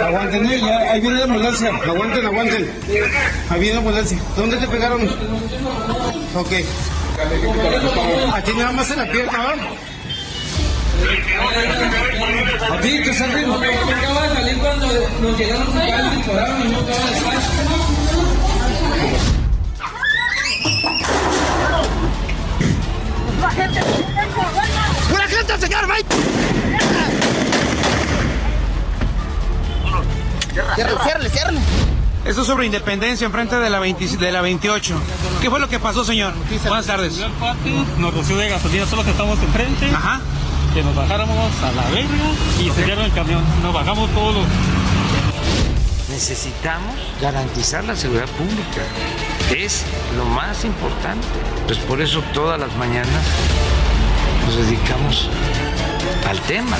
Aguanten, eh, ya, ahí viene la ambulancia. Aguanten, aguanten. Ahí viene la ambulancia. ¿Dónde te pegaron? Ok. Aquí nada más en la pierna, ¿va? ¿A ti te estás viendo? Acaba de salir cuando nos llegaron a y dispararon y no acaba de salir. ¡La gente! ¡La gente, señor! ¡Mike! Ciérrale, ciérrale, Esto es sobre independencia enfrente de la, 20, de la 28. ¿Qué fue lo que pasó, señor? Buenas tardes. Nos roció de gasolina los que estamos enfrente. Ajá. Que nos bajáramos a la verga y okay. sellaron el camión. Nos bajamos todos. Necesitamos garantizar la seguridad pública. Es lo más importante. Pues por eso todas las mañanas nos dedicamos al tema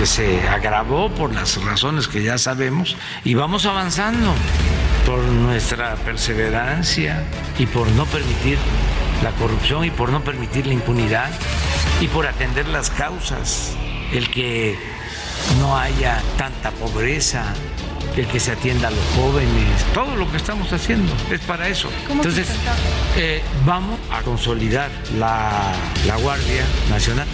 que se agravó por las razones que ya sabemos y vamos avanzando por nuestra perseverancia y por no permitir la corrupción y por no permitir la impunidad y por atender las causas, el que no haya tanta pobreza, el que se atienda a los jóvenes, todo lo que estamos haciendo es para eso. Entonces, eh, vamos a consolidar la, la Guardia Nacional.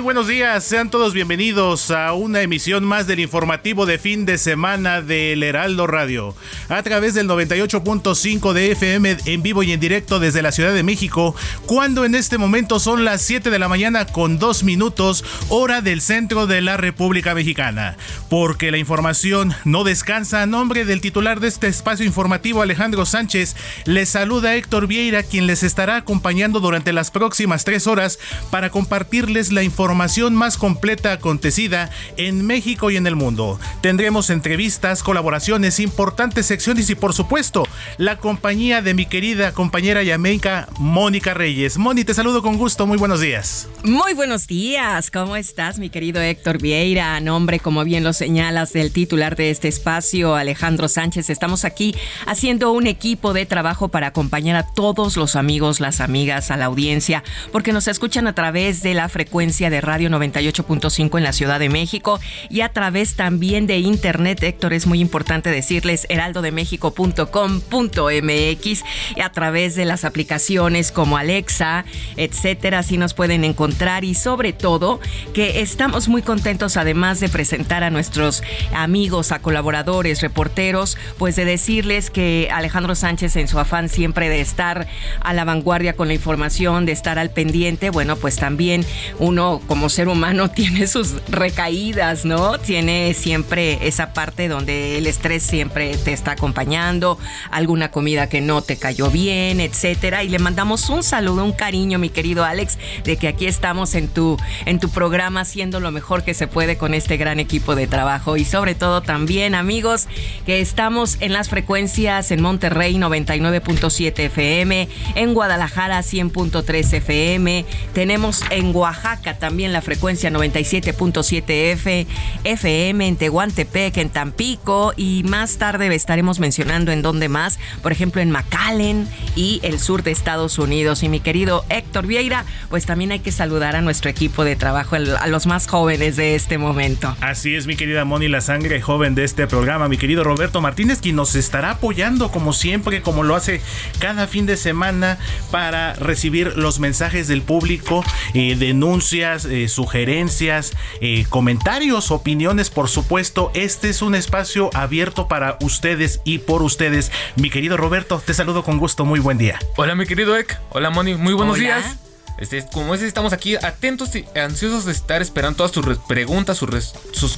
Buenos días, sean todos bienvenidos a una emisión más del informativo de fin de semana del Heraldo Radio. A través del 98.5 de FM en vivo y en directo desde la Ciudad de México, cuando en este momento son las 7 de la mañana con 2 minutos, hora del centro de la República Mexicana. Porque la información no descansa, a nombre del titular de este espacio informativo, Alejandro Sánchez, les saluda Héctor Vieira, quien les estará acompañando durante las próximas tres horas para compartirles la información más completa acontecida en México y en el mundo. Tendremos entrevistas, colaboraciones, importantes secciones y por supuesto la compañía de mi querida compañera Yameica Mónica Reyes. Moni, te saludo con gusto, muy buenos días. Muy buenos días, ¿cómo estás mi querido Héctor Vieira? Nombre, como bien lo señalas, del titular de este espacio, Alejandro Sánchez. Estamos aquí haciendo un equipo de trabajo para acompañar a todos los amigos, las amigas, a la audiencia, porque nos escuchan a través de la frecuencia de radio 98.5 en la Ciudad de México y a través también de internet, Héctor, es muy importante decirles heraldodemexico.com.mx y a través de las aplicaciones como Alexa, etcétera, así nos pueden encontrar. Y sobre todo que estamos muy contentos además de presentar a nuestros amigos, a colaboradores, reporteros, pues de decirles que Alejandro Sánchez en su afán siempre de estar a la vanguardia con la información, de estar al pendiente, bueno, pues también uno como ser humano tiene sus recaídas, ¿no? Tiene siempre esa parte donde el estrés siempre te está acompañando, alguna comida que no te cayó bien, etcétera. Y le mandamos un saludo, un cariño, mi querido Alex, de que aquí estamos en tu, en tu programa haciendo lo mejor que se puede con este gran equipo de trabajo. Y sobre todo también, amigos, que estamos en las frecuencias en Monterrey 99.7 FM, en Guadalajara 100.3 FM, tenemos en Oaxaca también la frecuencia 97.7 F, FM, en Tehuantepec, en Tampico y más tarde estaremos mencionando en dónde más, por ejemplo en McAllen y el sur de Estados Unidos. Y mi querido Héctor Vieira, pues también hay que saludar a nuestro equipo de trabajo, a los más jóvenes de este momento. Así es, mi querida Moni, la sangre joven de este programa, mi querido Roberto Martínez, quien nos estará apoyando como siempre, como lo hace cada fin de semana para recibir los mensajes del público, eh, denuncias, eh, sugerencias, eh, comentarios, opiniones, por supuesto. Este es un espacio abierto para ustedes y por ustedes. Mi querido Roberto, te saludo con gusto, muy buen día. Hola, mi querido Ek. Hola, Moni, muy buenos días. Este, como es, estamos aquí atentos y ansiosos de estar esperando todas sus preguntas, sus, sus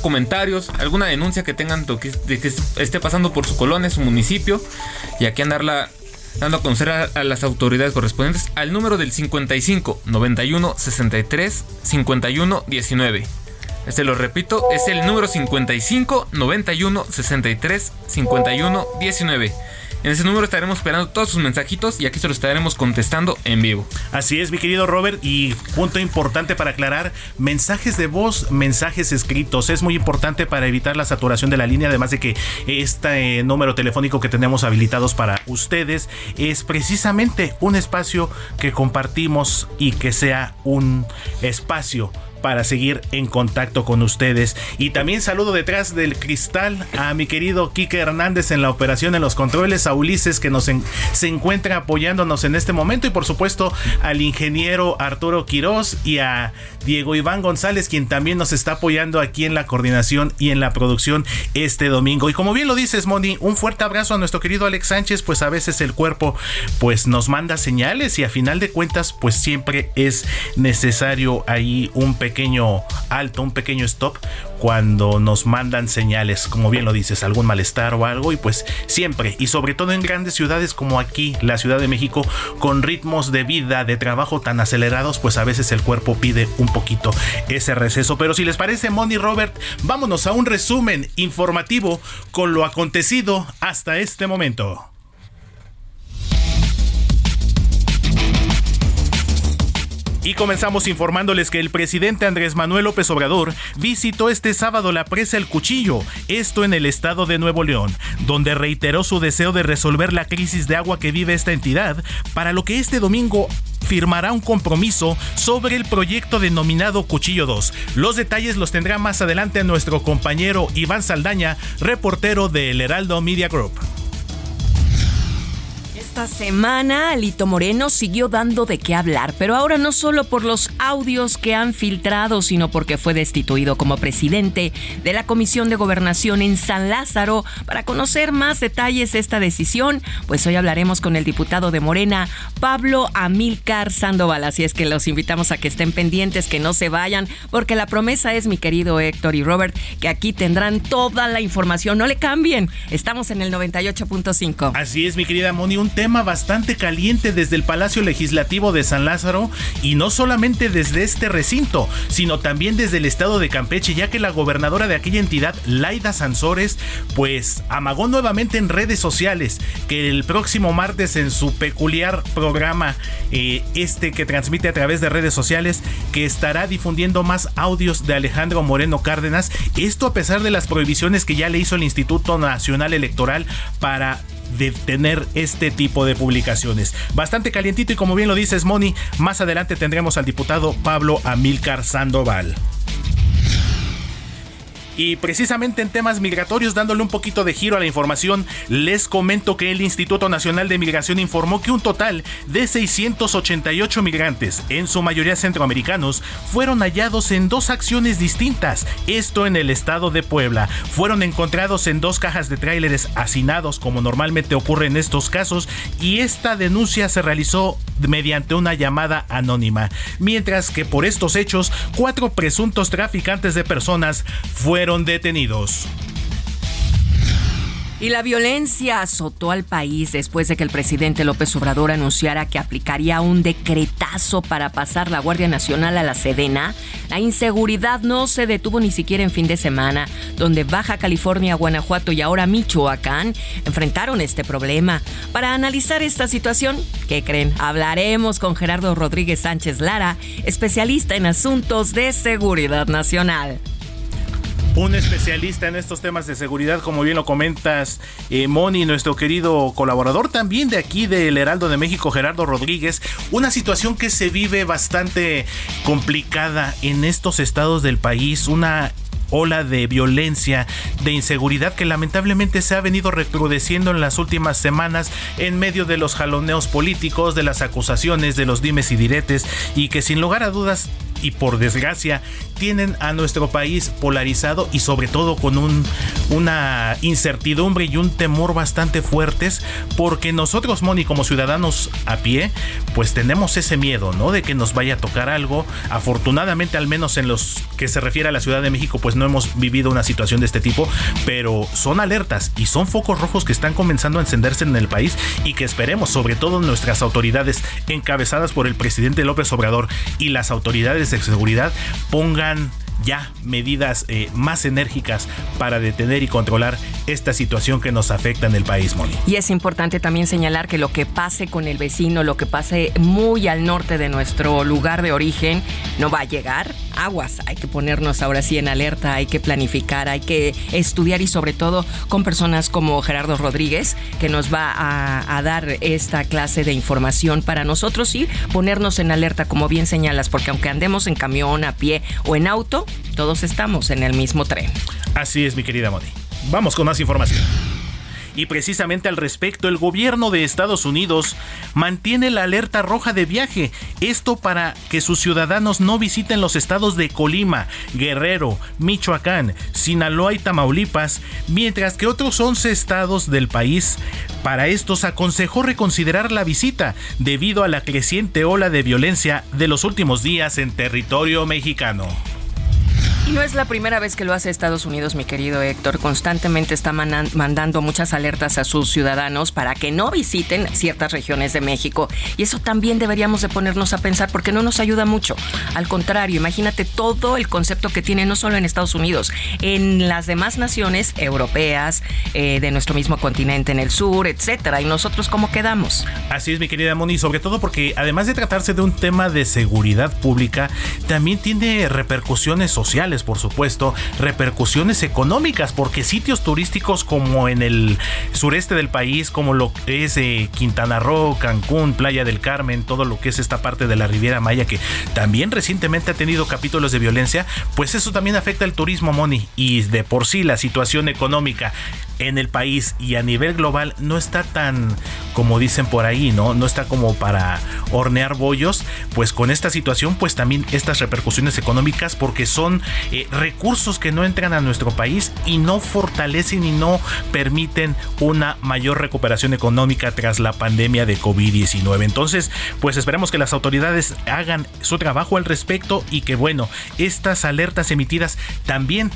comentarios, alguna denuncia que tengan de que, esté pasando por su colonia, su municipio, y aquí andarla dando a conocer a, las autoridades correspondientes al número del 55 91 63 51 19. Este lo repito, es el número 55 91 63 51 19. En ese número estaremos esperando todos sus mensajitos y aquí se los estaremos contestando en vivo. Así es, mi querido Robert. Y punto importante para aclarar, mensajes de voz, mensajes escritos. Es muy importante para evitar la saturación de la línea, además de que este número telefónico que tenemos habilitados para ustedes es precisamente un espacio que compartimos y que sea un espacio para seguir en contacto con ustedes. Y también saludo detrás del cristal a mi querido Kike Hernández en la operación en los controles, a Ulises que nos se encuentra apoyándonos en este momento y por supuesto al ingeniero Arturo Quiroz y a Diego Iván González quien también nos está apoyando aquí en la coordinación y en la producción este domingo. Y como bien lo dices Moni, un fuerte abrazo a nuestro querido Alex Sánchez, pues a veces el cuerpo pues nos manda señales y a final de cuentas pues siempre es necesario ahí un pequeño pequeño alto, un pequeño stop cuando nos mandan señales, como bien lo dices, algún malestar o algo y pues siempre y sobre todo en grandes ciudades como aquí, la Ciudad de México, con ritmos de vida, de trabajo tan acelerados, pues a veces el cuerpo pide un poquito ese receso. Pero si les parece, Moni Robert, vámonos a un resumen informativo con lo acontecido hasta este momento. Y comenzamos informándoles que el presidente Andrés Manuel López Obrador visitó este sábado la presa El Cuchillo, esto en el estado de Nuevo León, donde reiteró su deseo de resolver la crisis de agua que vive esta entidad, para lo que este domingo firmará un compromiso sobre el proyecto denominado Cuchillo 2. Los detalles los tendrá más adelante nuestro compañero Iván Saldaña, reportero de El Heraldo Media Group. Esta semana Alito Moreno siguió dando de qué hablar, pero ahora no solo por los audios que han filtrado, sino porque fue destituido como presidente de la Comisión de Gobernación en San Lázaro. Para conocer más detalles de esta decisión, pues hoy hablaremos con el diputado de Morena, Pablo Amilcar Sandoval. Así es que los invitamos a que estén pendientes, que no se vayan, porque la promesa es, mi querido Héctor y Robert, que aquí tendrán toda la información. No le cambien. Estamos en el 98.5. Así es, mi querida Moni, un tema bastante caliente desde el Palacio Legislativo de San Lázaro y no solamente desde este recinto, sino también desde el estado de Campeche, ya que la gobernadora de aquella entidad, Laida Sansores, pues amagó nuevamente en redes sociales que el próximo martes en su peculiar programa, eh, este que transmite a través de redes sociales, que estará difundiendo más audios de Alejandro Moreno Cárdenas, esto a pesar de las prohibiciones que ya le hizo el Instituto Nacional Electoral para de tener este tipo de publicaciones. Bastante calientito y como bien lo dices, Moni, más adelante tendremos al diputado Pablo Amílcar Sandoval. Y precisamente en temas migratorios, dándole un poquito de giro a la información, les comento que el Instituto Nacional de Migración informó que un total de 688 migrantes, en su mayoría centroamericanos, fueron hallados en dos acciones distintas, esto en el estado de Puebla. Fueron encontrados en dos cajas de tráileres hacinados, como normalmente ocurre en estos casos, y esta denuncia se realizó mediante una llamada anónima, mientras que por estos hechos, cuatro presuntos traficantes de personas fueron Y la violencia azotó al país después de que el presidente López Obrador anunciara que aplicaría un decretazo para pasar la Guardia Nacional a la Sedena. La inseguridad no se detuvo ni siquiera en fin de semana, donde Baja California, Guanajuato y ahora Michoacán enfrentaron este problema. Para analizar esta situación, ¿qué creen? Hablaremos con Gerardo Rodríguez Sánchez Lara, especialista en asuntos de seguridad nacional un especialista en estos temas de seguridad, como bien lo comentas, eh, Moni, nuestro querido colaborador también de aquí del Heraldo de México, Gerardo Rodríguez. Una situación que se vive bastante complicada en estos estados del país, una ola de violencia, de inseguridad que lamentablemente se ha venido recrudeciendo en las últimas semanas en medio de los jaloneos políticos, de las acusaciones, de los dimes y diretes y que sin lugar a dudas y por desgracia tienen a nuestro país polarizado y sobre todo con un, una incertidumbre y un temor bastante fuertes porque nosotros, Moni, como ciudadanos a pie, pues tenemos ese miedo, ¿no? De que nos vaya a tocar algo. Afortunadamente, al menos en los que se refiere a la Ciudad de México, pues no hemos vivido una situación de este tipo, pero son alertas y son focos rojos que están comenzando a encenderse en el país y que esperemos, sobre todo nuestras autoridades encabezadas por el presidente López Obrador y las autoridades de seguridad, pongan ya medidas eh, más enérgicas para detener y controlar esta situación que nos afecta en el país, Moni. Y es importante también señalar que lo que pase con el vecino, lo que pase muy al norte de nuestro lugar de origen, no va a llegar. Aguas, hay que ponernos ahora sí en alerta, hay que planificar, hay que estudiar y sobre todo con personas como Gerardo Rodríguez, que nos va a, a dar esta clase de información para nosotros y ponernos en alerta, como bien señalas, porque aunque andemos en camión, a pie o en auto, todos estamos en el mismo tren. Así es, mi querida Moni. Vamos con más información. Y precisamente al respecto, el gobierno de Estados Unidos mantiene la alerta roja de viaje. Esto para que sus ciudadanos no visiten los estados de Colima, Guerrero, Michoacán, Sinaloa y Tamaulipas, mientras que otros 11 estados del país para estos aconsejó reconsiderar la visita debido a la creciente ola de violencia de los últimos días en territorio mexicano. Y no es la primera vez que lo hace Estados Unidos, mi querido Héctor. Constantemente está mandando muchas alertas a sus ciudadanos para que no visiten ciertas regiones de México. Y eso también deberíamos de ponernos a pensar porque no nos ayuda mucho. Al contrario, imagínate todo el concepto que tiene no solo en Estados Unidos, en las demás naciones europeas, eh, de nuestro mismo continente en el sur, etcétera. Y nosotros cómo quedamos. Así es, mi querida Moni, sobre todo porque además de tratarse de un tema de seguridad pública, también tiene repercusiones sociales por supuesto, repercusiones económicas, porque sitios turísticos como en el sureste del país, como lo es eh, Quintana Roo, Cancún, Playa del Carmen, todo lo que es esta parte de la Riviera Maya, que también recientemente ha tenido capítulos de violencia, pues eso también afecta el turismo, Moni, y de por sí la situación económica en el país y a nivel global no está tan como dicen por ahí, ¿no? No está como para hornear bollos, pues con esta situación pues también estas repercusiones económicas porque son eh, recursos que no entran a nuestro país y no fortalecen y no permiten una mayor recuperación económica tras la pandemia de COVID-19. Entonces, pues esperemos que las autoridades hagan su trabajo al respecto y que bueno, estas alertas emitidas también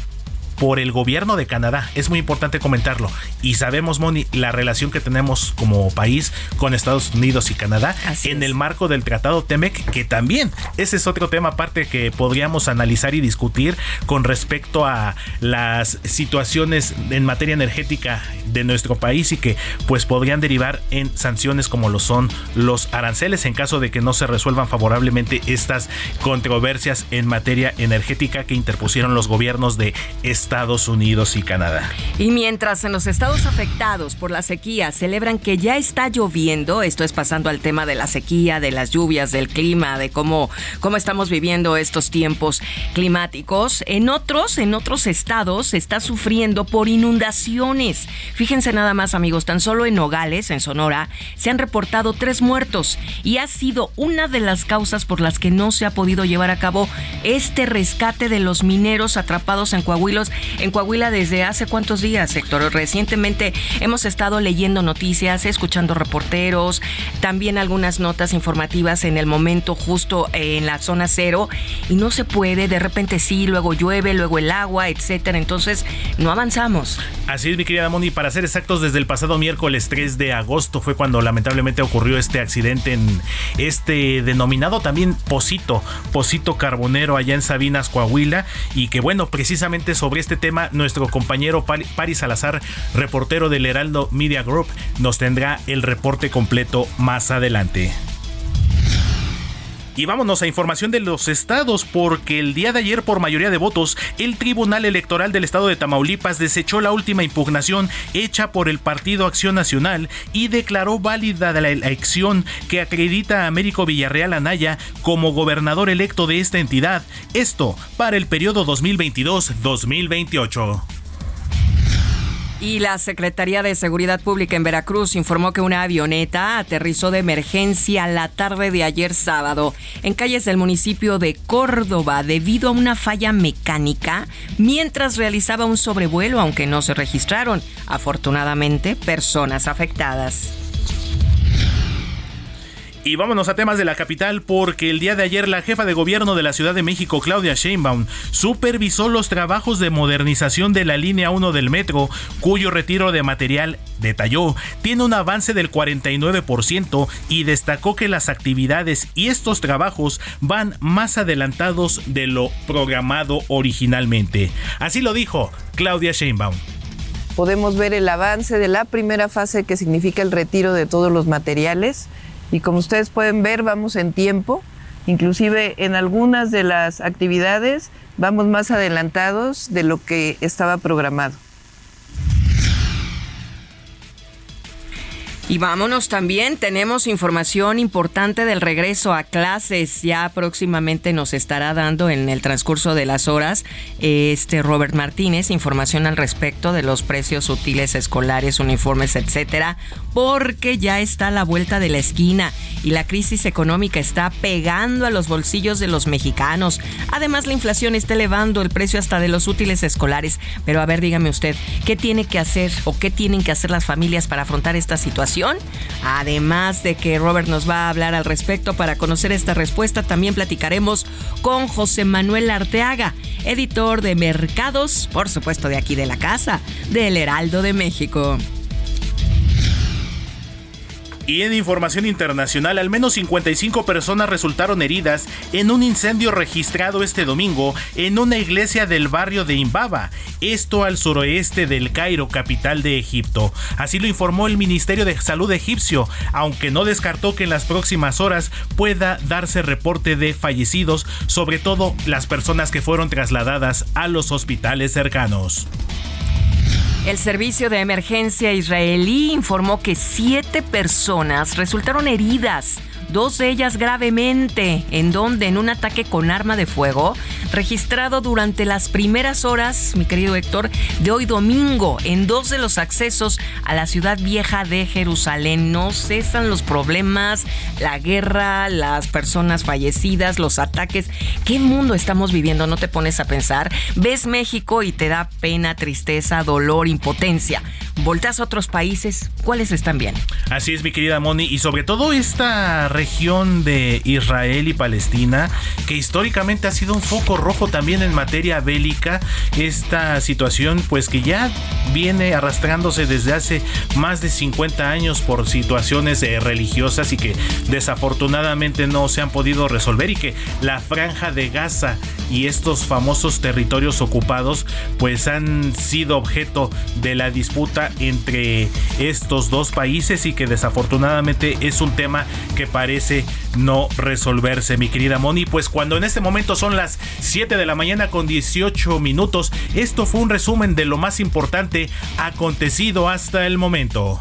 por el gobierno de Canadá. Es muy importante comentarlo. Y sabemos, Moni, la relación que tenemos como país con Estados Unidos y Canadá en el marco del Tratado TEMEC, que también ese es otro tema aparte que podríamos analizar y discutir con respecto a las situaciones en materia energética de nuestro país y que pues podrían derivar en sanciones como lo son los aranceles en caso de que no se resuelvan favorablemente estas controversias en materia energética que interpusieron los gobiernos de Estados Estados Unidos y Canadá. Y mientras en los estados afectados por la sequía celebran que ya está lloviendo, esto es pasando al tema de la sequía, de las lluvias, del clima, de cómo, cómo estamos viviendo estos tiempos climáticos, en otros, en otros estados se está sufriendo por inundaciones. Fíjense nada más amigos, tan solo en Nogales, en Sonora, se han reportado tres muertos y ha sido una de las causas por las que no se ha podido llevar a cabo este rescate de los mineros atrapados en Coahuila, en Coahuila desde hace cuántos días, Héctor. Recientemente hemos estado leyendo noticias, escuchando reporteros, también algunas notas informativas en el momento justo en la zona cero y no se puede, de repente sí, luego llueve, luego el agua, etcétera. Entonces no avanzamos. Así es, mi querida Moni, para ser exactos, desde el pasado miércoles 3 de agosto fue cuando lamentablemente ocurrió este accidente en este denominado también Posito, Posito Carbonero allá en Sabinas, Coahuila, y que bueno, precisamente sobre este tema nuestro compañero Paris Salazar, reportero del Heraldo Media Group, nos tendrá el reporte completo más adelante. Y vámonos a información de los estados, porque el día de ayer, por mayoría de votos, el Tribunal Electoral del Estado de Tamaulipas desechó la última impugnación hecha por el Partido Acción Nacional y declaró válida la elección que acredita a Américo Villarreal Anaya como gobernador electo de esta entidad. Esto para el periodo 2022-2028. Y la Secretaría de Seguridad Pública en Veracruz informó que una avioneta aterrizó de emergencia la tarde de ayer sábado en calles del municipio de Córdoba debido a una falla mecánica mientras realizaba un sobrevuelo, aunque no se registraron, afortunadamente, personas afectadas. Y vámonos a temas de la capital porque el día de ayer la jefa de gobierno de la Ciudad de México, Claudia Sheinbaum, supervisó los trabajos de modernización de la línea 1 del metro, cuyo retiro de material, detalló, tiene un avance del 49% y destacó que las actividades y estos trabajos van más adelantados de lo programado originalmente. Así lo dijo Claudia Sheinbaum podemos ver el avance de la primera fase que significa el retiro de todos los materiales y como ustedes pueden ver, vamos en tiempo. Inclusive en algunas de las actividades vamos más adelantados de lo que estaba programado. Y vámonos también, tenemos información importante del regreso a clases. Ya próximamente nos estará dando en el transcurso de las horas este Robert Martínez información al respecto de los precios útiles escolares, uniformes, etcétera, porque ya está a la vuelta de la esquina y la crisis económica está pegando a los bolsillos de los mexicanos. Además, la inflación está elevando el precio hasta de los útiles escolares. Pero a ver, dígame usted, ¿qué tiene que hacer o qué tienen que hacer las familias para afrontar esta situación? Además de que Robert nos va a hablar al respecto para conocer esta respuesta, también platicaremos con José Manuel Arteaga, editor de Mercados, por supuesto de aquí de la casa, del Heraldo de México. Y en información internacional, al menos 55 personas resultaron heridas en un incendio registrado este domingo en una iglesia del barrio de Imbaba, esto al suroeste del Cairo, capital de Egipto. Así lo informó el Ministerio de Salud egipcio, aunque no descartó que en las próximas horas pueda darse reporte de fallecidos, sobre todo las personas que fueron trasladadas a los hospitales cercanos. El servicio de emergencia israelí informó que siete personas resultaron heridas dos de ellas gravemente, en donde en un ataque con arma de fuego registrado durante las primeras horas, mi querido Héctor, de hoy domingo, en dos de los accesos a la ciudad vieja de Jerusalén. No cesan los problemas, la guerra, las personas fallecidas, los ataques. ¿Qué mundo estamos viviendo? No te pones a pensar. Ves México y te da pena, tristeza, dolor, impotencia. Volteas a otros países, ¿cuáles están bien? Así es, mi querida Moni, y sobre todo esta región de Israel y Palestina, que históricamente ha sido un foco rojo también en materia bélica. Esta situación, pues que ya viene arrastrándose desde hace más de 50 años por situaciones eh, religiosas y que desafortunadamente no se han podido resolver y que la franja de Gaza y estos famosos territorios ocupados pues han sido objeto de la disputa entre estos dos países y que desafortunadamente es un tema que parece parece no resolverse, mi querida Moni. Pues cuando en este momento son las 7 de la mañana con 18 minutos, esto fue un resumen de lo más importante acontecido hasta el momento.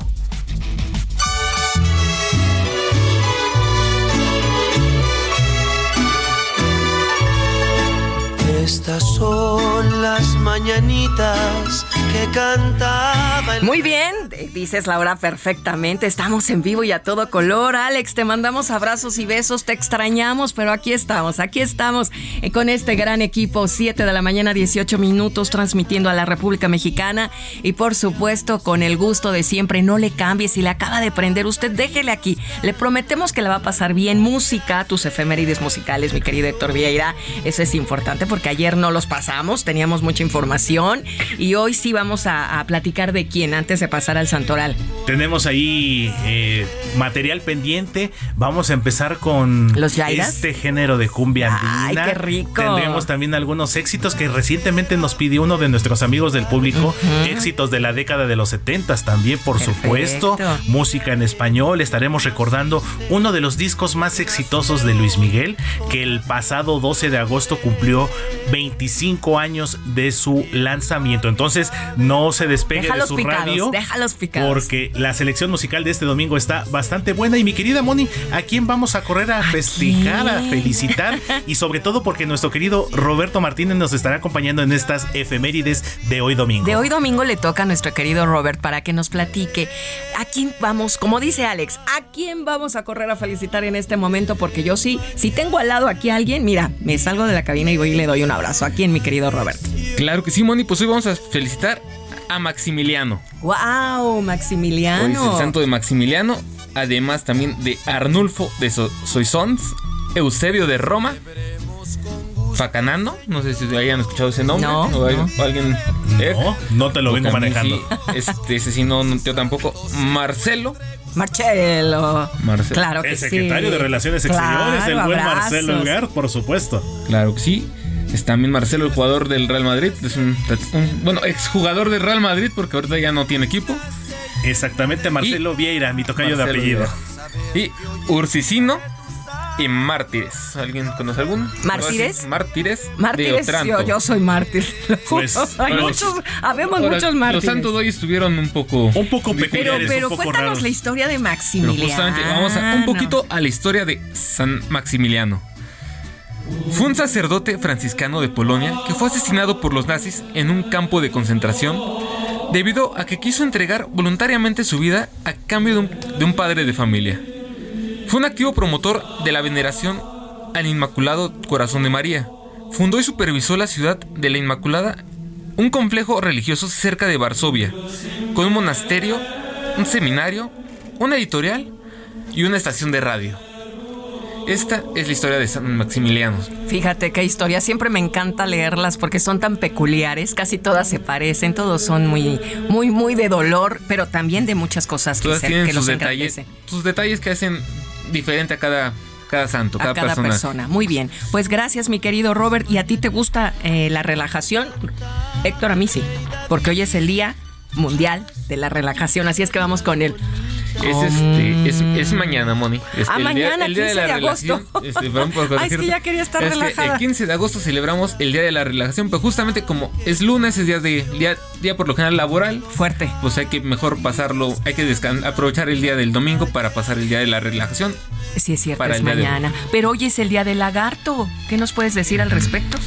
Estas son las mañanitas que cantaba. Muy bien, dices Laura perfectamente. Estamos en vivo y a todo color. Alex, te mandamos abrazos y besos. Te extrañamos, pero aquí estamos, aquí estamos eh, con este gran equipo. 7 de la mañana, 18 minutos, transmitiendo a la República Mexicana. Y por supuesto, con el gusto de siempre, no le cambies. Si le acaba de prender, usted déjele aquí. Le prometemos que le va a pasar bien música, tus efemérides musicales, mi querido Héctor Vieira. Eso es importante porque ayer no los pasamos, teníamos mucha información y hoy sí vamos a, platicar de quién antes de pasar al Santoral. Tenemos ahí eh, material pendiente, vamos a empezar con ¿Los este género de cumbia andina. Ay, qué rico. Tendremos también algunos éxitos que recientemente nos pidió uno de nuestros amigos del público, éxitos de la década de los 70 también, por supuesto, música en español, estaremos recordando uno de los discos más exitosos de Luis Miguel, que el pasado 12 de agosto cumplió 25 años de su lanzamiento. Entonces, no se despegue de su radio. Déjalos picados. Porque la selección musical de este domingo está bastante buena. Y mi querida Moni, ¿a quién vamos a correr a, festejar, a felicitar? y sobre todo porque nuestro querido Roberto Martínez nos estará acompañando en estas efemérides de hoy domingo. De hoy domingo le toca a nuestro querido Robert para que nos platique a quién vamos, como dice Alex, a quién vamos a correr a felicitar en este momento. Porque yo sí, si tengo al lado aquí a alguien, mira, me salgo de la cabina y voy y le doy una abrazo aquí en mi querido Robert. Claro que sí, Moni, pues hoy vamos a felicitar a Maximiliano. ¡Wow! Maximiliano. Hoy es el santo de Maximiliano, además también de Arnulfo de Soissons, Eusebio de Roma, Facanano, no sé si hayan escuchado ese nombre. No. O, alguien. No, no te lo vengo manejando. este, ese sí, no, yo tampoco. Marcelo. Marcelo. Marcelo. Claro que el secretario de Relaciones Exteriores, el buen Marcelo Lugar, por supuesto. Claro que sí. Está también Marcelo, el jugador del Real Madrid. Es un, bueno, exjugador del Real Madrid porque ahorita ya no tiene equipo. Exactamente, Marcelo Vieira, mi tocayo de apellido. Y Ursicino y Mártires. ¿Alguien conoce algún? ¿Mártires? Mártires. Mártires, yo, yo, soy mártir. Pues, Hay muchos, habemos muchos mártires. Los santos hoy estuvieron un poco... Un poco peculiares, Pero, pero un poco cuéntanos la historia de Maximiliano. Pero justamente, vamos a, un poquito a la historia de San Maximiliano. Fue un sacerdote franciscano de Polonia que fue asesinado por los nazis en un campo de concentración debido a que quiso entregar voluntariamente su vida a cambio de un, padre de familia. Fue un activo promotor de la veneración al Inmaculado Corazón de María. Fundó y supervisó la ciudad de la Inmaculada, un complejo religioso cerca de Varsovia, con un monasterio, un seminario, una editorial y una estación de radio. Esta es la historia de San Maximiliano. Fíjate qué historia, siempre me encanta leerlas porque son tan peculiares, casi todas se parecen, todos son muy, muy, muy de dolor, pero también de muchas cosas que, tienen que sus detalles, sus detalles que hacen diferente a cada cada santo, cada, a cada persona. Muy bien. Pues gracias, mi querido Robert. ¿Y a ti te gusta eh, la relajación? Héctor, a mí sí. Porque hoy es el Día Mundial de la Relajación. Así es que vamos con él. Es, este, es, mañana, Moni. Este, ah, mañana, el día, de, la relajación. Este, Ay, es que ya quería estar relajada. el 15 de agosto celebramos el día de la relajación, pero justamente como es lunes, es día de día, día por lo general laboral. Fuerte. Pues hay que mejor pasarlo, hay que aprovechar el día del domingo para pasar el día de la relajación. Sí, es cierto, es mañana. Pero hoy es el día del lagarto. ¿Qué nos puedes decir al respecto?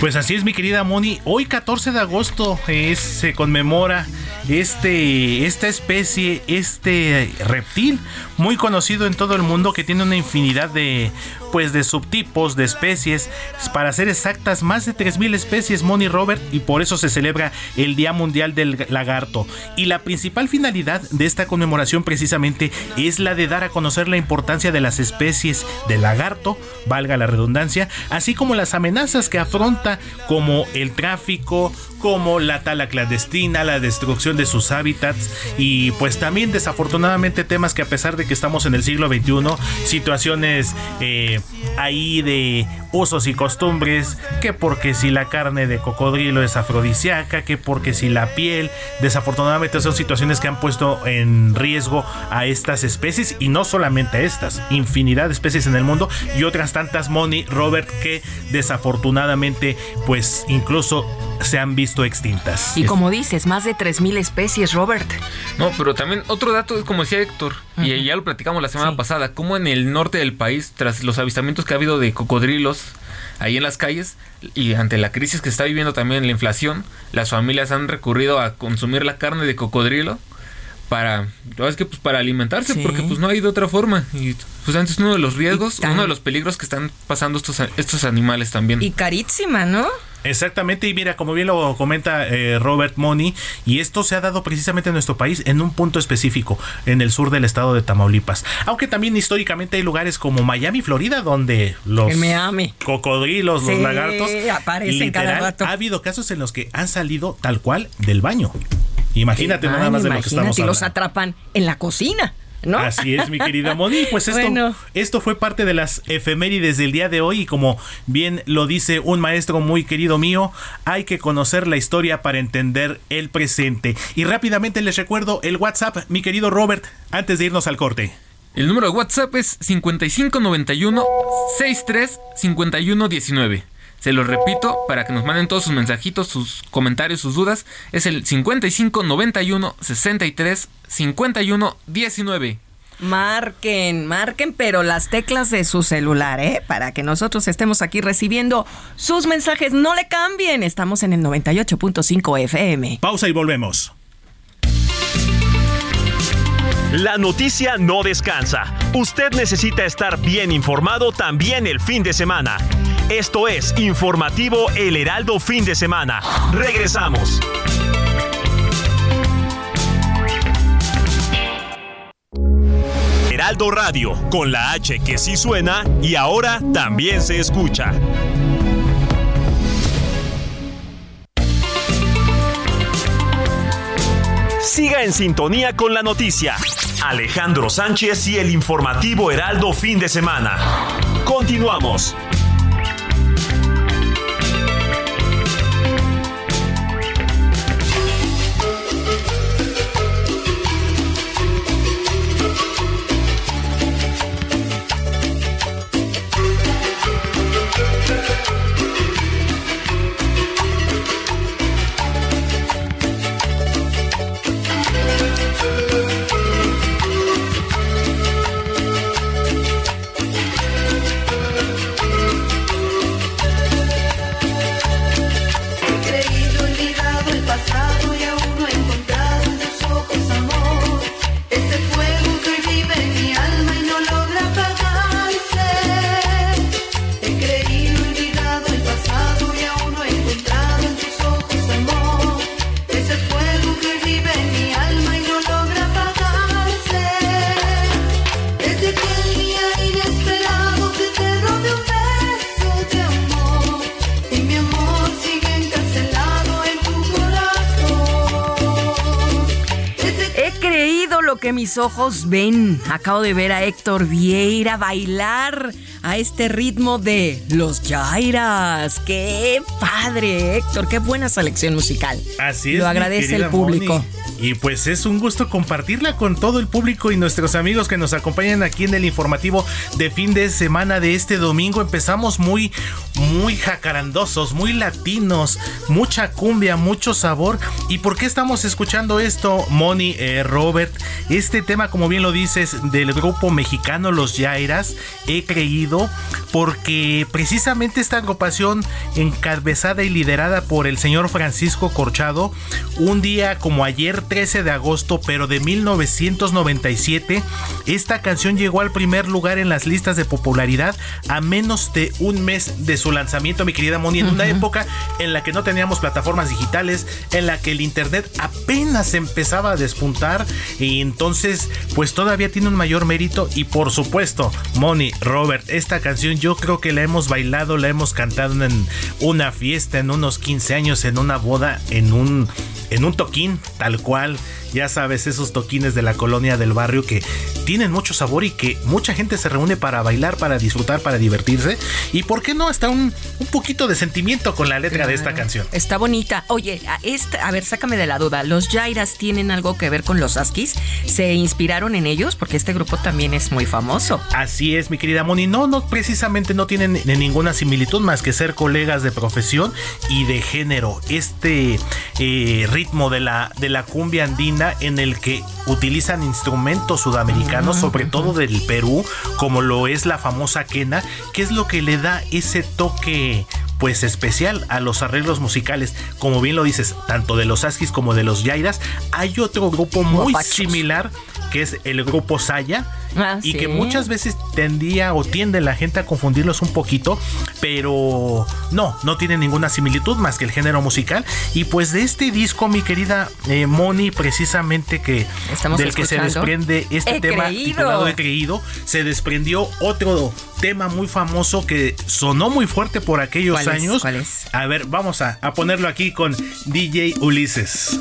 Pues así es, mi querida Moni. Hoy, 14 de agosto, es, se conmemora este, esta especie, este reptil muy conocido en todo el mundo que tiene una infinidad de, pues, de subtipos, de especies. Para ser exactas, más de 3.000 especies, Moni Robert, y por eso se celebra el Día Mundial del Lagarto. Y la principal finalidad de esta conmemoración precisamente es la de dar a conocer la importancia de las especies de lagarto, valga la redundancia, así como las amenazas que afronta como el tráfico, como la tala clandestina, la destrucción de sus hábitats y pues también desafortunadamente temas que a pesar de que estamos en el siglo XXI, situaciones eh, de ahí de usos y costumbres, que porque si la carne de cocodrilo es afrodisíaca, que porque si la piel, desafortunadamente son situaciones que han puesto en riesgo a estas especies y no solamente a estas, infinidad de especies en el mundo y otras tantas, Moni, Robert, que desafortunadamente pues incluso se han visto extintas. Y como dices, más de 3.000 especies, Robert. No, pero también otro dato es como decía Héctor, y ya lo platicamos la semana pasada, como en el norte del país, tras los avistamientos que ha habido de cocodrilos ahí en las calles, y ante la crisis que está viviendo también la inflación, las familias han recurrido a consumir la carne de cocodrilo para, es que pues para alimentarse, porque pues no hay de otra forma. Y pues antes uno de los riesgos, uno de los peligros que están pasando estos, estos animales también. Y carísima, ¿no? Exactamente, y mira, como bien lo comenta eh, Robert Money, y esto se ha dado precisamente en nuestro país en un punto específico, en el sur del estado de Tamaulipas. Aunque también históricamente hay lugares como Miami, Florida, donde los cocodrilos, los lagartos, aparecen cada rato. Ha habido casos en los que han salido tal cual del baño. Imagínate nada más de lo que estamos hablando. los atrapan en la cocina. ¿No? Así es, mi querida Moni. Pues esto, esto fue parte de las efemérides del día de hoy y como bien lo dice un maestro muy querido mío, hay que conocer la historia para entender el presente. Y rápidamente les recuerdo el WhatsApp, mi querido Robert, antes de irnos al corte. El número de WhatsApp es 5591 635119. Se los repito para que nos manden todos sus mensajitos, sus comentarios, sus dudas. Es el 55 91 63 51 19. Marquen, marquen, pero las teclas de su celular, ¿eh? Para que nosotros estemos aquí recibiendo sus mensajes. No le cambien. Estamos en el 98.5 FM. Pausa y volvemos. La noticia no descansa. Usted necesita estar bien informado también el fin de semana. Esto es Informativo El Heraldo Fin de Semana. Regresamos. Heraldo Radio, con la H que sí suena y ahora también se escucha. Siga en sintonía con la noticia. Alejandro Sánchez y el informativo Heraldo fin de semana. Continuamos. Mis ojos ven. Acabo de ver a Héctor Vieira bailar a este ritmo de Los Jairas. ¡Qué padre, Héctor! ¡Qué buena selección musical! Así es. Lo agradece el público. Y pues es un gusto compartirla con todo el público y nuestros amigos que nos acompañan aquí en el informativo de fin de semana de este domingo. Empezamos muy, muy jacarandosos, muy latinos, mucha cumbia, mucho sabor. ¿Y por qué estamos escuchando esto, Moni, eh, Robert? Este tema, como bien lo dices, del grupo mexicano Los Jairas, he creído porque precisamente esta agrupación encabezada y liderada por el señor Francisco Corchado, un día como ayer 13 de agosto, pero de 1997, esta canción llegó al primer lugar en las listas de popularidad a menos de un mes de su lanzamiento, mi querida Moni, en una época en la que no teníamos plataformas digitales, en la que el internet apenas empezaba a despuntar y entonces pues todavía tiene un mayor mérito y por supuesto, Moni, Robert, esta canción yo creo que la hemos bailado, la hemos cantado en una fiesta, en unos 15 años, en una boda, en un en un toquín, tal cual, ya sabes, esos toquines de la colonia del barrio que tienen mucho sabor y que mucha gente se reúne para bailar, para disfrutar, para divertirse. Y por qué no, hasta un, un poquito de sentimiento con la letra de esta canción. Está bonita. Oye, a, esta, a ver, sácame de la duda. ¿Los Jairas tienen algo que ver con los Askis? ¿Se inspiraron en ellos? Porque este grupo también es muy famoso. Así es, mi querida Moni. No, no, precisamente no tienen ninguna similitud más que ser colegas de profesión y de género. Este eh, ritmo de la, de la cumbia andina en el que utilizan instrumentos sudamericanos, sobre todo del Perú, como lo es la famosa quena, que es lo que le da ese toque pues especial a los arreglos musicales, como bien lo dices, tanto de los Askis como de los Yairas. Hay otro grupo muy similar que es el grupo Saya Ah, y sí. que muchas veces tendía o tiende la gente a confundirlos un poquito, pero no, no tiene ninguna similitud más que el género musical. Y pues de este disco, mi querida eh, Moni, precisamente que Estamos del que se desprende este He tema creído. titulado He creído, se desprendió otro tema muy famoso que sonó muy fuerte por aquellos ¿Cuál es? años. ¿Cuál es? A ver, vamos a, a ponerlo aquí con DJ Ulises.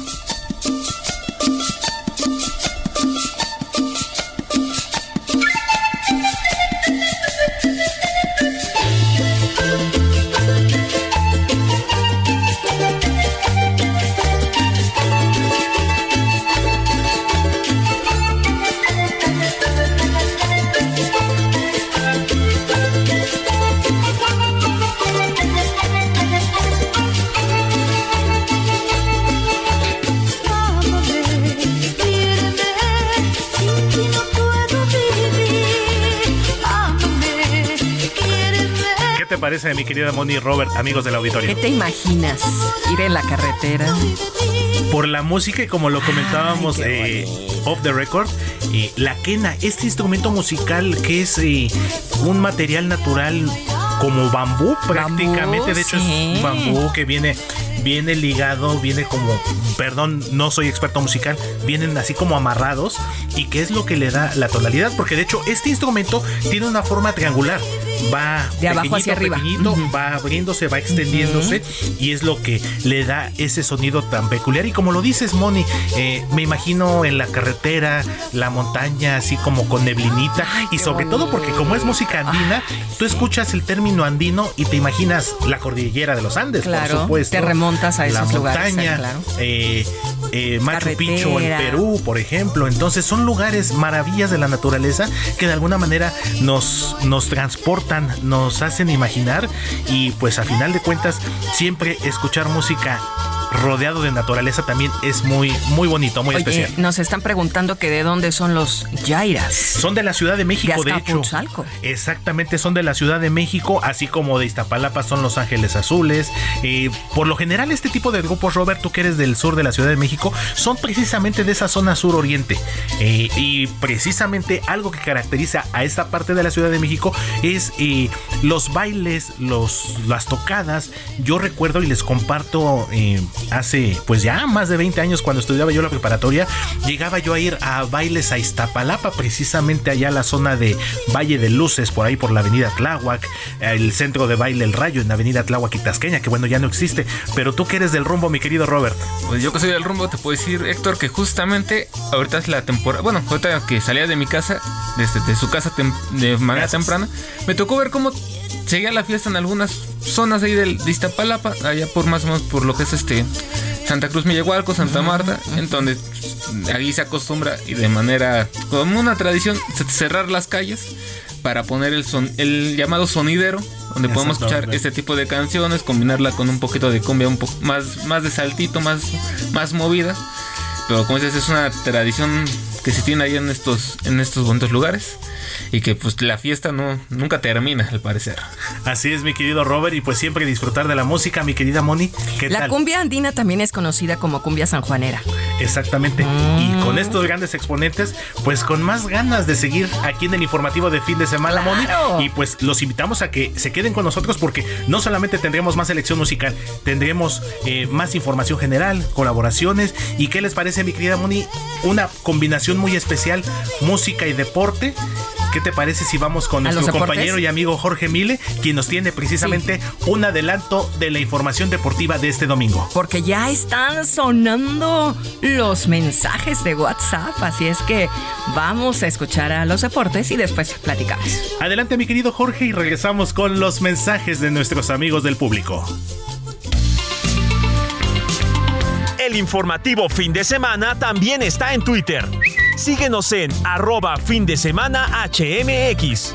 Parece, mi querida Moni Robert, amigos del auditorio? ¿Qué te imaginas? Ir en la carretera. por la música y como lo comentábamos eh, off the record, eh, la quena, este instrumento musical que es eh, un material natural como bambú prácticamente, de hecho sí. es bambú que viene viene ligado, viene como, perdón, no soy experto musical, vienen así como amarrados y que es lo que le da la tonalidad, porque de hecho este instrumento tiene una forma triangular, va De abajo hacia arriba. pequeñito, va abriéndose, va extendiéndose y es lo que le da ese sonido tan peculiar. Y como lo dices, Moni, eh, me imagino en la carretera, la montaña, así como con neblinita y sobre todo porque como es música andina, tú escuchas el término andino y te imaginas la cordillera de los Andes, Claro, por supuesto. te remontas a la esos lugares, montaña, claro. eh, eh, Machu Picchu en. Perú, por ejemplo. Entonces son lugares maravillas de la naturaleza que de alguna manera nos, nos transportan, nos hacen imaginar y pues a final de cuentas siempre escuchar música rodeado de naturaleza también es muy muy bonito, muy Oye, especial. nos están preguntando que de dónde son los Jairas. Son de la Ciudad de México, de, De hecho. Exactamente, son de la Ciudad de México, así como de Iztapalapa son Los Ángeles Azules. Eh, por lo general, este tipo de grupos, Robert, tú que eres del sur de la Ciudad de México, son precisamente de esa zona sur-oriente. Eh, y precisamente algo que caracteriza a esta parte de la Ciudad de México es eh, los bailes, los, las tocadas. Yo recuerdo y les comparto eh, hace pues ya más de 20 años cuando estudiaba yo la preparatoria, llegaba yo a ir a bailes a Iztapalapa, precisamente allá a la zona de Valle de Luces, por ahí por la avenida Tláhuac, el centro de baile El Rayo en la avenida Tláhuac y Tasqueña, que bueno, ya no existe. Pero tú que eres del rumbo, mi querido Robert. Pues yo que soy del rumbo te puedo decir, Héctor, que justamente ahorita es la temporada, bueno, ahorita que salía de mi casa, desde de su casa de manera temprana, me tocó ver cómo seguía la fiesta en algunas zonas ahí del, de Iztapalapa, allá por más o menos por lo que es este Santa Cruz Millahualco, Santa Marta, en donde ahí se acostumbra y de manera como una tradición ce- cerrar las calles para poner el son el llamado sonidero donde podemos escuchar este tipo de canciones combinarla con un poquito de cumbia un poco más más de saltito más más movida. Pero como dices es una tradición que se tiene ahí en estos en estos bonitos lugares y que pues la fiesta no nunca termina al parecer Así es, mi querido Robert, y pues siempre disfrutar de la música, mi querida Moni. ¿Qué La tal? cumbia andina también es conocida como cumbia sanjuanera. Exactamente. Y con estos grandes exponentes, pues con más ganas de seguir aquí en el informativo de fin de semana, Claro. Moni. Y pues los invitamos a que se queden con nosotros porque no solamente tendremos más selección musical, tendremos eh, más información general, colaboraciones. ¿Y qué les parece, mi querida Moni? Una combinación muy especial, música y deporte. ¿qué te parece si vamos con nuestro compañero y amigo Jorge Mile, quien nos tiene precisamente un adelanto de la información deportiva de este domingo? Porque ya están sonando los mensajes de WhatsApp, así es que vamos a escuchar a los deportes y después platicamos. Adelante mi querido Jorge y regresamos con los mensajes de nuestros amigos del público. El informativo fin de semana también está en Twitter. Síguenos en arroba fin de semana HMX.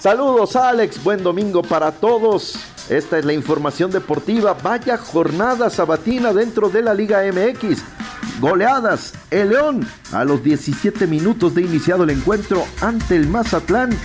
Saludos Alex, buen domingo para todos. Esta es la información deportiva. Vaya jornada sabatina dentro de la Liga MX. Goleadas. El León a los 17 minutos de iniciado el encuentro ante el Mazatlán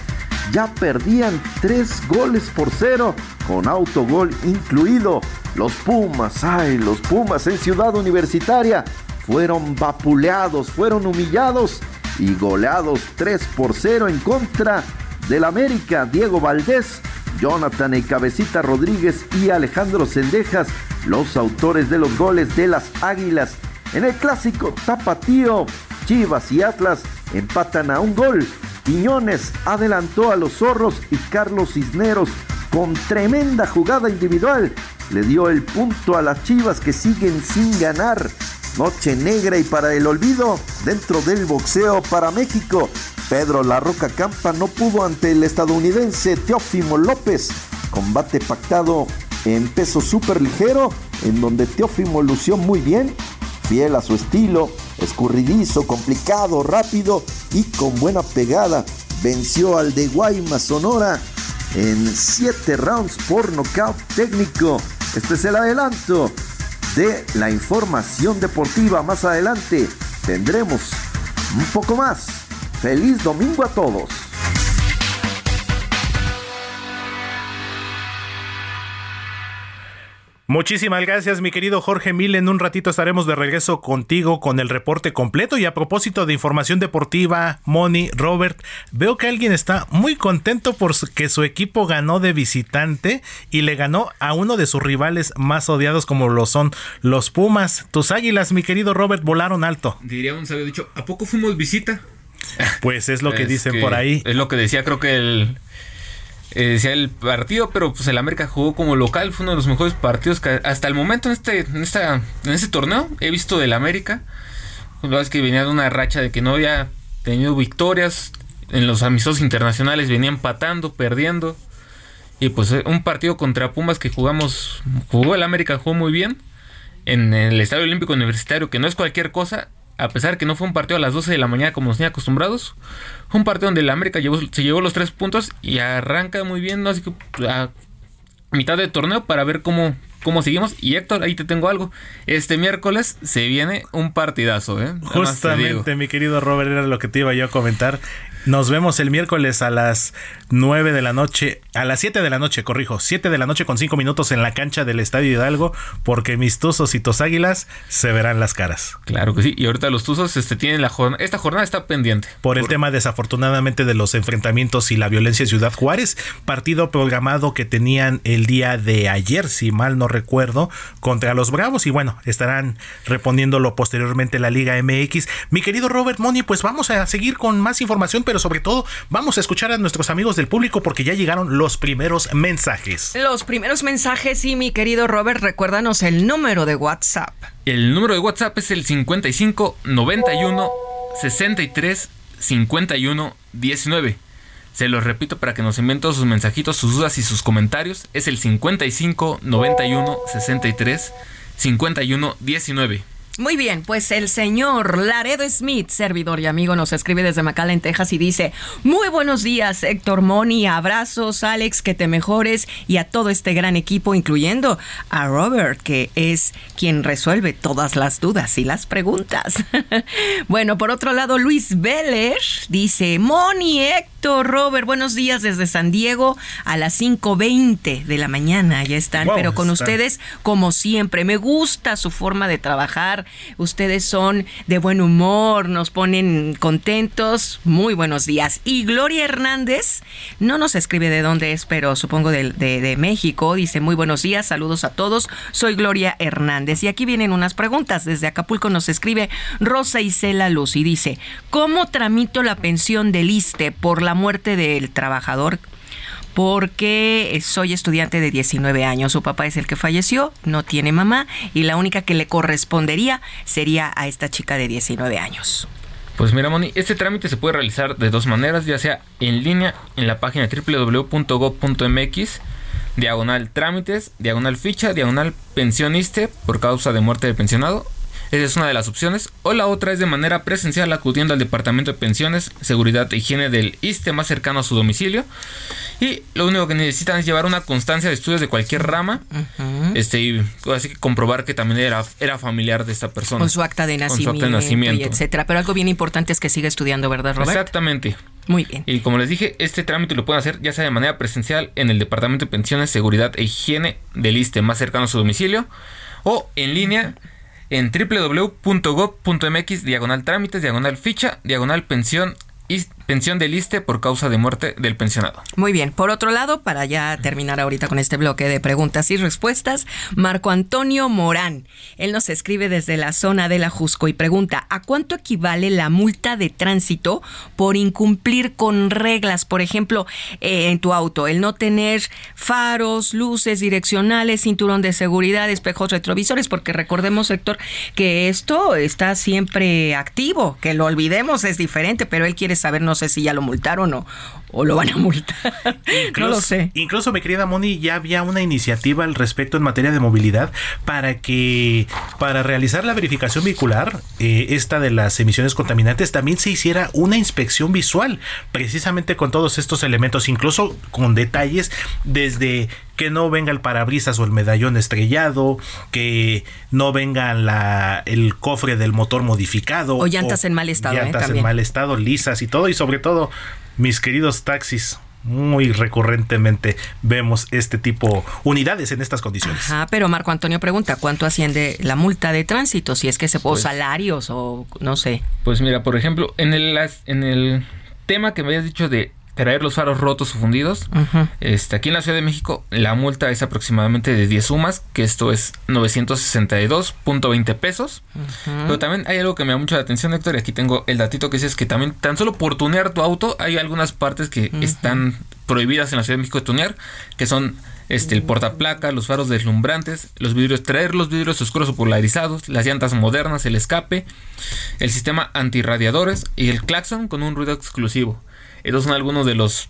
ya perdían tres goles por cero, con autogol incluido. Los Pumas, ay, los Pumas en Ciudad Universitaria fueron vapuleados, fueron humillados y goleados 3 por 0 en contra del América. Diego Valdés, Jonathan y Cabecita Rodríguez y Alejandro Sendejas, los autores de los goles de las Águilas. En el clásico tapatío, Chivas y Atlas empatan a un gol Quiñones adelantó a los zorros y Carlos Cisneros con tremenda jugada individual le dio el punto a las Chivas que siguen sin ganar. Noche negra y para el olvido dentro del boxeo para México. Pedro La Roca Campa no pudo ante el estadounidense Teófimo López. Combate pactado en peso súper ligero, en donde Teófimo lució muy bien, fiel a su estilo, escurridizo, complicado, rápido y con buena pegada. Venció al de Guaymas Sonora en 7 rounds por nocaut técnico. Este es el adelanto de la información deportiva. Más adelante tendremos un poco más. Feliz domingo a todos. Muchísimas gracias, mi querido Jorge Mil. En un ratito estaremos de regreso contigo con el reporte completo. Y a propósito de información deportiva, Moni, Robert, veo que alguien está muy contento porque su equipo ganó de visitante y le ganó a uno de sus rivales más odiados, como lo son los Pumas. Tus águilas, mi querido Robert, volaron alto. Diríamos, había dicho, ¿a poco fuimos visita? Pues es lo que dicen por ahí. Es lo que decía, creo que el eh, decía el partido, pero pues el América jugó como local, fue uno de los mejores partidos que hasta el momento en este, en esta, en este torneo he visto del América. La verdad es que venía de una racha de que no había tenido victorias, en los amistosos internacionales venía empatando, perdiendo. Y pues eh, un partido contra Pumas que jugamos, jugó el América, jugó muy bien. En el Estadio Olímpico Universitario, que no es cualquier cosa, a pesar que no fue un partido a las 12 de la mañana como nos tenía acostumbrados, fue un partido donde el América se llevó los tres puntos y arranca muy bien, ¿no? así que a mitad de torneo para ver cómo, cómo seguimos. Y Héctor, ahí te tengo algo. Este miércoles se viene un partidazo, ¿eh? Justamente, mi querido Robert, era lo que te iba yo a comentar. Nos vemos el miércoles a las 9 de la noche, a las 7 de la noche, corrijo, 7 de la noche con 5 minutos en la cancha del Estadio Hidalgo, porque mis tuzos y tus águilas se verán las caras. Claro que sí, y ahorita los tuzos este, tienen la jornada, esta jornada está pendiente. Por el tema desafortunadamente de los enfrentamientos y la violencia en Ciudad Juárez, partido programado que tenían el día de ayer, si mal no recuerdo, contra los Bravos, y bueno, estarán reponiéndolo posteriormente la Liga MX. Mi querido Robert Moni, pues vamos a seguir con más información pero sobre todo vamos a escuchar a nuestros amigos del público porque ya llegaron los primeros mensajes. Los primeros mensajes y mi querido Robert, recuérdanos el número de WhatsApp. El número de WhatsApp es el 55 91 63 51 19. Se los repito para que nos envíen todos sus mensajitos, sus dudas y sus comentarios. Es el 55 91 63 51 19. Muy bien, pues el señor Laredo Smith, servidor y amigo, nos escribe desde McAllen, Texas y dice, muy buenos días Héctor Moni, abrazos Alex, que te mejores y a todo este gran equipo, incluyendo a Robert, que es quien resuelve todas las dudas y las preguntas. bueno, por otro lado, Luis Vélez dice, Moni, Héctor, Robert, buenos días desde San Diego a las 5.20 de la mañana, ya están, pero con ustedes como siempre, me gusta su forma de trabajar Ustedes son de buen humor, nos ponen contentos. Muy buenos días. Y Gloria Hernández, no nos escribe de dónde es, pero supongo de, de México. Dice muy buenos días, saludos a todos. Soy Gloria Hernández. Y aquí vienen unas preguntas. Desde Acapulco nos escribe Rosa Isela Luz y dice, ¿cómo tramito la pensión del ISTE por la muerte del trabajador porque soy estudiante de 19 años. Su papá es el que falleció, no tiene mamá y la única que le correspondería sería a esta chica de 19 años. Pues mira, Moni, este trámite se puede realizar de dos maneras, ya sea en línea en la página www.gov.mx, diagonal trámites, diagonal ficha, diagonal pensioniste por causa de muerte del pensionado, esa es una de las opciones. O la otra es de manera presencial acudiendo al Departamento de Pensiones, Seguridad e Higiene del ISTE más cercano a su domicilio. Y lo único que necesitan es llevar una constancia de estudios de cualquier rama. Este, y así que comprobar que también era, era familiar de esta persona. Con su acta de nacimiento, etcétera. Pero algo bien importante es que siga estudiando, ¿verdad, Robert? Exactamente. Muy bien. Y como les dije, este trámite lo pueden hacer ya sea de manera presencial en el Departamento de Pensiones, Seguridad e Higiene del ISTE más cercano a su domicilio o en línea en www.gov.mx diagonal trámites, diagonal ficha, diagonal pensión pensión del ISTE por causa de muerte del pensionado. Muy bien. Por otro lado, para ya terminar ahorita con este bloque de preguntas y respuestas, Marco Antonio Morán. Él nos escribe desde la zona de la Jusco y pregunta, ¿a cuánto equivale la multa de tránsito por incumplir con reglas? Por ejemplo, eh, en tu auto, el no tener faros, luces direccionales, cinturón de seguridad, espejos retrovisores, porque recordemos, Héctor, que esto está siempre activo, que lo olvidemos es diferente, pero él quiere saber, no sé si ya lo multaron o, o lo van a multar. Incluso, no lo sé. Incluso, mi querida Moni, ya había una iniciativa al respecto en materia de movilidad para que, para realizar la verificación vehicular, eh, esta de las emisiones contaminantes, también se hiciera una inspección visual, precisamente con todos estos elementos, incluso con detalles desde que no venga el parabrisas o el medallón estrellado, que no venga la, el cofre del motor modificado. O llantas en mal estado. ¿eh? Llantas en mal estado, lisas y todo, y sobre todo mis queridos taxis, muy recurrentemente vemos este tipo unidades en estas condiciones. Ajá, pero Marco Antonio pregunta, ¿cuánto asciende la multa de tránsito? Si es que se puede pues salarios o no sé. Pues mira, por ejemplo, en el, en el tema que me habías dicho de traer los faros rotos o fundidos. este, aquí en la Ciudad de México la multa es aproximadamente de 10 sumas, que esto es 962.20 pesos. Pero también hay algo que me da mucha atención, Héctor, y aquí tengo el datito que dice es que también tan solo por tunear tu auto hay algunas partes que están prohibidas en la Ciudad de México de tunear, que son este, el portaplaca, los faros deslumbrantes, los vidrios, traer los vidrios oscuros o polarizados, las llantas modernas, el escape, el sistema antirradiadores y el claxon con un ruido exclusivo. Estos son algunos de los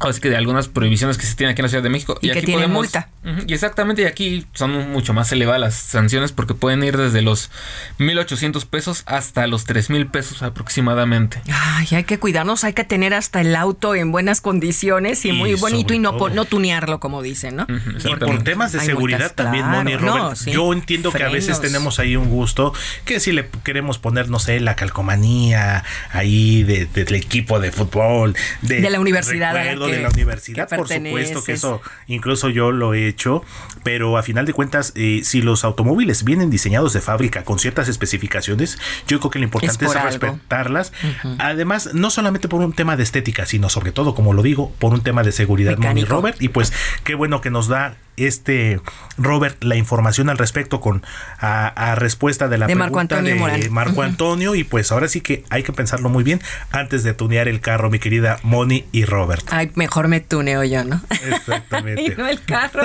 Así que de algunas prohibiciones que se tienen aquí en la Ciudad de México. Y, que tiene multa. y exactamente, y aquí son mucho más elevadas las sanciones porque pueden ir desde los 1.800 pesos hasta los 3.000 pesos aproximadamente. Ay, hay que cuidarnos, hay que tener hasta el auto en buenas condiciones y, muy bonito y no, no tunearlo, como dicen, ¿no? y por temas de seguridad también, Moni Robert. Yo entiendo que a veces tenemos ahí un gusto que si le queremos poner, no sé, la calcomanía ahí del equipo de fútbol, de, la universidad de la universidad, por supuesto que eso incluso yo lo he hecho, pero a final de cuentas, eh, si los automóviles vienen diseñados de fábrica con ciertas especificaciones, yo creo que lo importante es, respetarlas. Además, no solamente por un tema de estética, sino sobre todo, como lo digo, por un tema de seguridad, Moni Robert. Y pues qué bueno que nos da este Robert la información al respecto con a, respuesta de la pregunta Marco Antonio de Marco Antonio y pues ahora sí que hay que pensarlo muy bien antes de tunear el carro, mi querida Moni y Robert. Ay, mejor me tuneo yo, ¿no? Exactamente. y no el carro.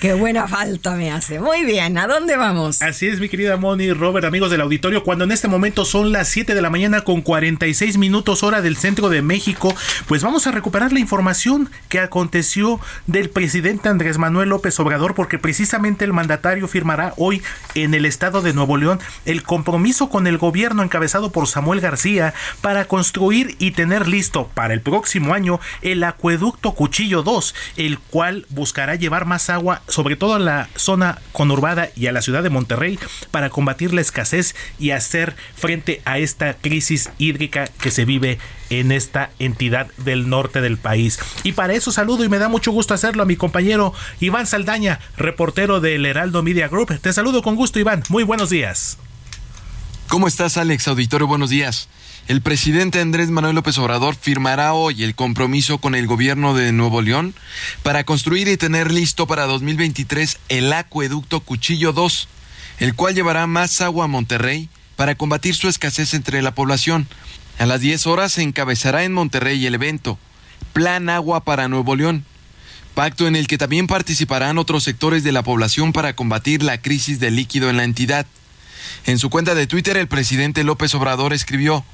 Qué buena falta me hace. Muy bien, ¿a dónde vamos? Así es, mi querida Moni y Robert, amigos del auditorio, cuando en este momento son las 7 de la mañana con 46 minutos hora del centro de México, pues vamos a recuperar la información que aconteció del presidente Andrés Manuel López Obrador porque precisamente el mandatario firmará hoy en el estado de Nuevo León el compromiso con el gobierno encabezado por Samuel García para construir y tener listo para el próximo año el acueducto Cuchillo 2, el cual buscará llevar más agua sobre todo a la zona conurbada y a la ciudad de Monterrey para combatir la escasez y hacer frente a esta crisis hídrica que se vive en esta entidad del norte del país. Y para eso saludo y me da mucho gusto hacerlo a mi compañero Iván Saldaña, reportero del Heraldo Media Group. Te saludo con gusto, Iván. Muy buenos días. ¿Cómo estás, Alex? Auditorio, buenos días. El presidente Andrés Manuel López Obrador firmará hoy el compromiso con el gobierno de Nuevo León para construir y tener listo para 2023 el acueducto Cuchillo 2, el cual llevará más agua a Monterrey para combatir su escasez entre la población. A las 10 horas se encabezará en Monterrey el evento Plan Agua para Nuevo León, pacto en el que también participarán otros sectores de la población para combatir la crisis de líquido en la entidad. En su cuenta de Twitter, el presidente López Obrador escribió,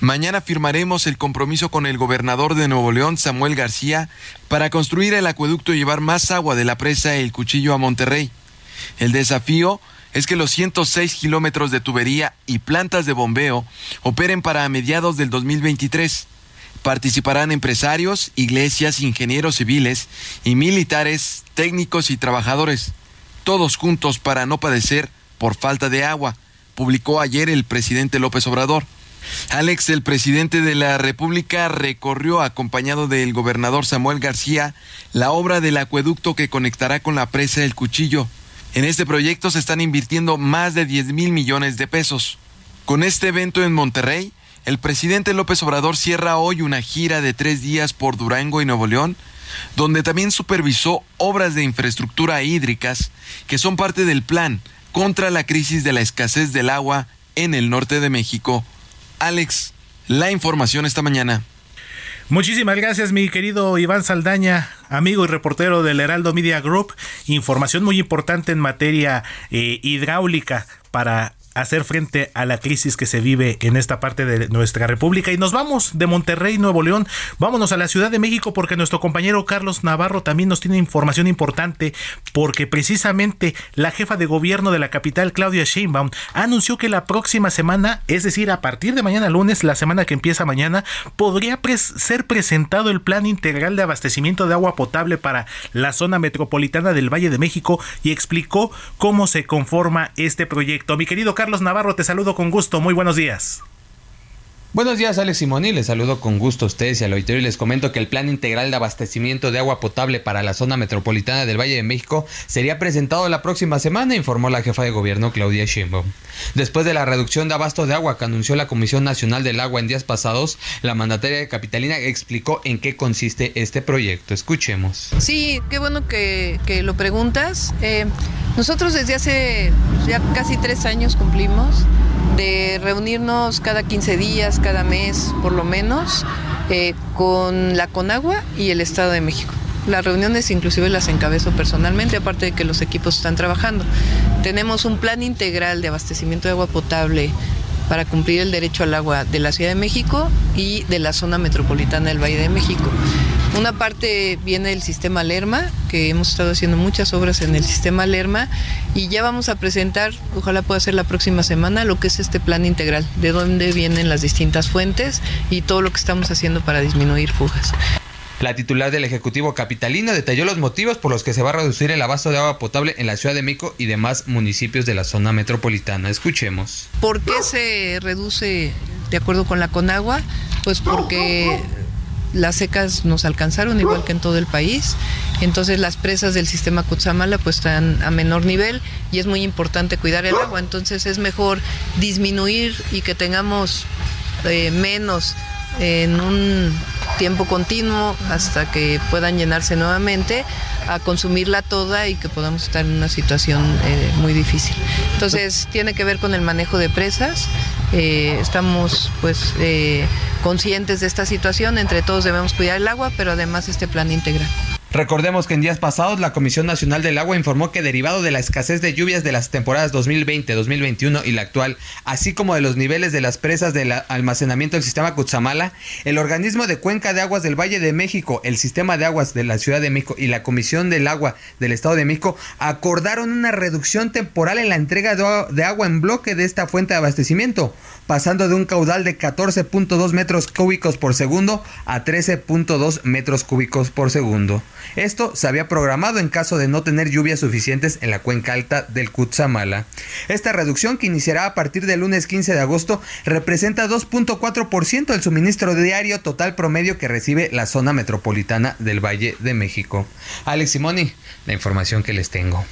Mañana firmaremos el compromiso con el gobernador de Nuevo León, Samuel García, para construir el acueducto y llevar más agua de la presa El Cuchillo a Monterrey. El desafío es que los 106 kilómetros de tubería y plantas de bombeo operen para mediados del 2023. Participarán empresarios, iglesias, ingenieros civiles y militares, técnicos y trabajadores, todos juntos para no padecer por falta de agua, publicó ayer el presidente López Obrador. Alex, el presidente de la República, recorrió acompañado del gobernador Samuel García la obra del acueducto que conectará con la presa El Cuchillo. En este proyecto se están invirtiendo más de 10 mil millones de pesos. Con este evento en Monterrey, el presidente López Obrador cierra hoy una gira de tres días por Durango y Nuevo León, donde también supervisó obras de infraestructura hídricas que son parte del plan contra la crisis de la escasez del agua en el norte de México. Alex, la información esta mañana. Muchísimas gracias, mi querido Iván Saldaña, amigo y reportero del Heraldo Media Group. Información muy importante en materia eh, hidráulica para hacer frente a la crisis que se vive en esta parte de nuestra república. Y nos vamos de Monterrey, Nuevo León, vámonos a la Ciudad de México porque nuestro compañero Carlos Navarro también nos tiene información importante porque precisamente la jefa de gobierno de la capital, Claudia Sheinbaum, anunció que la próxima semana, es decir, a partir de mañana lunes, la semana que empieza mañana, podría ser presentado el plan integral de abastecimiento de agua potable para la zona metropolitana del Valle de México y explicó cómo se conforma este proyecto. Mi querido Carlos Carlos Navarro, te saludo con gusto. Muy buenos días. Buenos días, Alex Simoni. Les saludo con gusto a ustedes y al auditorio y les comento que el Plan Integral de Abastecimiento de Agua Potable para la zona metropolitana del Valle de México sería presentado la próxima semana, informó la jefa de gobierno Claudia Sheinbaum. Después de la reducción de abasto de agua que anunció la Comisión Nacional del Agua en días pasados, la mandataria de Capitalina explicó en qué consiste este proyecto. Escuchemos. Sí, qué bueno que, lo preguntas. Eh, nosotros desde hace ya casi tres años cumplimos de reunirnos cada 15 días, cada mes por lo menos, eh, con la Conagua y el Estado de México. Las reuniones inclusive las encabezo personalmente, aparte de que los equipos están trabajando. Tenemos un plan integral de abastecimiento de agua potable para cumplir el derecho al agua de la Ciudad de México y de la zona metropolitana del Valle de México. Una parte viene el sistema Lerma, que hemos estado haciendo muchas obras en el sistema Lerma y ya vamos a presentar, ojalá pueda ser la próxima semana, lo que es este plan integral, de dónde vienen las distintas fuentes y todo lo que estamos haciendo para disminuir fugas. La titular del Ejecutivo Capitalino detalló los motivos por los que se va a reducir el abasto de agua potable en la Ciudad de México y demás municipios de la zona metropolitana. Escuchemos. ¿Por qué se reduce de acuerdo con la Conagua? Pues porque las secas nos alcanzaron igual que en todo el país. Entonces las presas del sistema Cutzamala pues están a menor nivel y es muy importante cuidar el agua. Entonces es mejor disminuir y que tengamos eh, menos en un tiempo continuo hasta que puedan llenarse nuevamente a consumirla toda y que podamos estar en una situación eh, muy difícil. Entonces tiene que ver con el manejo de presas. Eh, estamos pues eh, conscientes de esta situación, entre todos debemos cuidar el agua, pero además este plan integral. Recordemos que en días pasados la Comisión Nacional del Agua informó que derivado de la escasez de lluvias de las temporadas 2020, 2021 y la actual, así como de los niveles de las presas del almacenamiento del sistema Cutzamala, el organismo de Cuenca de Aguas del Valle de México, el Sistema de Aguas de la Ciudad de México y la Comisión del Agua del Estado de México acordaron una reducción temporal en la entrega de agua en bloque de esta fuente de abastecimiento, pasando de un caudal de 14.2 metros cúbicos por segundo a 13.2 metros cúbicos por segundo. Esto se había programado en caso de no tener lluvias suficientes en la cuenca alta del Cutzamala. Esta reducción, que iniciará a partir del lunes 15 de agosto, representa 2.4% del suministro diario total promedio que recibe la zona metropolitana del Valle de México. Alex Simoni, la información que les tengo.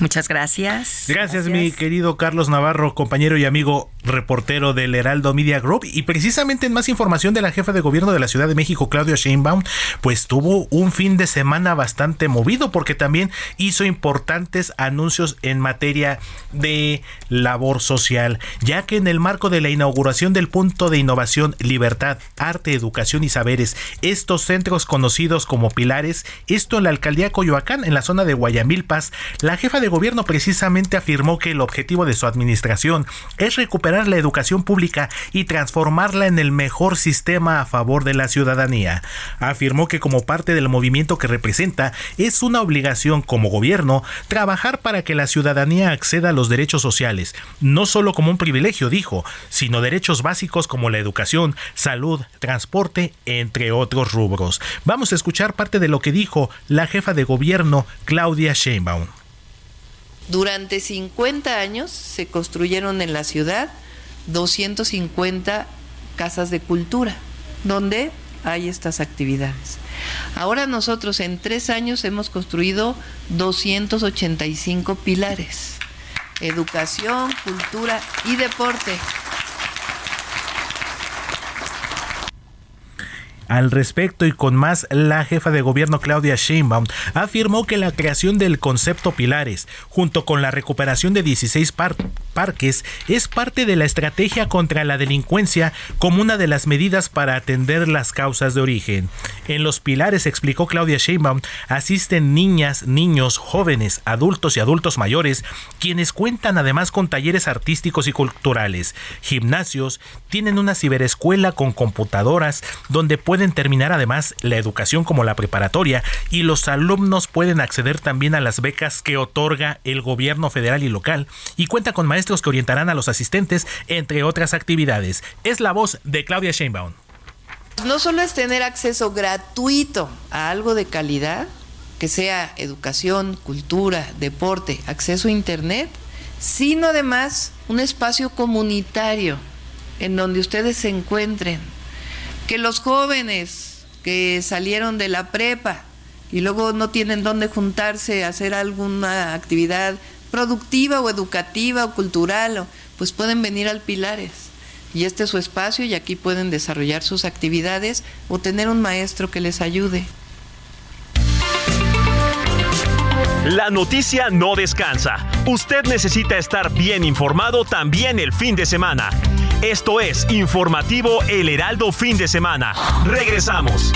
Muchas gracias. gracias. mi querido Carlos Navarro, compañero y amigo reportero del Heraldo Media Group. Y precisamente en más información de la jefa de gobierno de la Ciudad de México, Claudia Sheinbaum, pues tuvo un fin de semana bastante movido porque también hizo importantes anuncios en materia de labor social, ya que en el marco de la inauguración del punto de innovación, libertad, arte, educación y saberes, estos centros conocidos como pilares, esto en la alcaldía Coyoacán, en la zona de Guayamilpas, la jefa de gobierno precisamente afirmó que el objetivo de su administración es recuperar la educación pública y transformarla en el mejor sistema a favor de la ciudadanía. Afirmó que como parte del movimiento que representa, es una obligación como gobierno trabajar para que la ciudadanía acceda a los derechos sociales, no solo como un privilegio, dijo, sino derechos básicos como la educación, salud, transporte, entre otros rubros. Vamos a escuchar parte de lo que dijo la jefa de gobierno, Claudia Sheinbaum. Durante 50 años se construyeron en la ciudad 250 casas de cultura, donde hay estas actividades. Ahora nosotros en tres años hemos construido 285 pilares. Educación, cultura y deporte. Al respecto y con más, la jefa de gobierno Claudia Sheinbaum afirmó que la creación del concepto pilares, junto con la recuperación de 16 parques, es parte de la estrategia contra la delincuencia como una de las medidas para atender las causas de origen. En los pilares, explicó Claudia Sheinbaum, asisten niñas, niños, jóvenes, adultos y adultos mayores, quienes cuentan además con talleres artísticos y culturales, gimnasios, tienen una ciberescuela con computadoras donde pueden terminar además la educación como la preparatoria y los alumnos pueden acceder también a las becas que otorga el gobierno federal y local y cuenta con maestros que orientarán a los asistentes entre otras actividades. Es la voz de Claudia Sheinbaum. No solo es tener acceso gratuito a algo de calidad, que sea educación, cultura, deporte, acceso a Internet, sino además un espacio comunitario en donde ustedes se encuentren, que los jóvenes que salieron de la prepa y luego no tienen dónde juntarse a hacer alguna actividad productiva o educativa o cultural, pues pueden venir al Pilares. Y este es su espacio y aquí pueden desarrollar sus actividades o tener un maestro que les ayude. La noticia no descansa. Usted necesita estar bien informado también el fin de semana. Esto es Informativo El Heraldo Fin de Semana. Regresamos.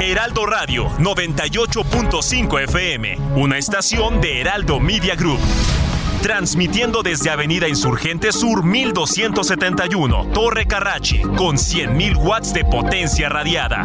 Heraldo Radio 98.5 FM, una estación de Heraldo Media Group. Transmitiendo desde Avenida Insurgente Sur 1271, Torre Carrachi, con 100.000 watts de potencia radiada.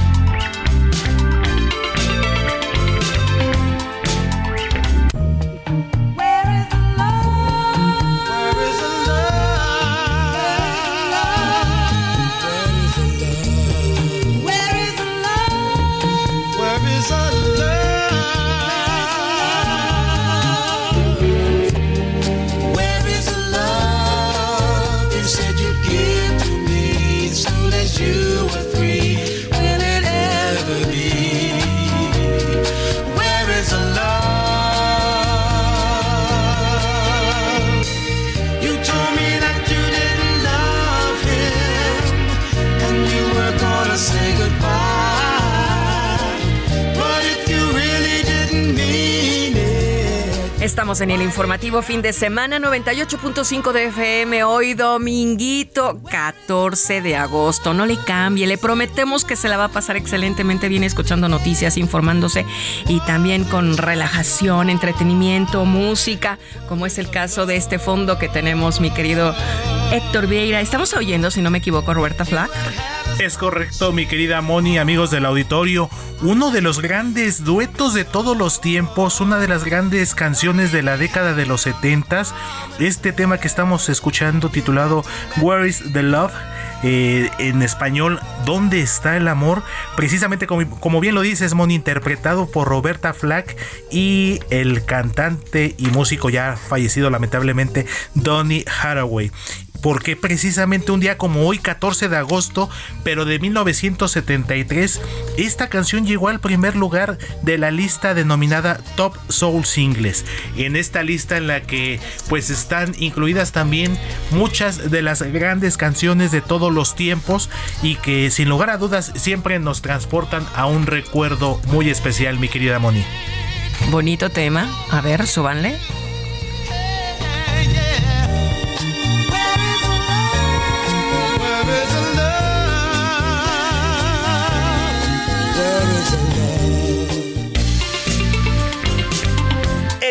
En el informativo fin de semana 98.5 de FM, hoy dominguito 14 de agosto. No le cambie, le prometemos que se la va a pasar excelentemente bien escuchando noticias, informándose y también con relajación, entretenimiento, música, como es el caso de este fondo que tenemos, mi querido Héctor Vieira. Estamos oyendo, si no me equivoco, Roberta Flack. Es correcto, mi querida Moni, amigos del auditorio. Uno de los grandes duetos de todos los tiempos, una de las grandes canciones de la década de los 70 Este tema que estamos escuchando, titulado Where is the Love, eh, en español ¿Dónde está el amor? Precisamente como, bien lo dices, Mon, interpretado por Roberta Flack y el cantante y músico ya fallecido lamentablemente Donny Haraway porque precisamente un día como hoy, 14 de agosto, pero de 1973, esta canción llegó al primer lugar de la lista denominada Top Soul Singles. En esta lista en la que pues están incluidas también muchas de las grandes canciones de todos los tiempos y que sin lugar a dudas siempre nos transportan a un recuerdo muy especial, mi querida Moni. Bonito tema. A ver, súbanle.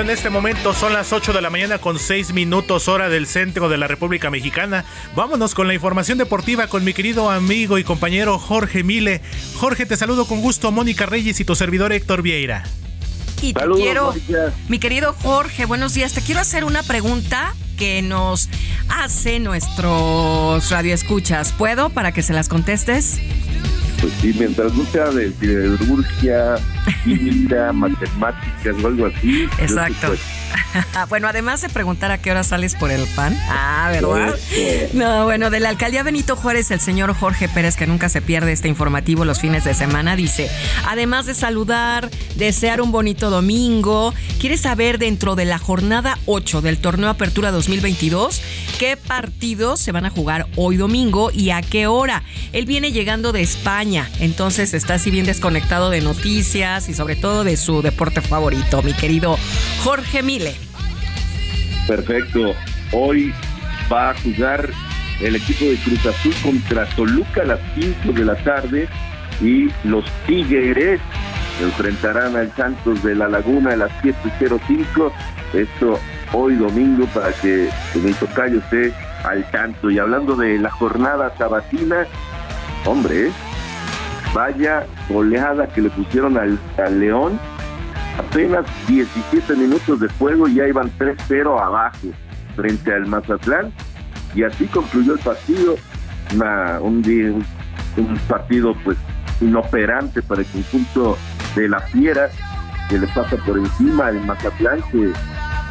En este momento son las 8 de la mañana con 6 minutos hora del centro de la República Mexicana. Vámonos con la información deportiva con mi querido amigo y compañero Jorge Mile. Jorge, te saludo con gusto, Mónica Reyes y tu servidor Héctor Vieira. Y te quiero, mi querido Jorge, buenos días. Te quiero hacer una pregunta que nos hace nuestros radioescuchas. ¿Puedo para que se las contestes? Pues sí, mientras no sea de siderurgia, química, matemáticas o algo así. Exacto. bueno, además de preguntar a qué hora sales por el pan. Ah, ¿verdad? No, bueno, de la alcaldía Benito Juárez, el señor Jorge Pérez, que nunca se pierde este informativo los fines de semana, dice, además de saludar, desear un bonito domingo, quiere saber dentro de la jornada 8 del torneo Apertura 2022, qué partidos se van a jugar hoy domingo y a qué hora. Él viene llegando de España, entonces está así bien desconectado de noticias y sobre todo de su deporte favorito, mi querido Jorge Mile. Perfecto. Hoy va a jugar el equipo de Cruz Azul contra Toluca a las 5 de la tarde y los Tigres enfrentarán al Santos de la Laguna a las 7.05. Esto hoy domingo para que el tocayo esté al tanto. Y hablando de la jornada sabatina, hombre, vaya goleada que le pusieron al, al León apenas 17 minutos de juego ya iban 3-0 abajo frente al Mazatlán. Y así concluyó el partido, un, un, partido pues inoperante para el conjunto de la Fiera que le pasa por encima al Mazatlán que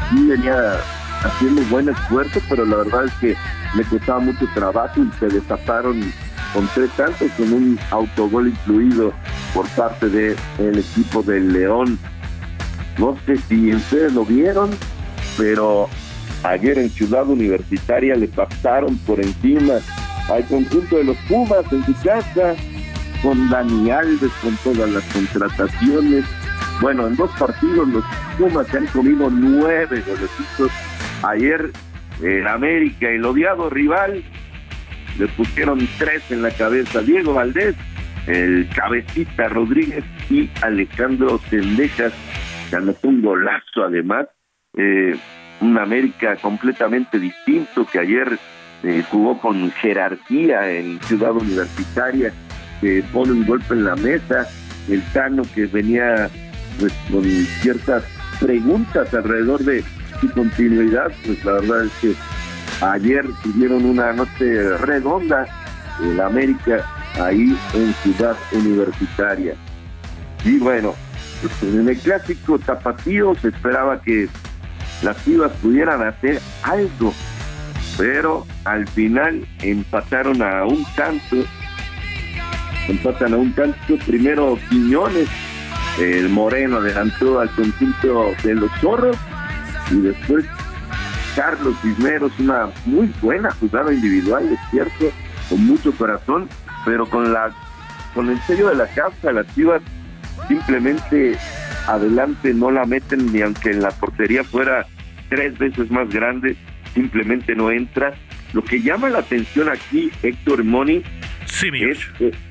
sí venía haciendo buen esfuerzo pero la verdad es que le costaba mucho trabajo y se desataron con tres tantos con un autogol incluido por parte del equipo del León no sé si ustedes lo vieron, pero ayer en Ciudad Universitaria le pasaron por encima al conjunto de los Pumas en su casa, con Dani Alves, con todas las contrataciones. Bueno, en dos partidos los Pumas se han comido nueve golecitos. Ayer en América, el odiado rival, le pusieron tres en la cabeza. Diego Valdés, el cabecita Rodríguez y Alejandro Sendejas se anotó un golazo además, eh, un América completamente distinto que ayer eh, jugó con jerarquía en Ciudad Universitaria, que pone un golpe en la mesa, el Tano que venía pues, con ciertas preguntas alrededor de su continuidad, pues la verdad es que ayer tuvieron una noche redonda el América ahí en Ciudad Universitaria. Y bueno, en el clásico tapatío se esperaba que las Chivas pudieran hacer algo, pero al final empataron a un tanto, empatan a un tanto, primero Quiñones, el Moreno adelantó al conjunto de los zorros y después Carlos Cisneros, una muy buena jugada individual, es cierto, con mucho corazón, pero con la con el sello de la causa, las Chivas simplemente adelante no la meten ni aunque en la portería fuera tres veces más grande, simplemente no entra. Lo que llama la atención aquí, Héctor Moni, Sí, es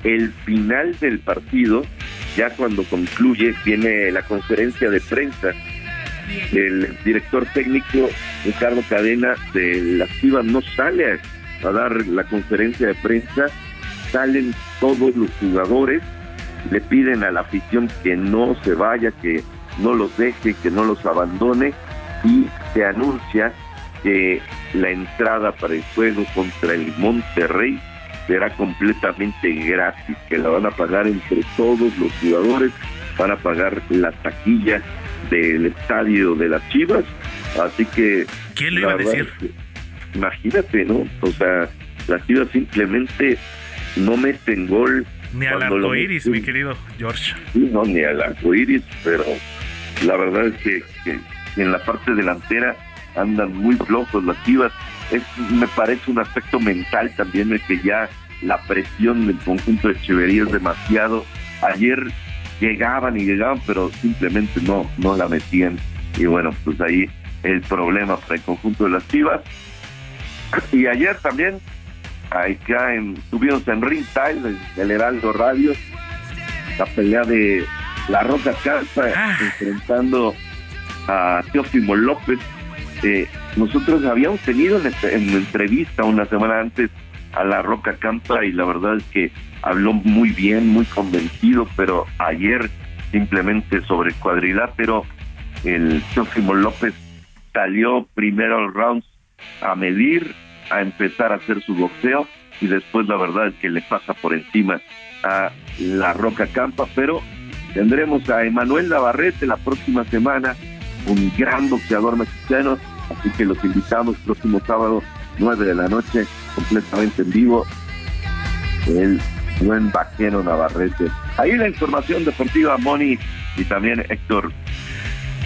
el final del partido, ya cuando concluye, viene la conferencia de prensa el director técnico Ricardo Cadena de las Chivas. No sale a, dar la conferencia de prensa, salen todos los jugadores, le piden a la afición que no se vaya, que no los deje, que no los abandone. Y se anuncia que la entrada para el juego contra el Monterrey será completamente gratis, que la van a pagar entre todos los jugadores, van a pagar la taquilla del estadio de las Chivas, así que... ¿Quién le iba a decir? imagínate, ¿no? O sea, las Chivas simplemente no meten gol. Ni al arco iris, mi querido George. Sí, no, ni al arco iris, pero la verdad es que, en la parte delantera andan muy flojos las Chivas. Es, me parece un aspecto mental también el que ya la presión del conjunto de Echeverría es demasiado. Ayer llegaban y llegaban, pero simplemente no, no la metían. Y bueno, pues ahí el problema para el conjunto de las Chivas. Y ayer también, acá en, tuvimos en Ringside, el Heraldo Radio, la pelea de La Roca Calza ah. enfrentando a Teófimo López. Eh, nosotros habíamos tenido en, en entrevista una semana antes a La Roca Campa y la verdad es que habló muy bien, muy convencido, pero ayer simplemente sobre cuadrilátero, el Teófimo López salió primero al rounds a medir, a empezar a hacer su boxeo y después la verdad es que le pasa por encima a la Roca Campa, pero tendremos a Emanuel Navarrete la próxima semana, un gran boxeador mexicano, así que los invitamos próximo sábado, 9 de la noche, completamente en vivo. El buen vaquero Navarrete. Ahí la información deportiva, Moni, y también Héctor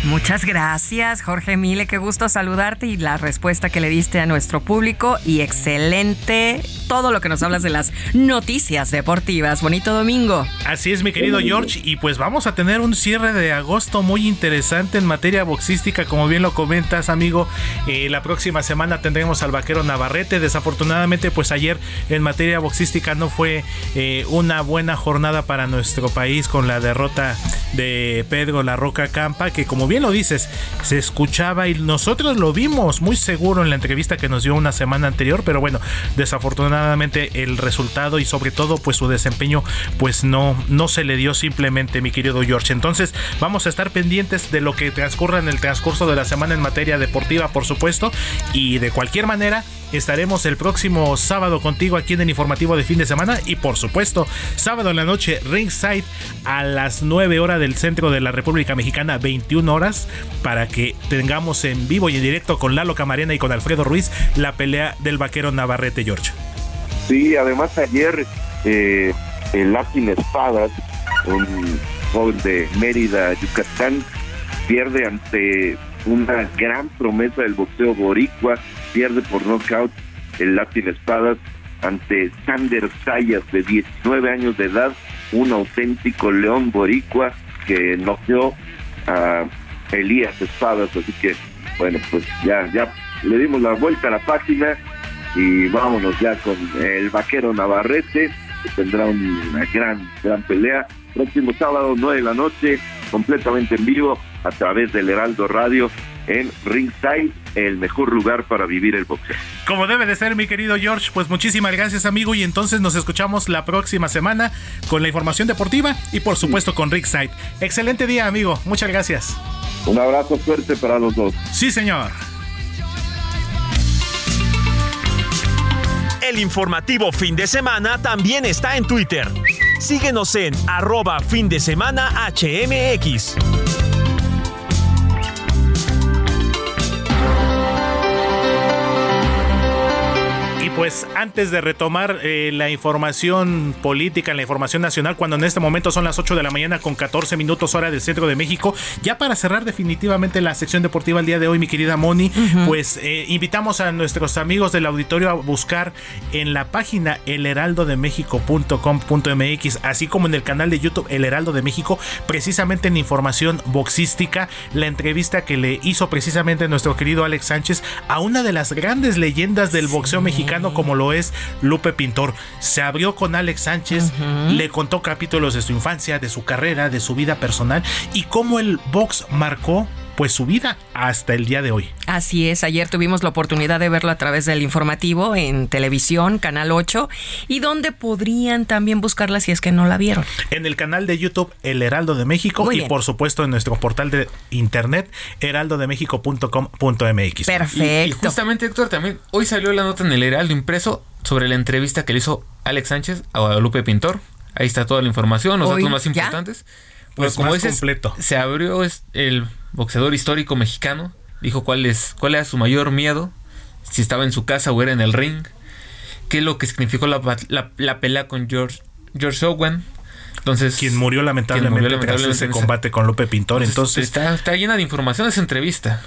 Muchas gracias, Jorge Mile. Qué gusto saludarte y la respuesta que le diste a nuestro público. Y excelente todo lo que nos hablas de las noticias deportivas. Bonito domingo. Así es, mi querido George. Y pues vamos a tener un cierre de agosto muy interesante en materia boxística, como bien lo comentas, amigo. Eh, la próxima semana tendremos al vaquero Navarrete. Desafortunadamente, pues ayer en materia boxística no fue eh, una buena jornada para nuestro país con la derrota de Pedro La Roca Campa, que como bien lo dices, se escuchaba y nosotros lo vimos muy seguro en la entrevista que nos dio una semana anterior, pero bueno, desafortunadamente el resultado y sobre todo pues su desempeño pues no, no se le dio simplemente mi querido George. Entonces vamos a estar pendientes de lo que transcurra en el transcurso de la semana en materia deportiva, por supuesto, y de cualquier manera estaremos el próximo sábado contigo aquí en el informativo de fin de semana y por supuesto sábado en la noche ringside a las 9 horas del centro de la República Mexicana 21 horas para que tengamos en vivo y en directo con Lalo Camarena y con Alfredo Ruiz la pelea del vaquero Navarrete George. Sí, además ayer eh, el Latin Espadas, un joven de Mérida, Yucatán, pierde ante una gran promesa del boxeo boricua, pierde por knockout el Latin Espadas ante Sander Sayas de 19 años de edad, un auténtico león boricua que noqueó a Elías Espadas, así que bueno, pues ya, ya le dimos la vuelta a la página y vámonos ya con el vaquero Navarrete, que tendrá una gran, gran pelea. Próximo sábado, 9 de la noche, completamente en vivo a través del Heraldo Radio en Ringside, el mejor lugar para vivir el boxeo. Como debe de ser, mi querido George, pues muchísimas gracias, amigo, y entonces nos escuchamos la próxima semana con la información deportiva y por supuesto con Ringside. Excelente día, amigo. Muchas gracias. Un abrazo fuerte para los dos. Sí, señor. El informativo fin de semana también está en Twitter. Síguenos en arroba fin de semana HMX. Pues antes de retomar eh, la información política, la información nacional, cuando en este momento son las 8 de la mañana con 14 minutos hora del centro de México, ya para cerrar definitivamente la sección deportiva el día de hoy, mi querida Moni, pues eh, invitamos a nuestros amigos del auditorio a buscar en la página elheraldodemexico.com.mx, así como en el canal de YouTube El Heraldo de México, precisamente en información boxística, la entrevista que le hizo precisamente nuestro querido Alex Sánchez a una de las grandes leyendas del boxeo mexicano mexicano como lo es Lupe Pintor. Se abrió con Alex Sánchez, le contó capítulos de su infancia, de su carrera, de su vida personal y cómo el box marcó pues su vida hasta el día de hoy. Así es, ayer tuvimos la oportunidad de verlo a través del informativo en televisión, Canal 8, y donde podrían también buscarla si es que no la vieron. En el canal de YouTube El Heraldo de México y por supuesto en nuestro portal de internet heraldodemexico.com.mx. Perfecto. Y, justamente Héctor también hoy salió la nota en el Heraldo impreso sobre la entrevista que le hizo Alex Sánchez a Guadalupe Pintor. Ahí está toda la información, los datos más importantes. Pues, como más completo. Se abrió el boxeador histórico mexicano, dijo cuál, es, cuál era su mayor miedo, si estaba en su casa o era en el ring, qué es lo que significó la, la, pelea con George, George Owen. Entonces, quien murió lamentablemente, tras ese combate con Lupe Pintor. Entonces, está, está, llena de información esa entrevista.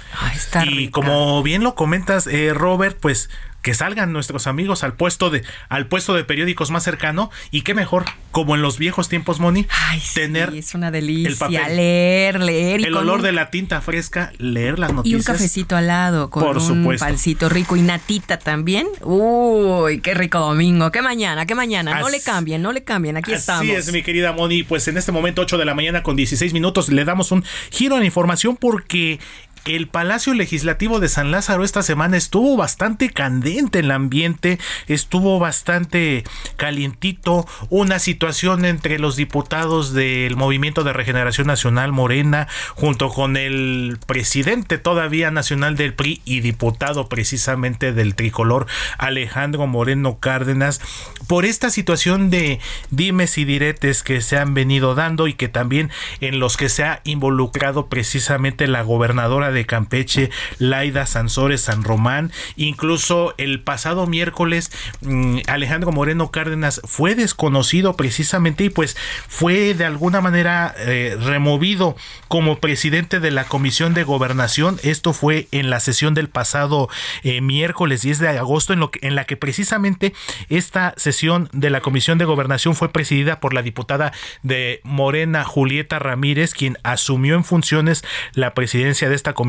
y como bien lo comentas, eh, Robert, pues que salgan nuestros amigos al puesto de al puesto de periódicos más cercano y qué mejor como en los viejos tiempos Moni tener es una delicia leer leer y el olor de la tinta fresca leer las noticias y un cafecito al lado con Por un pancito rico y natita también. Uy qué rico domingo qué mañana qué mañana. No le cambien no le cambien aquí estamos. así es mi querida Moni pues en este momento 8 de la mañana con 16 minutos le damos un giro en la información porque el Palacio Legislativo de San Lázaro esta semana estuvo bastante candente el ambiente, estuvo bastante calientito, una situación entre los diputados del Movimiento de Regeneración Nacional Morena junto con el presidente todavía nacional del PRI y diputado precisamente del tricolor Alejandro Moreno Cárdenas por esta situación de dimes y diretes que se han venido dando y que también en los que se ha involucrado precisamente la gobernadora de Campeche, Laida Sansores San Román. Incluso el pasado miércoles, mm, Alejandro Moreno Cárdenas fue desconocido precisamente y pues fue de alguna manera eh, removido como presidente de la Comisión de Gobernación. Esto fue en la sesión del pasado eh, miércoles 10 de agosto, en, lo que, en la que precisamente esta sesión de la Comisión de Gobernación fue presidida por la diputada de Morena, Julieta Ramírez, quien asumió en funciones la presidencia de esta comisión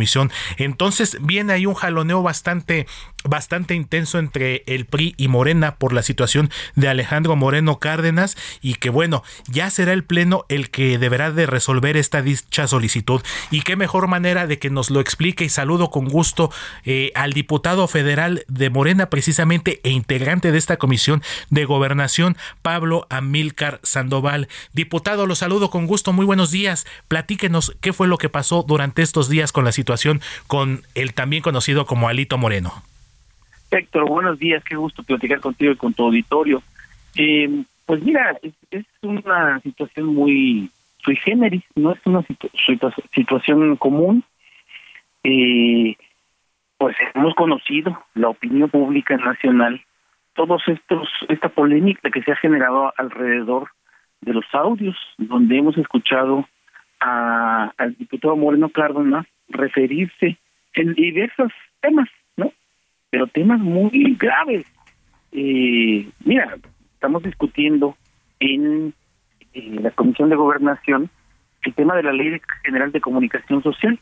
entonces viene ahí un jaloneo bastante bastante intenso entre el PRI y Morena por la situación de Alejandro Moreno Cárdenas y que bueno, ya será el pleno el que deberá de resolver esta dicha solicitud y qué mejor manera de que nos lo explique y saludo con gusto eh, al diputado federal de Morena precisamente e integrante de esta comisión de gobernación Pablo Amílcar Sandoval. Diputado, lo saludo con gusto, muy buenos días. Platíquenos qué fue lo que pasó durante estos días con la situación con el también conocido como Alito Moreno. Héctor, buenos días, qué gusto platicar contigo y con tu auditorio. Eh, pues mira, es, una situación muy sui generis, no es una situación común. Eh, pues hemos conocido la opinión pública nacional, todos estos, esta polémica que se ha generado alrededor de los audios, donde hemos escuchado a, al diputado Moreno Cárdenas referirse en diversos temas, pero temas muy graves. Eh, mira, estamos discutiendo en, la Comisión de Gobernación el tema de la Ley General de Comunicación Social.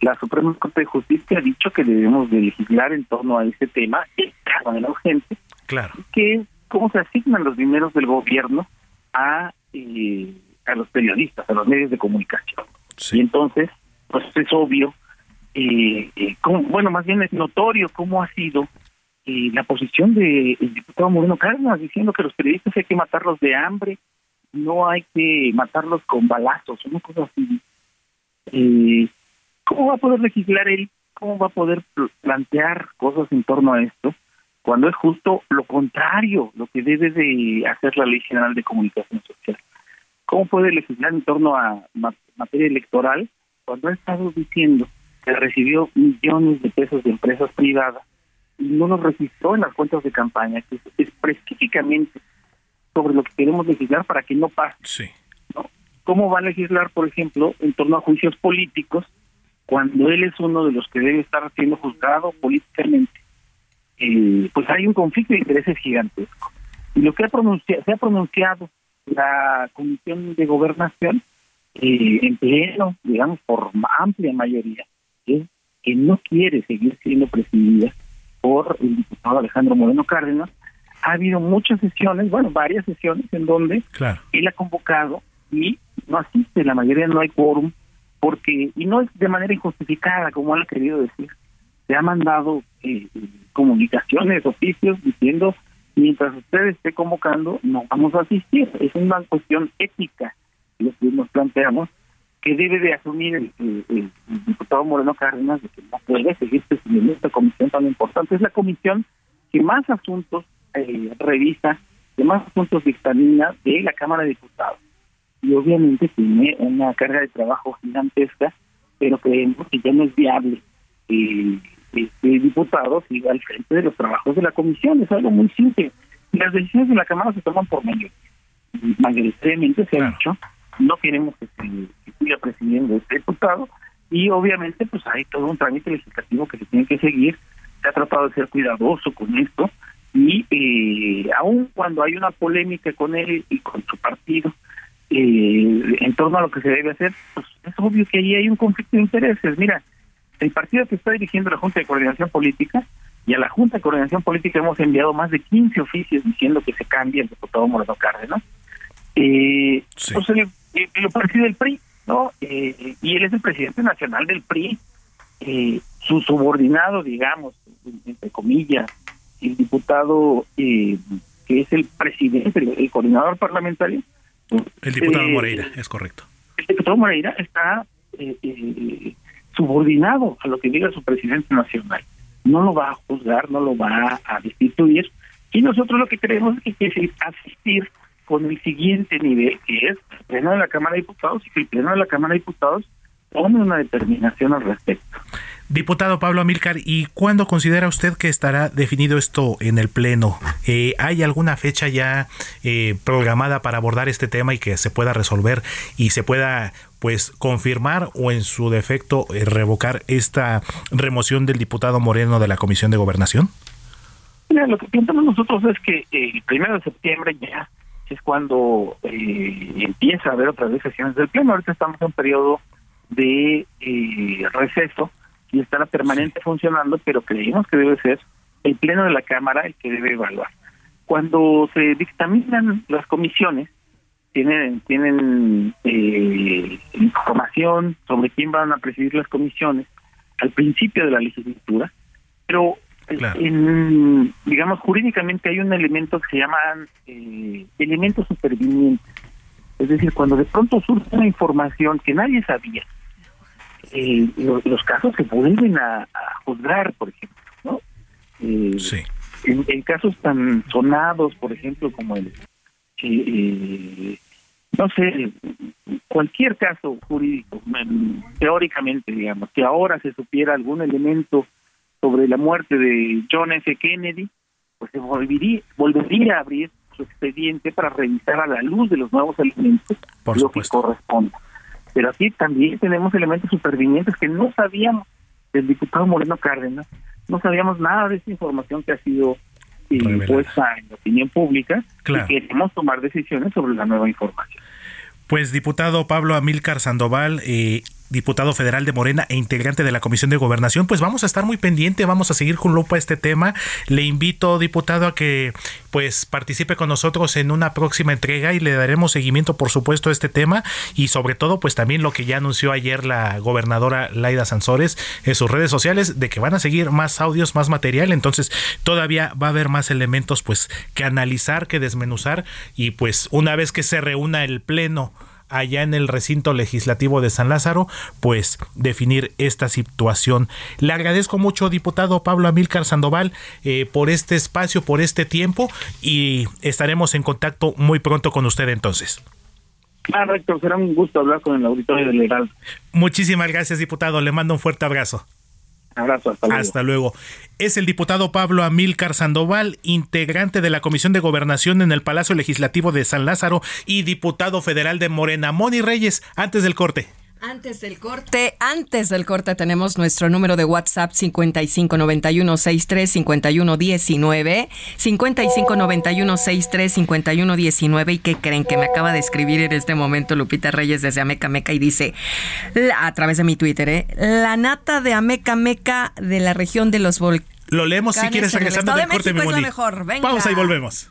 La Suprema Corte de Justicia ha dicho que debemos de legislar en torno a ese tema de manera urgente. Claro. Que es cómo se asignan los dineros del gobierno a, eh, a los periodistas, a los medios de comunicación. Y entonces, pues es obvio eh, bueno, más bien es notorio cómo ha sido la posición del diputado Moreno Cárdenas diciendo que los periodistas hay que matarlos de hambre, no hay que matarlos con balazos, una cosa así. ¿Cómo va a poder legislar él? ¿Cómo va a poder plantear cosas en torno a esto? Cuando es justo lo contrario, lo que debe de hacer la Ley General de Comunicación Social. ¿Cómo puede legislar en torno a materia electoral cuando ha estado diciendo que recibió millones de pesos de empresas privadas y no los registró en las cuentas de campaña, que es específicamente sobre lo que queremos legislar para que no pase. Sí. ¿no? ¿Cómo va a legislar, por ejemplo, en torno a juicios políticos cuando él es uno de los que debe estar siendo juzgado políticamente? Eh, pues hay un conflicto de intereses gigantesco. Y lo que ha pronunciado, se ha pronunciado la Comisión de Gobernación eh, en pleno, digamos, por amplia mayoría, que no quiere seguir siendo presidida por el diputado Alejandro Moreno Cárdenas, ha habido muchas sesiones, bueno, varias sesiones en donde él ha convocado y no asiste, la mayoría no hay quórum, porque, y no es de manera injustificada, como él ha querido decir, se ha mandado eh, comunicaciones, oficios diciendo, mientras usted esté convocando, no vamos a asistir. Es una cuestión ética lo que nos planteamos, que debe de asumir el, diputado Moreno Cárdenas de que no puede seguir presidiendo esta comisión tan importante. Es la comisión que más asuntos eh, revisa, que más asuntos dictamina de la Cámara de Diputados. Y obviamente tiene una carga de trabajo gigantesca, pero creemos que ya no es viable eh, este diputado siga al frente de los trabajos de la comisión. Es algo muy simple. Las decisiones de la Cámara se toman por medio. Mayoritariamente se ha dicho no queremos que, se, siga presidiendo este diputado y obviamente pues hay todo un trámite legislativo que se tiene que seguir. Se ha tratado de ser cuidadoso con esto y eh, aun cuando hay una polémica con él y con su partido eh, en torno a lo que se debe hacer, pues es obvio que ahí hay un conflicto de intereses. Mira, el partido que está dirigiendo la Junta de Coordinación Política y a la Junta de Coordinación Política hemos enviado más de 15 oficios diciendo que se cambie el diputado Moreno Cárdenas. Eh, pues el, lo preside el PRI, ¿no? Eh, y él es el presidente nacional del PRI. Eh, su subordinado, digamos, entre comillas, el diputado eh, que es el presidente, el, coordinador parlamentario. El diputado Moreira, es correcto. El diputado Moreira está subordinado a lo que diga su presidente nacional. No lo va a juzgar, no lo va a destituir. Y nosotros lo que queremos es que asistir con el siguiente nivel, que es el Pleno de la Cámara de Diputados, y que el Pleno de la Cámara de Diputados tome una determinación al respecto. Diputado Pablo Amílcar, ¿y cuándo considera usted que estará definido esto en el Pleno? Eh, ¿Hay alguna fecha ya eh, programada para abordar este tema y que se pueda resolver y se pueda pues confirmar o en su defecto eh, revocar esta remoción del diputado Moreno de la Comisión de Gobernación? Mira, lo que pensamos nosotros es que el primero de septiembre ya es cuando eh, empieza a haber otras vez sesiones del Pleno. Ahorita estamos en un periodo de eh, receso y estará permanente funcionando, pero creemos que debe ser el Pleno de la Cámara el que debe evaluar. Cuando se dictaminan las comisiones, tienen tienen eh, información sobre quién van a presidir las comisiones al principio de la legislatura, pero en, digamos, jurídicamente hay un elemento que se llama eh, elementos supervinientes. Es decir, cuando de pronto surge una información que nadie sabía, eh, los, casos se vuelven a, juzgar, por ejemplo, ¿no? Eh, sí. En, casos tan sonados, por ejemplo, como el, eh, no sé, cualquier caso jurídico, teóricamente, digamos, que ahora se supiera algún elemento sobre la muerte de John F. Kennedy, pues se volvería, volvería a abrir su expediente para revisar a la luz de los nuevos elementos lo que corresponda. Pero aquí también tenemos elementos supervinientes que no sabíamos del diputado Moreno Cárdenas, no sabíamos nada de esa información que ha sido eh, puesta en la opinión pública y queremos tomar decisiones sobre la nueva información. Pues diputado Pablo Amílcar Sandoval, eh, diputado federal de Morena e integrante de la Comisión de Gobernación, pues vamos a estar muy pendiente, vamos a seguir con lupa este tema. Le invito, diputado, a que pues participe con nosotros en una próxima entrega y le daremos seguimiento, por supuesto, a este tema y sobre todo, pues también lo que ya anunció ayer la gobernadora Laida Sansores en sus redes sociales de que van a seguir más audios, más material, entonces todavía va a haber más elementos pues que analizar, que desmenuzar y pues una vez que se reúna el pleno allá en el recinto legislativo de San Lázaro, pues definir esta situación. Le agradezco mucho, diputado Pablo Amílcar Sandoval, eh, por este espacio, por este tiempo y estaremos en contacto muy pronto con usted entonces. Ah, rector, será un gusto hablar con el auditorio del Heraldo. Muchísimas gracias, diputado. Le mando un fuerte abrazo. Abrazo, hasta luego. Hasta luego. Es el diputado Pablo Amílcar Sandoval, integrante de la Comisión de Gobernación en el Palacio Legislativo de San Lázaro y diputado federal de Morena. Moni Reyes, antes del corte. Antes del corte, antes del corte tenemos nuestro número de WhatsApp 5591635119, 5591635119 y qué creen que me acaba de escribir en este momento Lupita Reyes desde Ameca Meca y dice a través de mi Twitter, ¿eh? la nata de Ameca Meca de la región de los volcanes Lo leemos si quieres regresando del corte, mi mejor. Pausa y volvemos.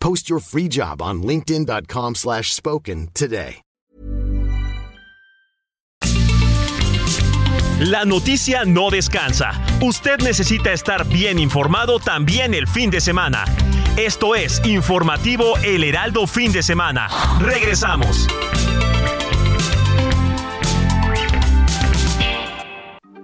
Post your free job on linkedin.com/spoken today. La noticia no descansa. Usted necesita estar bien informado también el fin de semana. Esto es Informativo El Heraldo Fin de Semana. Regresamos.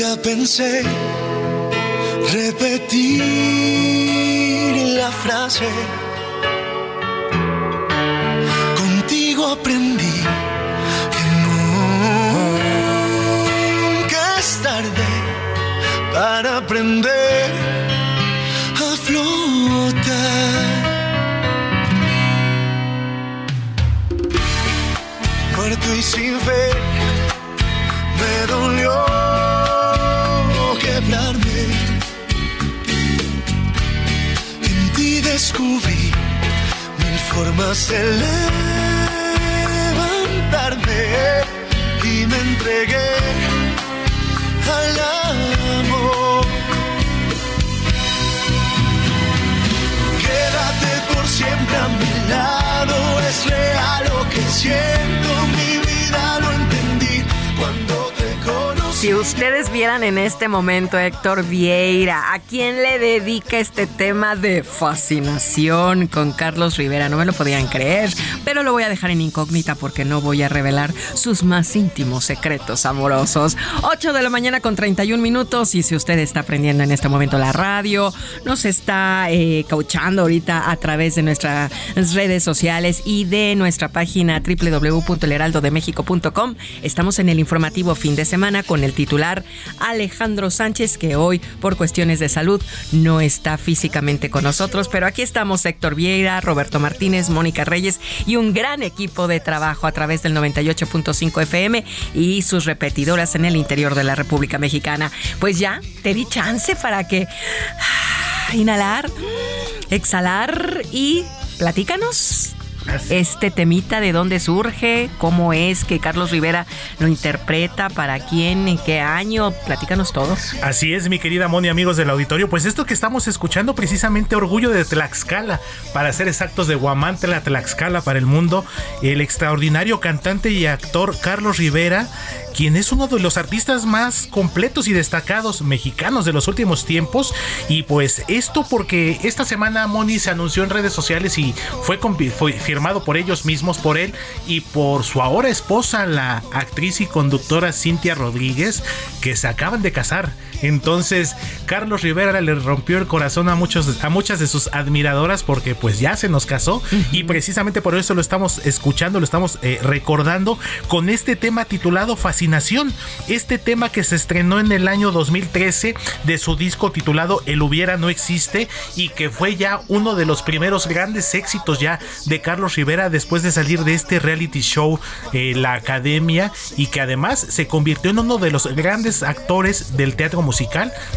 Nunca pensé repetir la frase. Contigo aprendí que nunca es tarde para aprender a flotar. Muerto y sin fe, me dolió descubrí mil formas de levantarme y me entregué al amor. Quédate por siempre a mi lado, es real lo que siento, si ustedes vieran en este momento Héctor Vieira, ¿a quién le dedica este tema de fascinación con Carlos Rivera? No me lo podían creer, pero lo voy a dejar en incógnita porque no voy a revelar sus más íntimos secretos amorosos. 8 de la mañana con 31 minutos y si usted está aprendiendo en este momento la radio, nos está eh, cauchando ahorita a través de nuestras redes sociales y de nuestra página www.elheraldodemexico.com. Estamos en el informativo fin de semana con el titular Alejandro Sánchez, que hoy por cuestiones de salud no está físicamente con nosotros, pero aquí estamos Héctor Vieira, Roberto Martínez, Mónica Reyes y un gran equipo de trabajo a través del 98.5 FM y sus repetidoras en el interior de la República Mexicana. Pues ya te di chance para que ah, inhalar, exhalar y platícanos este temita de dónde surge, cómo es que Carlos Rivera lo interpreta, para quién, en qué año, platícanos todos. Así es, mi querida Moni, amigos del auditorio, pues esto que estamos escuchando precisamente Orgullo de Tlaxcala, para ser exactos de Guamantla, Tlaxcala para el mundo, el extraordinario cantante y actor Carlos Rivera, quien es uno de los artistas más completos y destacados mexicanos de los últimos tiempos. Y pues esto porque esta semana Moni se anunció en redes sociales y fue, fue firmado por ellos mismos, por él y por su ahora esposa, la actriz y conductora Cintia Rodríguez, que se acaban de casar. Entonces, Carlos Rivera le rompió el corazón a muchos, a muchas de sus admiradoras porque pues ya se nos casó y precisamente por eso lo estamos escuchando, lo estamos eh, recordando con este tema titulado Fascinación. Este tema que se estrenó en el año 2013 de su disco titulado El hubiera no existe y que fue ya uno de los primeros grandes éxitos ya de Carlos Rivera después de salir de este reality show eh, La Academia y que además se convirtió en uno de los grandes actores del teatro musical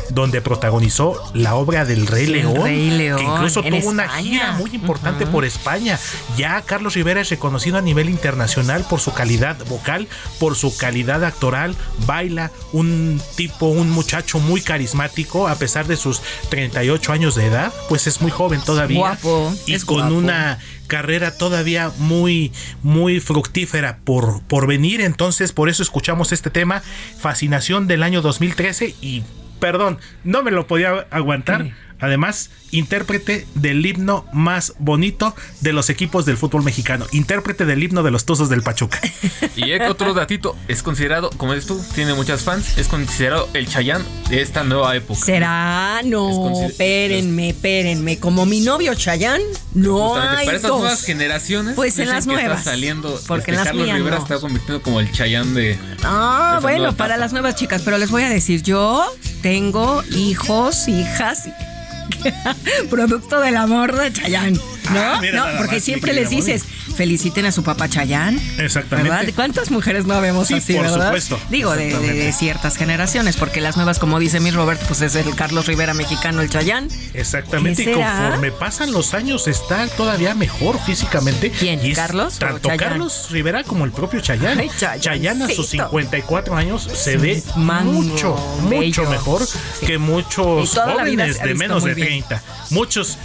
donde protagonizó la obra del Rey, León, que incluso tuvo una gira muy importante por España. Ya Carlos Rivera es reconocido a nivel internacional por su calidad vocal, por su calidad actoral, baila, un tipo, un muchacho muy carismático a pesar de sus 38 años de edad, pues es muy joven todavía guapo, y con una carrera todavía muy, muy fructífera por, por venir. Entonces, por eso escuchamos este tema, Fascinación del año 2013 y perdón, no me lo podía aguantar. Además, intérprete del himno más bonito de los equipos del fútbol mexicano. Intérprete del himno de los Tuzos del Pachuca. Y otro datito, es considerado, como dices tú, tiene muchas fans, es considerado el Chayán de esta nueva época. ¿Será? No, espérenme, espérenme. Como mi novio Chayán, no hay Para estas nuevas generaciones, pues en las nuevas. Está saliendo, porque este, en las Carlos mías Rivera no. está convirtiendo como el Chayán de... Ah, bueno, para las nuevas chicas, pero les voy a decir, yo tengo hijos, hijas, producto del amor de Chayán, ¿no? Ah, mira no, porque siempre les dices, feliciten a su papá Chayán. Exactamente. ¿Verdad? ¿Cuántas mujeres no vemos Sí, así, por verdad? supuesto. Digo, de, de- de Exactamente. ciertas generaciones, porque las nuevas, como dice mi Robert, pues es el Carlos Rivera mexicano, el Chayán. Exactamente, ¿Qué y conforme pasan los años está todavía mejor físicamente. ¿Quién, Y Carlos Tanto? Carlos Rivera como el propio Chayanne. Ay, Chayanne a sus Chayancito. 54 años se Sí, ve mucho, bello. mucho mejor que muchos jóvenes de menos de bien. 30. Muchos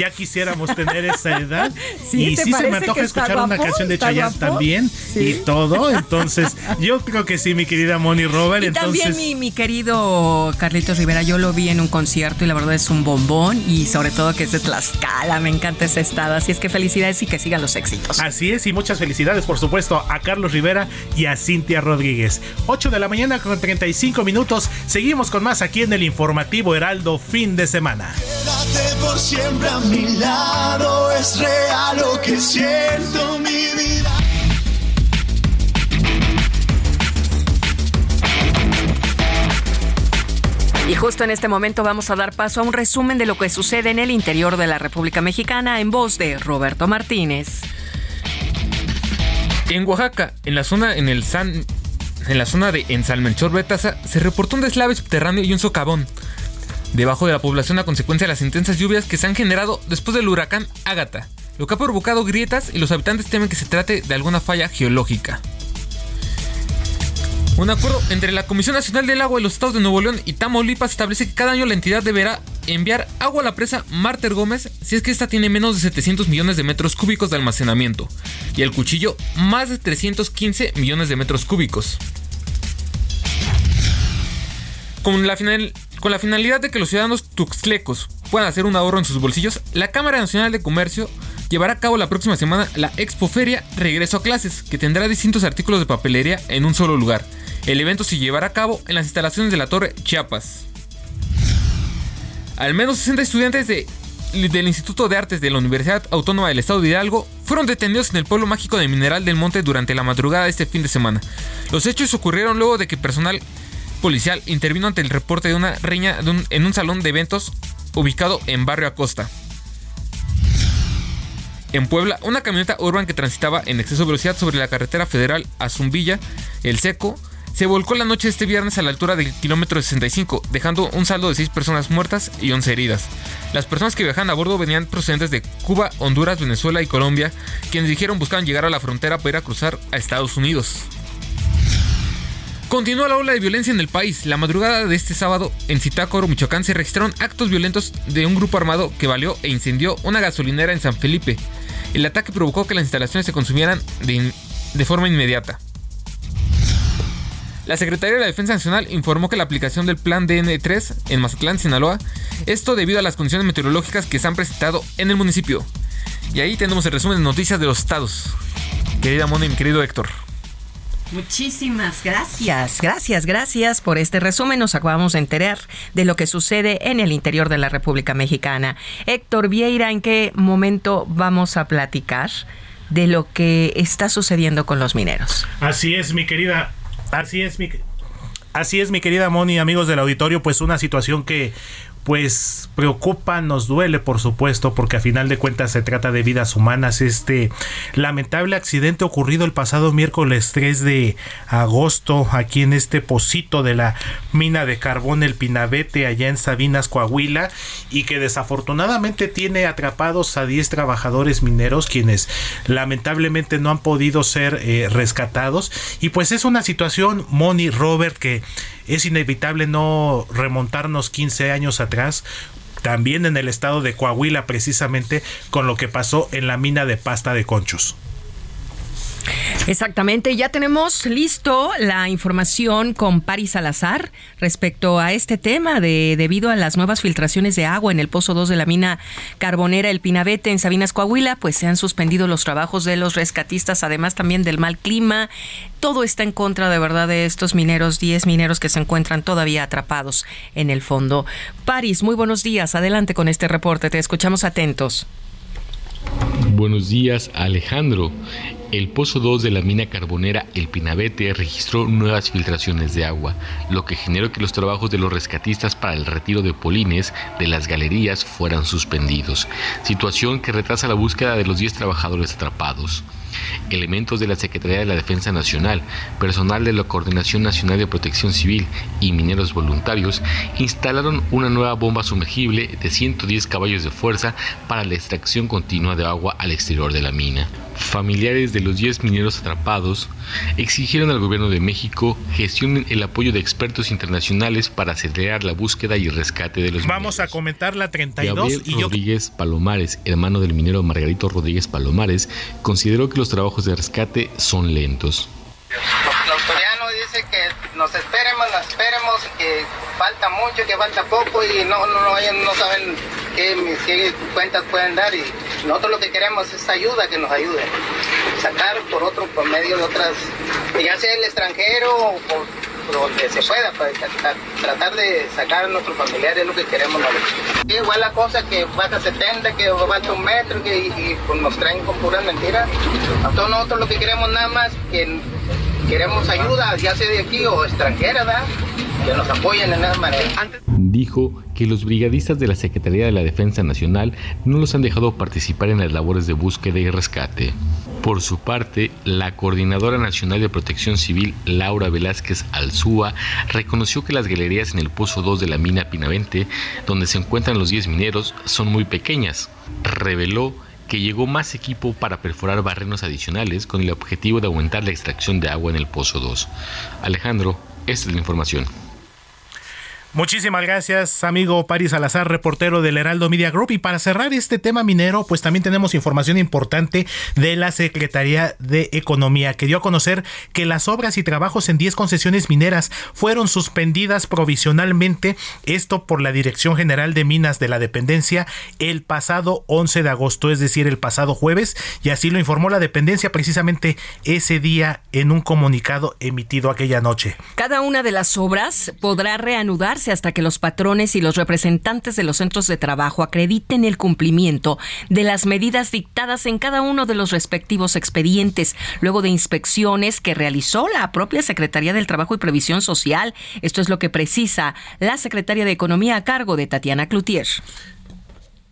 ya quisiéramos tener esa edad. Sí, y ¿te sí se me antoja escuchar una guapo? canción de ¿Está Chayanne guapo? también Sí. y todo. Entonces, yo creo que sí, mi querida Moni Robert. Y entonces, también mi, mi querido Carlitos Rivera, yo lo vi en un concierto y la verdad es un bombón y sobre todo que es de Tlaxcala, me encanta ese estado, así es que felicidades y que sigan los éxitos. Así es, y muchas felicidades, por supuesto, a Carlos Rivera y a Cintia Rodríguez. 8 de la mañana con 35 minutos. Seguimos con más aquí en el informativo Heraldo fin de semana. Quédate por siempre a mi lado, es real lo que siento mi vida. Y justo en este momento vamos a dar paso a un resumen de lo que sucede en el interior de la República Mexicana en voz de Roberto Martínez. En Oaxaca, en la zona en el San en la zona de en San Melchor Betaza, se reportó un deslave subterráneo y un socavón debajo de la población a consecuencia de las intensas lluvias que se han generado después del huracán Ágata, lo que ha provocado grietas y los habitantes temen que se trate de alguna falla geológica. Un acuerdo entre la Comisión Nacional del Agua de los Estados de Nuevo León y Tamaulipas establece que cada año la entidad deberá enviar agua a la presa Marter Gómez si es que esta tiene menos de 700 millones de metros cúbicos de almacenamiento y el cuchillo más de 315 millones de metros cúbicos. Con la, final- con la finalidad de que los ciudadanos tuxtlecos puedan hacer un ahorro en sus bolsillos, la Cámara Nacional de Comercio llevará a cabo la próxima semana la Expoferia Regreso a Clases, que tendrá distintos artículos de papelería en un solo lugar. El evento se llevará a cabo en las instalaciones de la Torre Chiapas. Al menos 60 estudiantes de- del Instituto de Artes de la Universidad Autónoma del Estado de Hidalgo fueron detenidos en el pueblo mágico de Mineral del Monte durante la madrugada de este fin de semana. Los hechos ocurrieron luego de que personal policial intervino ante el reporte de una riña en un salón de eventos ubicado en Barrio Acosta. En Puebla, una camioneta urban que transitaba en exceso de velocidad sobre la carretera federal a Zumbilla, El Seco, se volcó la noche de este viernes a la altura del kilómetro 65, dejando un saldo de 6 personas muertas y 11 heridas. Las personas que viajaban a bordo venían procedentes de Cuba, Honduras, Venezuela y Colombia, quienes dijeron buscaban llegar a la frontera para ir a cruzar a Estados Unidos. Continúa la ola de violencia en el país. La madrugada de este sábado en Zitácuaro, Michoacán, se registraron actos violentos de un grupo armado que valió e incendió una gasolinera en San Felipe. El ataque provocó que las instalaciones se consumieran de, forma inmediata. La Secretaría de la Defensa Nacional informó que la aplicación del Plan DN3 en Mazatlán, Sinaloa, esto debido a las condiciones meteorológicas que se han presentado en el municipio. Y ahí tenemos el resumen de noticias de los estados. Querida Moni, mi querido Héctor. Muchísimas gracias, gracias, gracias por este resumen. Nos acabamos de enterar de lo que sucede en el interior de la República Mexicana. Héctor Vieira, ¿en qué momento vamos a platicar de lo que está sucediendo con los mineros? Así es, mi querida. Así es, mi. Así es, mi querida Moni, amigos del auditorio, pues una situación que pues preocupa, nos duele por supuesto, porque a final de cuentas se trata de vidas humanas. Este lamentable accidente ocurrido el pasado miércoles 3 de agosto aquí en este pocito de la mina de carbón El Pinabete allá en Sabinas, Coahuila, y que desafortunadamente tiene atrapados a 10 trabajadores mineros quienes lamentablemente no han podido ser eh, rescatados. Y pues es una situación, Moni, Robert, que es inevitable no remontarnos 15 años atrás también en el estado de Coahuila precisamente con lo que pasó en la mina de pasta de conchos. Exactamente, ya tenemos listo la información con Paris Salazar respecto a este tema de debido a las nuevas filtraciones de agua en el pozo 2 de la mina carbonera El Pinabete en Sabinas Coahuila, pues se han suspendido los trabajos de los rescatistas, además también del mal clima. Todo está en contra de verdad de estos mineros, 10 mineros que se encuentran todavía atrapados en el fondo. Paris, muy buenos días. Adelante con este reporte. Te escuchamos atentos. Buenos días, Alejandro. El pozo 2 de la mina carbonera El Pinabete registró nuevas filtraciones de agua, lo que generó que los trabajos de los rescatistas para el retiro de polines de las galerías fueran suspendidos, situación que retrasa la búsqueda de los 10 trabajadores atrapados elementos de la Secretaría de la Defensa Nacional, personal de la Coordinación Nacional de Protección Civil y mineros voluntarios instalaron una nueva bomba sumergible de 110 caballos de fuerza para la extracción continua de agua al exterior de la mina. Familiares de los 10 mineros atrapados exigieron al gobierno de México gestionen el apoyo de expertos internacionales para acelerar la búsqueda y rescate de los Vamos a comentar la 32 Gabriel y Rodríguez Palomares, hermano del minero Margarito Rodríguez Palomares, consideró que los trabajos de rescate son lentos. La autoridad nos dice que nos esperemos, nos esperemos, que falta mucho, que falta poco y no, no, no, no saben qué, qué cuentas pueden dar y nosotros lo que queremos es ayuda, que nos ayude. Sacar por otro, por medio de otras, ya sea el extranjero o por, donde se pueda, para tratar, tratar de sacar a nuestros familiares es lo que queremos. Igual la cosa que falta 70, que falta un metro, que y, pues nos traen con puras mentiras. Entonces nosotros lo que queremos nada más, que queremos ayuda, ya sea de aquí o extranjera, ¿verdad? Dijo que los brigadistas de la Secretaría de la Defensa Nacional no los han dejado participar en las labores de búsqueda y rescate. Por su parte, la Coordinadora Nacional de Protección Civil, Laura Velázquez Alzúa, reconoció que las galerías en el Pozo 2 de la mina Pinavente, donde se encuentran los 10 mineros, son muy pequeñas. Reveló que llegó más equipo para perforar barrenos adicionales con el objetivo de aumentar la extracción de agua en el Pozo 2. Alejandro, esta es la información. Muchísimas gracias, amigo Paris Salazar, reportero del Heraldo Media Group. Y para cerrar este tema minero, pues también tenemos información importante de la Secretaría de Economía, que dio a conocer que las obras y trabajos en 10 concesiones mineras fueron suspendidas provisionalmente, esto por la Dirección General de Minas de la Dependencia, el pasado 11 de agosto, es decir, el pasado jueves, y así lo informó la dependencia precisamente ese día en un comunicado emitido aquella noche. Cada una de las obras podrá reanudar hasta que los patrones y los representantes de los centros de trabajo acrediten el cumplimiento de las medidas dictadas en cada uno de los respectivos expedientes, luego de inspecciones que realizó la propia Secretaría del Trabajo y Previsión Social. Esto es lo que precisa la Secretaria de Economía a cargo de Tatiana Cloutier.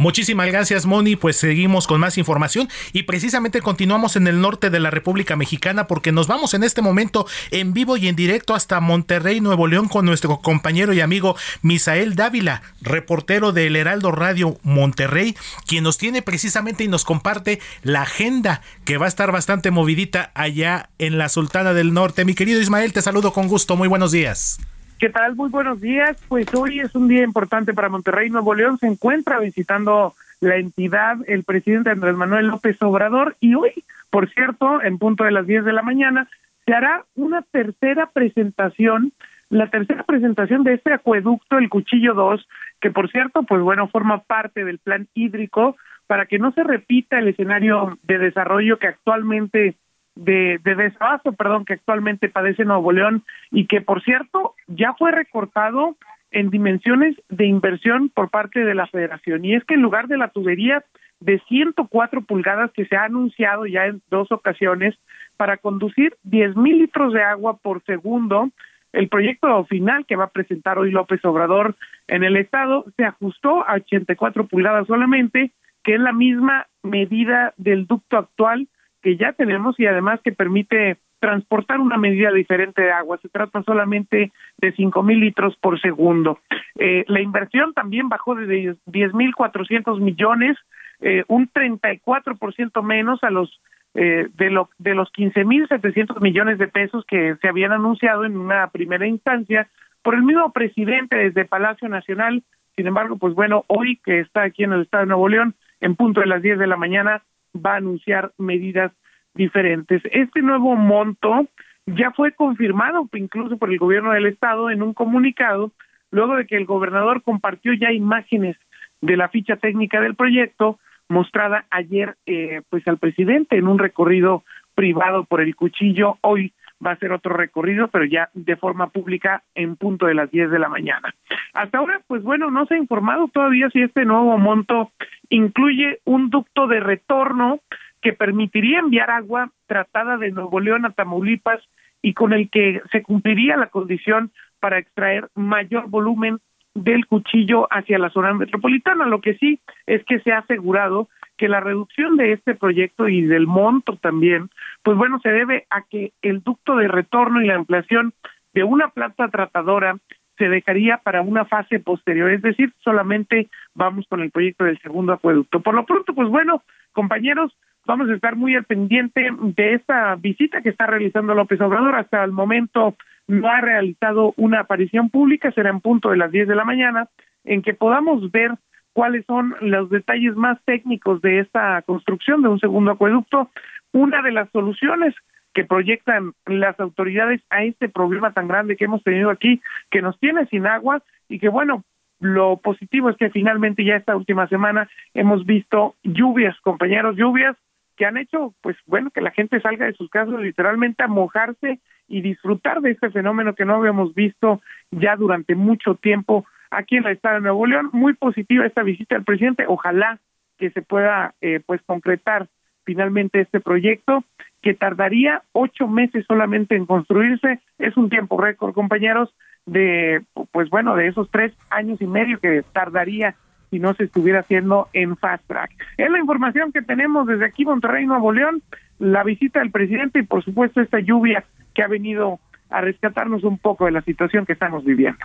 Muchísimas gracias, Moni. Pues seguimos con más información y precisamente continuamos en el norte de la República Mexicana porque nos vamos en este momento en vivo y en directo hasta Monterrey, Nuevo León, con nuestro compañero y amigo Misael Dávila, reportero del Heraldo Radio Monterrey, quien nos tiene precisamente y nos comparte la agenda que va a estar bastante movidita allá en la Sultana del Norte. Mi querido Ismael, te saludo con gusto. Muy buenos días. ¿Qué tal? Muy buenos días. Pues hoy es un día importante para Monterrey. Nuevo León se encuentra visitando la entidad el presidente Andrés Manuel López Obrador y hoy, por cierto, en punto de las 10 de la mañana, se hará una tercera presentación, la tercera presentación de este acueducto, el Cuchillo 2, que por cierto, pues bueno, forma parte del plan hídrico para que no se repita el escenario de desarrollo que actualmente de, de desabasto, perdón, que actualmente padece Nuevo León y que, por cierto, ya fue recortado en dimensiones de inversión por parte de la federación. Y es que en lugar de la tubería de 104 pulgadas que se ha anunciado ya en dos ocasiones para conducir 10 mil litros de agua por segundo, el proyecto final que va a presentar hoy López Obrador en el estado se ajustó a 84 pulgadas solamente, que es la misma medida del ducto actual que ya tenemos y además que permite transportar una medida diferente de agua. Se trata solamente de cinco mil litros por segundo. Eh, la inversión también bajó de diez mil cuatrocientos millones, eh, un 34% menos a los eh, de, lo, de los quince mil setecientos millones de pesos que se habían anunciado en una primera instancia por el mismo presidente desde Palacio Nacional. Sin embargo, pues bueno, hoy que está aquí en el estado de Nuevo León, en punto de las 10 de la mañana, va a anunciar medidas diferentes. Este nuevo monto ya fue confirmado incluso por el gobierno del estado en un comunicado, luego de que el gobernador compartió ya imágenes de la ficha técnica del proyecto mostrada ayer eh, pues al presidente en un recorrido privado por el cuchillo. Hoy va a ser otro recorrido, pero ya de forma pública en punto de las 10 de la mañana. Hasta ahora, pues bueno, no se ha informado todavía si este nuevo monto incluye un ducto de retorno que permitiría enviar agua tratada de Nuevo León a Tamaulipas y con el que se cumpliría la condición para extraer mayor volumen del cuchillo hacia la zona metropolitana. Lo que sí es que se ha asegurado que la reducción de este proyecto y del monto también, pues bueno, se debe a que el ducto de retorno y la ampliación de una planta tratadora se dejaría para una fase posterior, es decir, solamente vamos con el proyecto del segundo acueducto. Por lo pronto, pues bueno, compañeros, vamos a estar muy al pendiente de esta visita que está realizando López Obrador. Hasta el momento no ha realizado una aparición pública, será en punto de las 10 de la mañana, en que podamos ver cuáles son los detalles más técnicos de esta construcción de un segundo acueducto. Una de las soluciones que proyectan las autoridades a este problema tan grande que hemos tenido aquí, que nos tiene sin agua y que bueno, lo positivo es que finalmente ya esta última semana hemos visto lluvias, compañeros, lluvias que han hecho, pues bueno, que la gente salga de sus casas literalmente a mojarse y disfrutar de este fenómeno que no habíamos visto ya durante mucho tiempo aquí en el estado de Nuevo León. Muy positiva esta visita del presidente. Ojalá que se pueda eh, pues concretar finalmente este proyecto que tardaría ocho meses solamente en construirse. Es un tiempo récord, compañeros, de pues bueno, de esos tres años y medio que tardaría si no se estuviera haciendo en fast track. Es la información que tenemos desde aquí, Monterrey, Nuevo León, la visita del presidente y por supuesto esta lluvia que ha venido a rescatarnos un poco de la situación que estamos viviendo.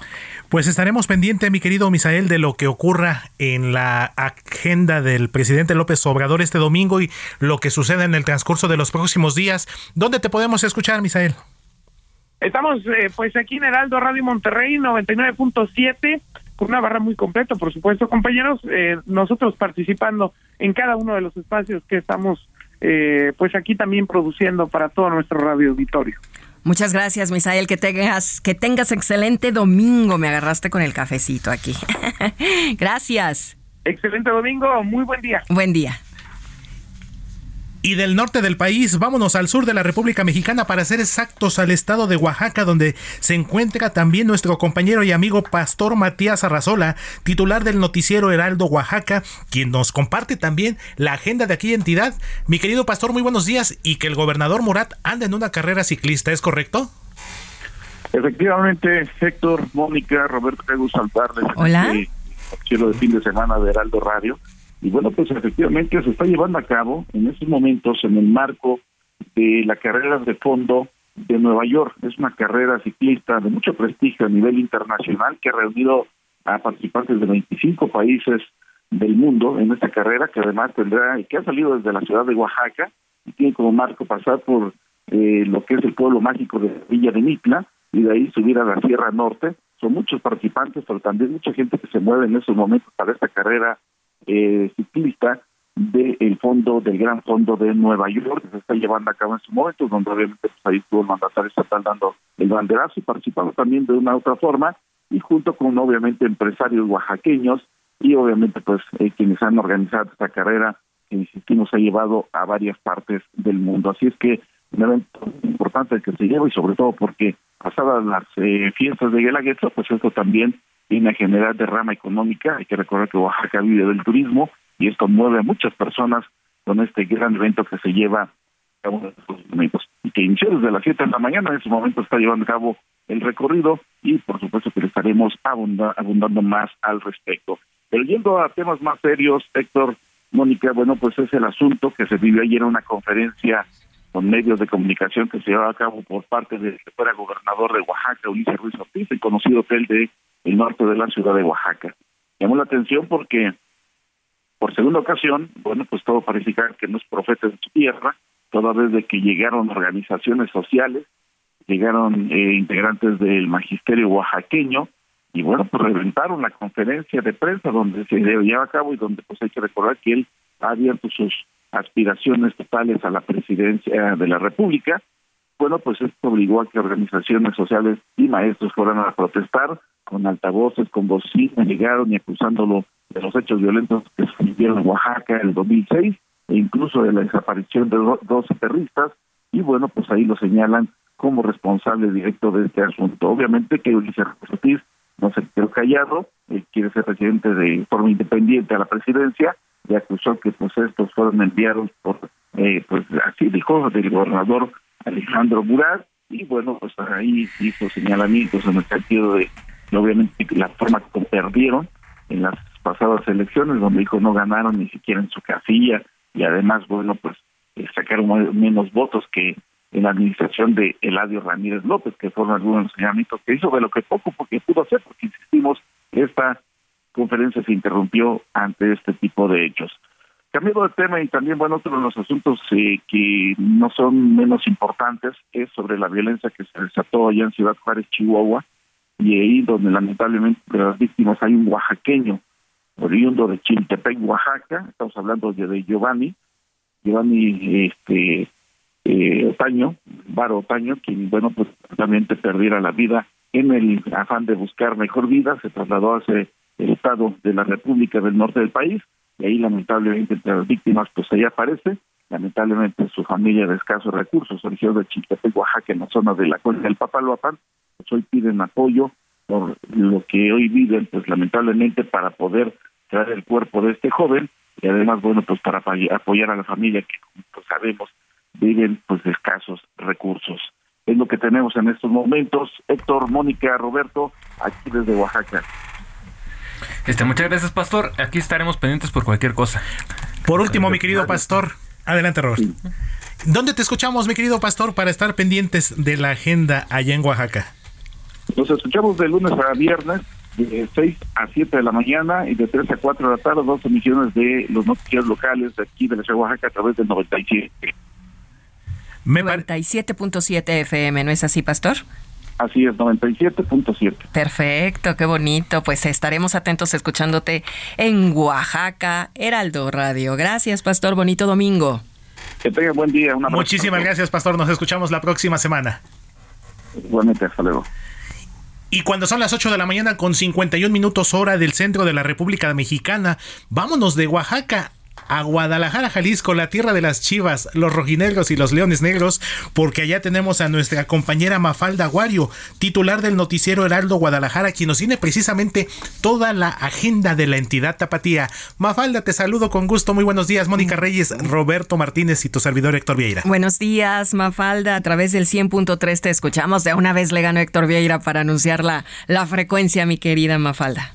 Pues estaremos pendientes, mi querido Misael, de lo que ocurra en la agenda del presidente López Obrador este domingo y lo que suceda en el transcurso de los próximos días. ¿Dónde te podemos escuchar, Misael? Estamos eh, pues aquí en Heraldo Radio Monterrey 99.7 con una barra muy completa, por supuesto, compañeros, eh, nosotros participando en cada uno de los espacios que estamos eh, pues aquí también produciendo para todo nuestro radio auditorio. Muchas gracias, Misael. Que tengas, que tengas excelente domingo. Me agarraste con el cafecito aquí. gracias. Excelente domingo. Muy buen día. Buen día. Y del norte del país, vámonos al sur de la República Mexicana para ser exactos al estado de Oaxaca, donde se encuentra también nuestro compañero y amigo Pastor Matías Arrazola, titular del noticiero Heraldo Oaxaca, quien nos comparte también la agenda de aquella entidad. Mi querido Pastor, muy buenos días y que el gobernador Murat anda en una carrera ciclista, ¿es correcto? Efectivamente, Héctor, Mónica, Roberto, qué gusto saludarles. Hola. cielo de fin de semana de Heraldo Radio. Y bueno, pues efectivamente se está llevando a cabo en estos momentos en el marco de la carrera de fondo de Nueva York. Es una carrera ciclista de mucho prestigio a nivel internacional que ha reunido a participantes de 25 países del mundo en esta carrera que además tendrá y que ha salido desde la ciudad de Oaxaca y tiene como marco pasar por eh, lo que es el pueblo mágico de Villa de Mitla y de ahí subir a la Sierra Norte. Son muchos participantes, pero también mucha gente que se mueve en estos momentos para esta carrera eh, ciclista del fondo, del gran fondo de Nueva York, que se está llevando a cabo en su momento, donde obviamente pues, ahí estuvo el mandatario estatal dando el banderazo y participando también de una otra forma, y junto con obviamente empresarios oaxaqueños y obviamente pues eh, quienes han organizado esta carrera que insistimos ha llevado a varias partes del mundo. Así es que un evento importante que se lleva y sobre todo porque pasadas las eh, fiestas de Guelaguetza, pues esto también viene a generar derrama económica. Hay que recordar que Oaxaca vive del turismo y esto mueve a muchas personas con este gran evento que se lleva a cabo en estos momentos y que inició desde las 7 de la mañana. En ese momento está llevando a cabo el recorrido y por supuesto que le estaremos abundando más al respecto. Pero yendo a temas más serios, Héctor, Mónica, bueno, pues es el asunto que se vivió ayer en una conferencia con medios de comunicación que se llevaba a cabo por parte del que fuera gobernador de Oaxaca, Ulises Ruiz Ortiz, el conocido hotel de el norte de la ciudad de Oaxaca. Llamó la atención porque por segunda ocasión, bueno, pues todo parece que no es profeta de su tierra, toda vez de que llegaron organizaciones sociales, llegaron eh, integrantes del magisterio oaxaqueño, y bueno, pues reventaron la conferencia de prensa donde se lleva a cabo y donde pues hay que recordar que él ha abierto sus aspiraciones totales a la presidencia de la República. Bueno, pues esto obligó a que organizaciones sociales y maestros fueran a protestar con altavoces, con bocinas, llegaron y acusándolo de los hechos violentos que se vivieron en Oaxaca en el 2006 e incluso de la desaparición de 12 terroristas y bueno, pues ahí lo señalan como responsable directo de este asunto. Obviamente que Ulises Ortiz no se quedó callado, él quiere ser presidente de forma independiente a la presidencia y acusó que pues estos fueron enviados por, eh, pues así dijo, del gobernador Alejandro Murat y bueno, pues ahí hizo señalamientos en el sentido de obviamente la forma como perdieron en las pasadas elecciones, donde dijo no ganaron ni siquiera en su casilla y además, bueno, pues eh, sacaron menos votos que en la administración de Eladio Ramírez López, que fueron algunos señalamientos que hizo, de lo que poco porque pudo hacer, porque insistimos, esta conferencia se interrumpió ante este tipo de hechos. Cambiando de tema y también, bueno, otro de los asuntos eh, que no son menos importantes es sobre la violencia que se desató allá en Ciudad Juárez, Chihuahua, y ahí donde lamentablemente de las víctimas hay un oaxaqueño oriundo de Chiltepec, Oaxaca, estamos hablando de, Giovanni, Giovanni este eh, Otaño, Varo Otaño, quien bueno pues realmente perdiera la vida en el afán de buscar mejor vida, se trasladó hacia el estado de la República del Norte del país, y ahí lamentablemente entre las víctimas pues ahí aparece, lamentablemente su familia de escasos recursos, originario de Chiltepec, Oaxaca, en la zona de la cuenca del Papaloapan, pues hoy piden apoyo por lo que hoy viven, pues lamentablemente para poder traer el cuerpo de este joven y además, bueno, pues para apoyar a la familia que, como pues sabemos, viven pues escasos recursos. Es lo que tenemos en estos momentos. Héctor, Mónica, Roberto, aquí desde Oaxaca. Este, muchas gracias, Pastor. Aquí estaremos pendientes por cualquier cosa. Por último, mi querido Pastor, adelante, Roberto. ¿Dónde te escuchamos, mi querido Pastor, para estar pendientes de la agenda allá en Oaxaca? Nos escuchamos de lunes a viernes, de 6 a 7 de la mañana y de 3 a 4 de la tarde, dos emisiones de los noticiarios locales de aquí de la ciudad de Oaxaca a través del 97. 97.7 FM, ¿no es así, Pastor? Así es, 97.7. Perfecto, qué bonito. Pues estaremos atentos escuchándote en Oaxaca, Heraldo Radio. Gracias, Pastor. Bonito domingo. Que tenga buen día. Muchísimas gracias, Pastor. Nos escuchamos la próxima semana. Igualmente, hasta luego. Y cuando son las 8 de la mañana con 51 minutos hora del centro de la República Mexicana, vámonos de Oaxaca a Guadalajara, Jalisco, la tierra de las chivas, los rojinegros y los leones negros, porque allá tenemos a nuestra compañera Mafalda Aguario, titular del noticiero Heraldo Guadalajara, quien nos tiene precisamente toda la agenda de la entidad tapatía. Mafalda, te saludo con gusto, muy buenos días. Mónica Reyes, Roberto Martínez y tu servidor Héctor Vieira. Buenos días, Mafalda, a través del 100.3 te escuchamos. De una vez le ganó Héctor Vieira para anunciar la, la frecuencia, mi querida Mafalda.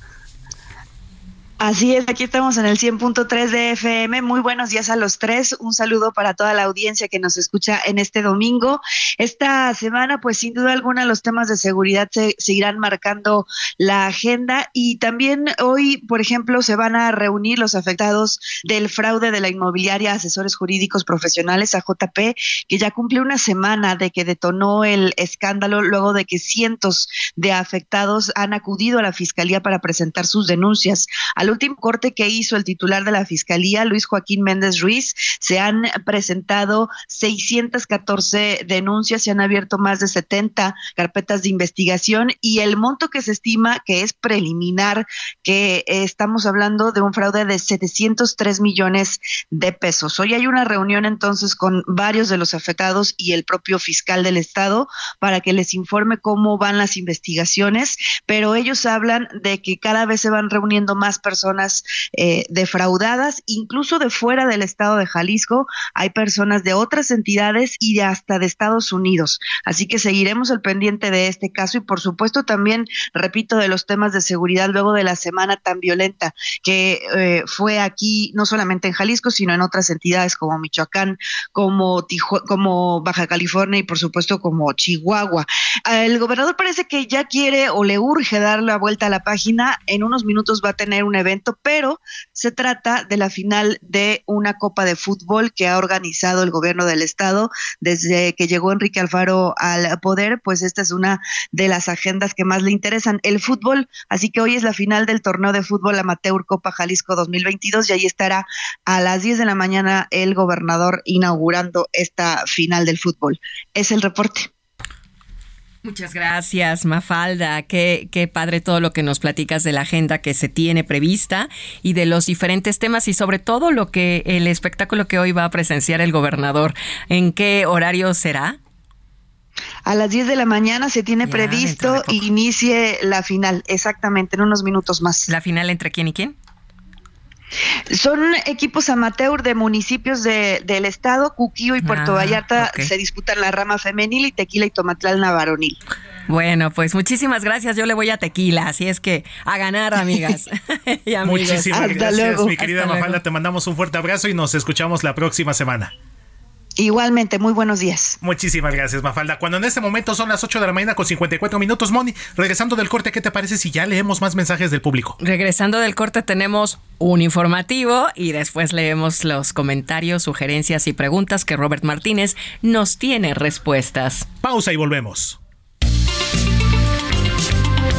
Así es, aquí estamos en el 100.3 de FM. Muy buenos días a los tres. Un saludo para toda la audiencia que nos escucha en este domingo. Esta semana, pues sin duda alguna, los temas de seguridad se seguirán marcando la agenda y también hoy, por ejemplo, se van a reunir los afectados del fraude de la inmobiliaria Asesores Jurídicos Profesionales, AJP, que ya cumplió una semana de que detonó el escándalo luego de que cientos de afectados han acudido a la Fiscalía para presentar sus denuncias último corte que hizo el titular de la Fiscalía, Luis Joaquín Méndez Ruiz, se han presentado 614 denuncias, se han abierto más de 70 carpetas de investigación y el monto que se estima que es preliminar, que estamos hablando de un fraude de 703 millones de pesos. Hoy hay una reunión entonces con varios de los afectados y el propio fiscal del Estado para que les informe cómo van las investigaciones, pero ellos hablan de que cada vez se van reuniendo más personas personas eh, defraudadas, incluso de fuera del estado de Jalisco, hay personas de otras entidades y de hasta de Estados Unidos. Así que seguiremos el pendiente de este caso y por supuesto también, repito, de los temas de seguridad luego de la semana tan violenta que eh, fue aquí, no solamente en Jalisco, sino en otras entidades como Michoacán, como, como Baja California y por supuesto como Chihuahua. El gobernador parece que ya quiere o le urge dar la vuelta a la página. En unos minutos va a tener un evento evento, pero se trata de la final de una Copa de Fútbol que ha organizado el gobierno del estado desde que llegó Enrique Alfaro al poder, pues esta es una de las agendas que más le interesan, el fútbol, así que hoy es la final del torneo de fútbol amateur Copa Jalisco 2022 y ahí estará a las 10 de la mañana el gobernador inaugurando esta final del fútbol. Es el reporte. Muchas gracias, Mafalda. Qué, qué padre todo lo que nos platicas de la agenda que se tiene prevista y de los diferentes temas y sobre todo lo que el espectáculo que hoy va a presenciar el gobernador. ¿En qué horario será? A las 10 de la mañana se tiene previsto inicie la final, exactamente, en unos minutos más. ¿La final entre quién y quién? Son equipos amateur de municipios de, del estado, Cuquío y Puerto Ah, Vallarta se disputan la rama femenil y Tequila y Tomatlán varonil. Bueno, pues muchísimas gracias. Yo le voy a tequila, así es que a ganar, amigas. y amigos. Muchísimas gracias, mi querida Hasta luego. Mafalda. Te mandamos un fuerte abrazo y nos escuchamos la próxima semana. Igualmente, muy buenos días. Muchísimas gracias, Mafalda. Cuando en este momento son las 8 de la mañana con 54 minutos, Moni, regresando del corte, ¿qué te parece si ya leemos más mensajes del público? Regresando del corte tenemos un informativo y después leemos los comentarios, sugerencias y preguntas que Robert Martínez nos tiene respuestas. Pausa y volvemos.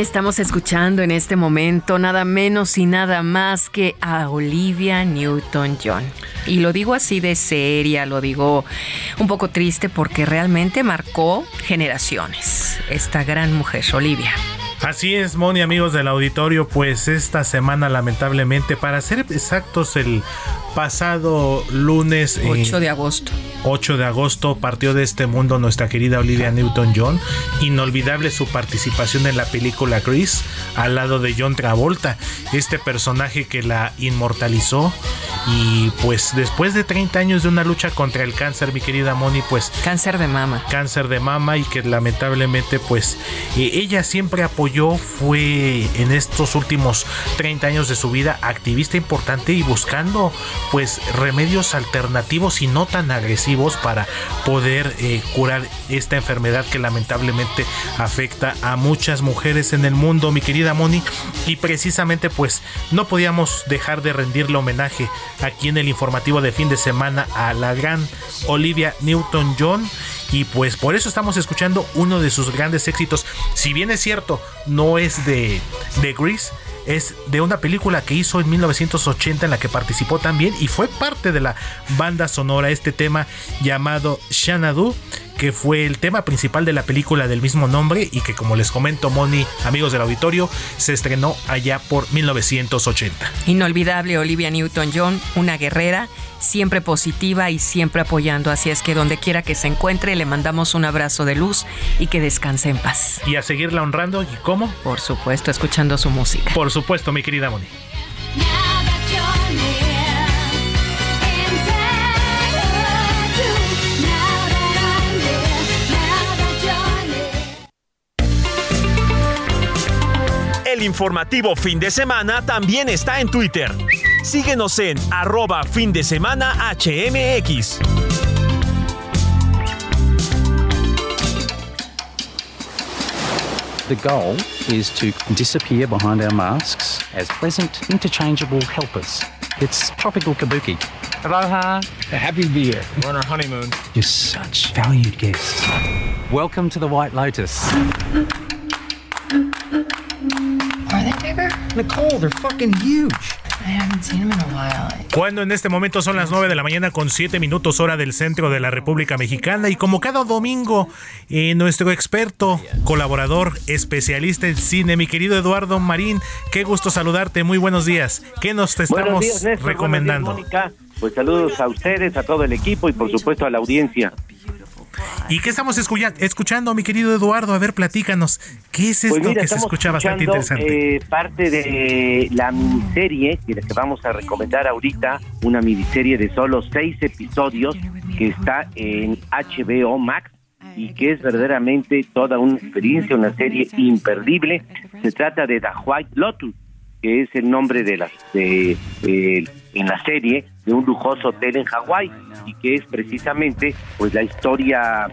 Estamos escuchando en este momento? Nada menos y nada más que a Olivia Newton-John. Y lo digo así de seria, lo digo un poco triste porque realmente marcó generaciones. Esta gran mujer, Olivia. Así es, Moni, amigos del auditorio, pues esta semana lamentablemente, para ser exactos, el pasado lunes... eh, 8 de agosto. 8 de agosto partió de este mundo nuestra querida Olivia Newton-John. Inolvidable su participación en la película Grease al lado de John Travolta, este personaje que la inmortalizó. Y pues después de 30 años de una lucha contra el cáncer, mi querida Moni, pues... Cáncer de mama. Cáncer de mama y que lamentablemente pues eh, ella siempre apoyó, fue en estos últimos 30 años de su vida activista importante y buscando pues remedios alternativos y no tan agresivos para poder eh, curar esta enfermedad que lamentablemente afecta a muchas mujeres en el mundo, mi querida Moni. Y precisamente pues no podíamos dejar de rendirle homenaje aquí en el informativo de fin de semana a la gran Olivia Newton-John. Y pues por eso estamos escuchando uno de sus grandes éxitos. Si bien es cierto, no es de, de Grease, es de una película que hizo en 1980 en la que participó también y fue parte de la banda sonora este tema llamado Xanadu que fue el tema principal de la película del mismo nombre y que como les comento Moni amigos del auditorio se estrenó allá por 1980 Inolvidable Olivia Newton-John, una guerrera, siempre positiva y siempre apoyando. Así es que donde quiera que se encuentre, le mandamos un abrazo de luz y que descanse en paz. y a seguirla honrando y cómo Por supuesto, escuchando su música. por supuesto mi querida Moni El informativo fin de semana también está en Twitter. Síguenos en arroba fin de semana HMX. The goal is to disappear behind our masks as pleasant, interchangeable helpers. It's tropical kabuki. Aloha. Happy to be here. We're on our honeymoon. You're such valued guests. Welcome to the White Lotus. Bigger? Nicole, they're fucking huge. Cuando en este momento son las 9 de la mañana con 7 minutos hora del centro de la República Mexicana y como cada domingo eh, nuestro experto, colaborador, especialista en cine, mi querido Eduardo Marín, qué gusto saludarte, muy buenos días. ¿Qué nos te estamos Buenos días, Néstor. recomendando? Días. Pues saludos a ustedes, a todo el equipo y por supuesto a la audiencia. ¿Y qué estamos escuchando, mi querido Eduardo? A ver, platícanos. ¿Qué es esto Pues mira, que se escucha bastante interesante? eh, parte de la miniserie que les vamos a recomendar ahorita, una miniserie de solo seis episodios que está en HBO Max y que es verdaderamente toda una experiencia, una serie imperdible. Se trata de The White Lotus, que es el nombre de la de, eh, en la serie de un lujoso hotel en Hawái y que es precisamente pues la historia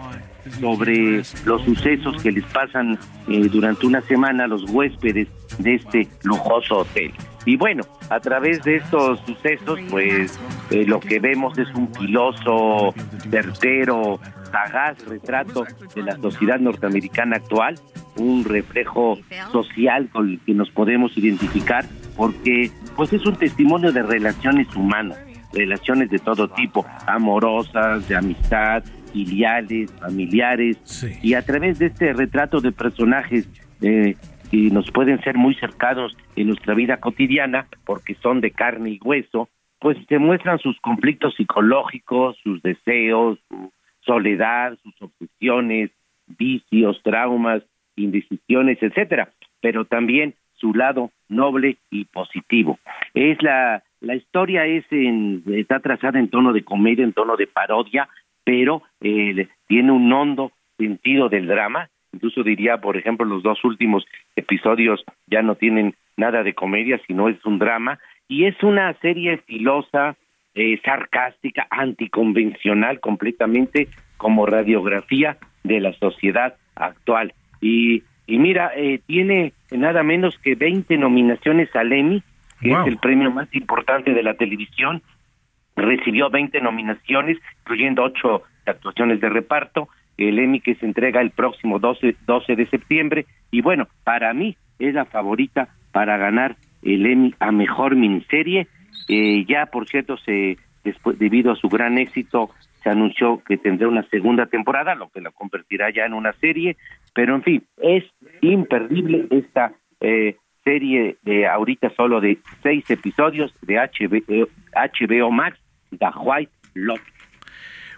sobre los sucesos que les pasan eh, durante una semana a los huéspedes de este lujoso hotel. Y bueno, a través de estos sucesos, pues eh, lo que vemos es un piloso, certero, sagaz retrato de la sociedad norteamericana actual, un reflejo social con el que nos podemos identificar, porque pues es un testimonio de relaciones humanas, relaciones de todo tipo, amorosas, de amistad, filiales, familiares, y a través de este retrato de personajes eh, que nos pueden ser muy cercanos en nuestra vida cotidiana, porque son de carne y hueso, pues se muestran sus conflictos psicológicos, sus deseos, su soledad, sus obsesiones, vicios, traumas, indecisiones, etcétera, pero también su lado noble y positivo. Es la la historia es en, está trazada en tono de comedia, en tono de parodia, pero eh, tiene un hondo sentido del drama. Incluso diría, por ejemplo, los dos últimos episodios ya no tienen nada de comedia, sino es un drama. Y es una serie filosa, eh, sarcástica, anticonvencional, completamente como radiografía de la sociedad actual. Y, y mira, eh, tiene nada menos que 20 nominaciones al Emmy, que es el premio más importante de la televisión. Recibió 20 nominaciones, incluyendo 8 actuaciones de reparto. El Emmy que se entrega el próximo 12, 12 de septiembre. Y bueno, para mí es la favorita para ganar el Emmy a mejor miniserie. Eh, ya, por cierto, se después, debido a su gran éxito, se anunció que tendrá una segunda temporada, lo que la convertirá ya en una serie. Pero en fin, es imperdible esta eh, serie de ahorita solo de seis episodios de HBO, HBO Max, The White Lotus.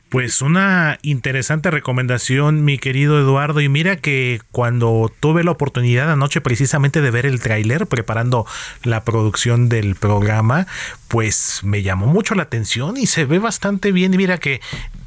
Pues una interesante recomendación, mi querido Eduardo. Y mira que cuando tuve la oportunidad anoche precisamente de ver el tráiler preparando la producción del programa, pues me llamó mucho la atención y se ve bastante bien. Y mira que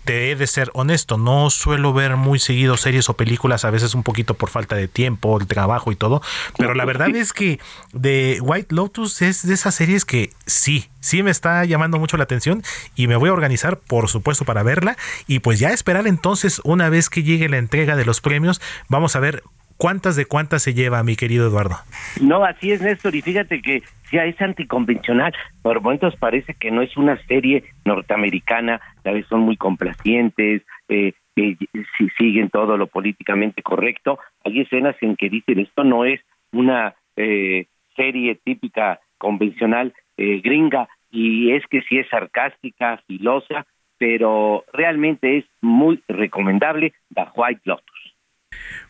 te he de ser honesto, no suelo ver muy seguido series o películas, a veces un poquito por falta de tiempo, el trabajo y todo, pero la verdad es que de White Lotus es de esas series que sí, sí me está llamando mucho la atención y me voy a organizar, por supuesto, para verla. Y pues ya esperar entonces una vez que llegue la entrega de los premios, vamos a ver cuántas de cuántas se lleva, mi querido Eduardo. No, así es, Néstor, y fíjate que ya es anticonvencional. Por momentos parece que no es una serie norteamericana, a veces son muy complacientes, eh, eh, si siguen todo lo políticamente correcto. Hay escenas en que dicen esto no es una eh, serie típica convencional eh, gringa, y es que sí es sarcástica, filosa, pero realmente es muy recomendable The White Lotus.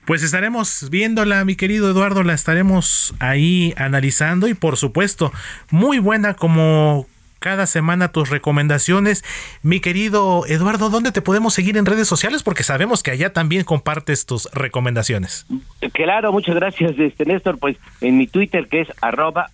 Pues estaremos viéndola, mi querido Eduardo, la estaremos ahí analizando y por supuesto, muy buena como cada semana tus recomendaciones. Mi querido Eduardo, ¿dónde te podemos seguir en redes sociales? Porque sabemos que allá también compartes tus recomendaciones. Claro, muchas gracias, este Néstor. Pues en mi Twitter que es arroba.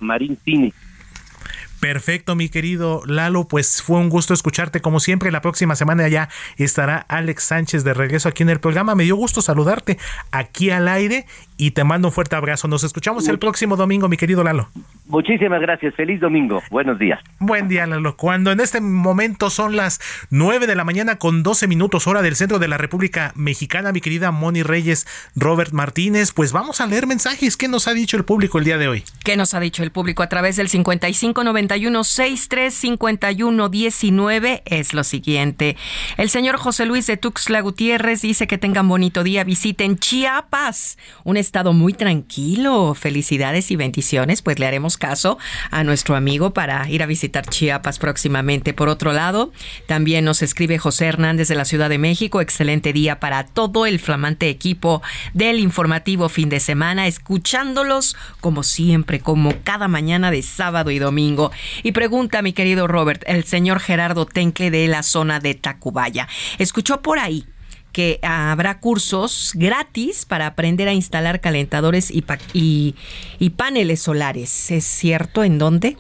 Perfecto, mi querido Lalo, pues fue un gusto escucharte como siempre. La próxima semana ya estará Alex Sánchez de regreso aquí en el programa. Me dio gusto saludarte aquí al aire y te mando un fuerte abrazo. Nos escuchamos el próximo domingo, mi querido Lalo. Muchísimas gracias. Feliz domingo. Buenos días. Buen día, Lalo. Cuando en este momento son las 9 de la mañana con 12 minutos hora del centro de la República Mexicana, mi querida Moni Reyes, Robert Martínez, pues vamos a leer mensajes. ¿Qué nos ha dicho el público el día de hoy? ¿Qué nos ha dicho el público a través del 5591 6351 19? Es lo siguiente. El señor José Luis de Tuxtla Gutiérrez dice que tengan bonito día. Visiten Chiapas, un estado muy tranquilo. Felicidades y bendiciones. Pues le haremos caso a nuestro amigo para ir a visitar Chiapas próximamente. Por otro lado, también nos escribe José Hernández de la Ciudad de México. Excelente día para todo el flamante equipo del informativo fin de semana, escuchándolos como siempre, como cada mañana de sábado y domingo. Y pregunta, mi querido Robert, el señor Gerardo Tencle de la zona de Tacubaya. Escuchó por ahí que habrá cursos gratis para aprender a instalar calentadores y, paneles solares. ¿Es cierto? ¿En dónde?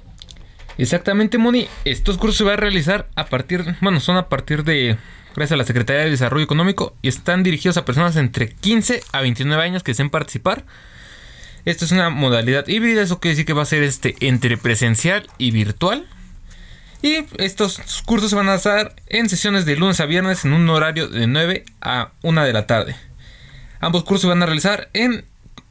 Exactamente, Moni. Estos cursos se van a realizar a partir, bueno, son a partir de, gracias a la Secretaría de Desarrollo Económico y están dirigidos a personas entre 15 a 29 años que deseen participar. Esto es una modalidad híbrida, eso quiere decir que va a ser este entre presencial y virtual. Y estos cursos se van a hacer en sesiones de lunes a viernes en un horario de 9 a 1 de la tarde. Ambos cursos se van a realizar en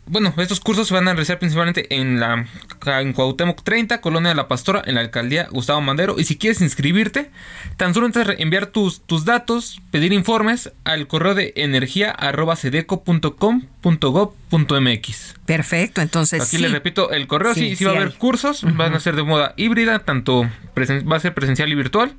bueno, estos cursos se van a realizar principalmente en la en Cuauhtémoc 30, Colonia de la Pastora, en la alcaldía Gustavo Mandero. Y si quieres inscribirte, tan solo entras enviar tus, tus datos, pedir informes al correo de energía.sedeco.com.gov.mx. Perfecto, entonces. Aquí les repito el correo, sí, sí, va a haber cursos, van a ser de moda híbrida, tanto va a ser presencial y virtual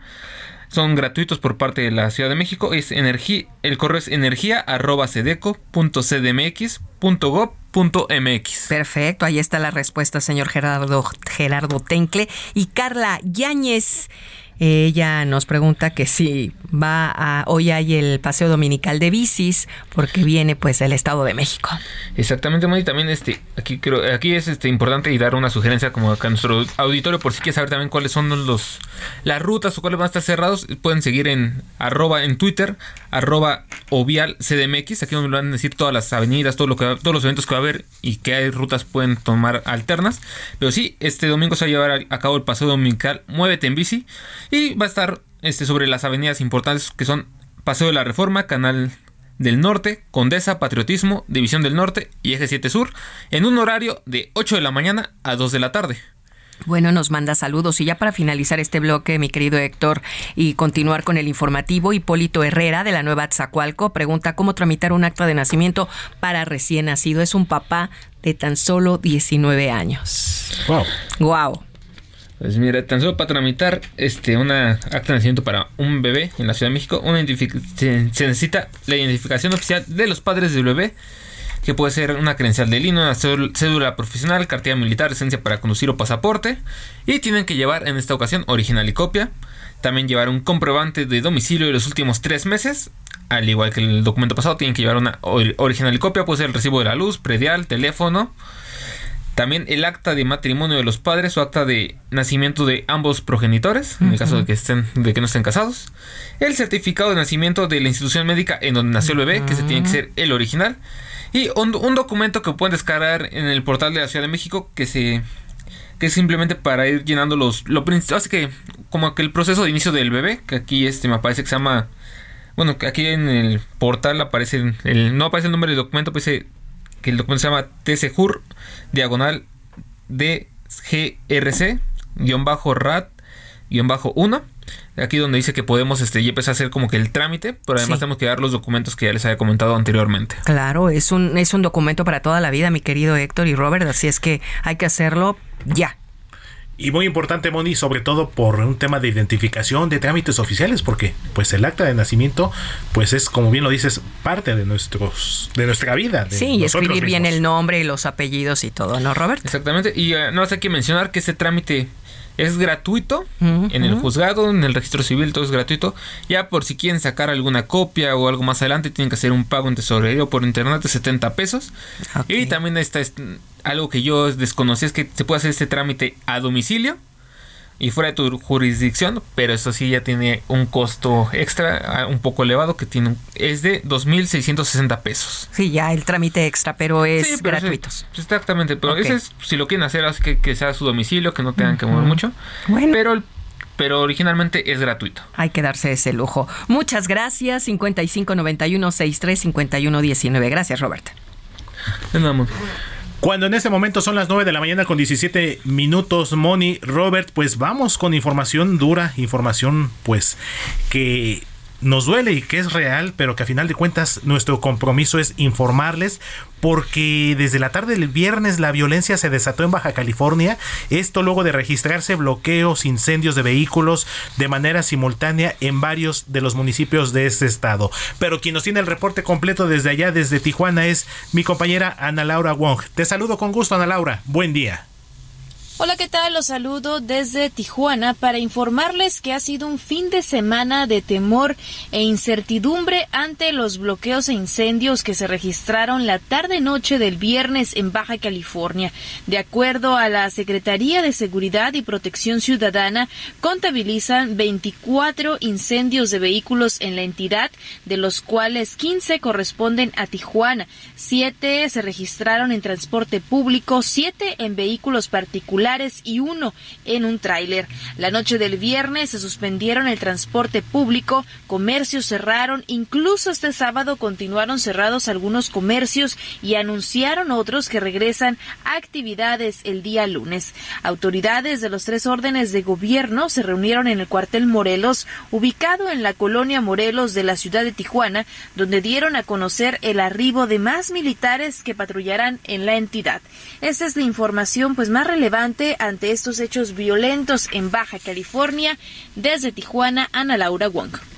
son gratuitos por parte de la Ciudad de México. Es energía, el correo es energía.sedeco.cdmx.gov.mx. Perfecto, ahí está la respuesta, señor Gerardo, Gerardo Tencle. Y Carla Yáñez ella nos pregunta que si va a hoy hay el paseo dominical de bicis porque viene pues del Estado de México. Exactamente, Moni, también este aquí creo aquí es este importante y dar una sugerencia como a nuestro auditorio por si quiere saber también cuáles son los las rutas o cuáles van a estar cerrados, pueden seguir en arroba en Twitter, arroba ovial CDMX, aquí donde van a decir todas las avenidas, todo lo que todos los eventos que va a haber y hay rutas pueden tomar alternas. Pero sí, este domingo se va a llevar a cabo el paseo dominical Muévete en bici y va a estar este, sobre las avenidas importantes que son Paseo de la Reforma, Canal del Norte, Condesa, Patriotismo, División del Norte y Eje 7 Sur, en un horario de 8 de la mañana a 2 de la tarde. Bueno, nos manda saludos. Y ya para finalizar este bloque, mi querido Héctor, y continuar con el informativo, Hipólito Herrera de la Nueva Tzacualco pregunta cómo tramitar un acta de nacimiento para recién nacido. Es un papá de tan solo 19 años. Wow. Wow. Pues mira, tan solo para tramitar este una acta de nacimiento para un bebé en la Ciudad de México, una se, necesita la identificación oficial de los padres del bebé, que puede ser una credencial de línea, una cédula profesional, cartilla militar, licencia para conducir o pasaporte, y tienen que llevar en esta ocasión original y copia. También llevar un comprobante de domicilio de los últimos tres meses, al igual que el documento pasado, tienen que llevar una original y copia, puede ser el recibo de la luz, predial, teléfono, también el acta de matrimonio de los padres o acta de nacimiento de ambos progenitores, en el caso de que estén, de que no estén casados. El certificado de nacimiento de la institución médica en donde nació el bebé, que se tiene que ser el original. Y un, documento que pueden descargar en el portal de la Ciudad de México que se que es simplemente para ir llenando los lo así que como que el proceso de inicio del bebé, que aquí este me parece que se llama bueno, aquí en el portal aparece el no aparece el nombre del documento, pues que el documento se llama TCJUR, diagonal DGRC, guion bajo RAT, guion bajo 1. Aquí donde dice que podemos este, ya empezar a hacer como que el trámite, pero además tenemos que dar los documentos que ya les había comentado anteriormente. Claro, es un, es un documento para toda la vida, mi querido Héctor y Robert, así es que hay que hacerlo ya. Y muy importante, Moni, sobre todo por un tema de identificación de trámites oficiales, porque pues el acta de nacimiento, pues es, como bien lo dices, parte de nuestros, de nuestra vida. sí, y escribir bien el nombre y los apellidos y todo, ¿no, Robert? Exactamente. Y uh, no hace que mencionar que ese trámite es gratuito en el juzgado, en el registro civil, todo es gratuito. Ya por si quieren sacar alguna copia o algo más adelante, tienen que hacer un pago en tesorería por internet de 70 pesos. Y también está algo que yo desconocí, es que se puede hacer este trámite a domicilio. Y fuera de tu jurisdicción, pero eso sí ya tiene un costo extra ah, un poco elevado que tiene es de 2.660 pesos. Sí, ya el trámite extra, pero es gratuito. exactamente, pero ese es, si lo quieren hacer, así que, que sea su domicilio, que no tengan que mover mucho. Bueno. Pero pero originalmente es gratuito. Hay que darse ese lujo. Muchas gracias. 5591 635119. Gracias, Robert. Cuando en ese momento son las 9 de la mañana con 17 minutos, Moni, Robert, pues vamos con información dura, información pues que nos duele y que es real, pero que a final de cuentas nuestro compromiso es informarles porque desde la tarde del viernes la violencia se desató en Baja California, esto luego de registrarse bloqueos, incendios de vehículos de manera simultánea en varios de los municipios de este estado. Pero quien nos tiene el reporte completo desde allá, desde Tijuana, es mi compañera Ana Laura Wong. Te saludo con gusto, Ana Laura. Buen día. Hola, ¿qué tal? Los saludo desde Tijuana para informarles que ha sido un fin de semana de temor e incertidumbre ante los bloqueos e incendios que se registraron la tarde-noche del viernes en Baja California. De acuerdo a la Secretaría de Seguridad y Protección Ciudadana, contabilizan 24 incendios de vehículos en la entidad, de los cuales 15 corresponden a Tijuana, 7 se registraron en transporte público, 7 en vehículos particulares y uno en un tráiler. La noche del viernes se suspendieron el transporte público, comercios cerraron, incluso este sábado continuaron cerrados algunos comercios y anunciaron otros que regresan a actividades el día lunes. Autoridades de los tres órdenes de gobierno se reunieron en el cuartel Morelos, ubicado en la colonia Morelos de la ciudad de Tijuana, donde dieron a conocer el arribo de más militares que patrullarán en la entidad. Esta es la información pues más relevante ante estos hechos violentos en Baja California. Desde Tijuana, Ana Laura Wong.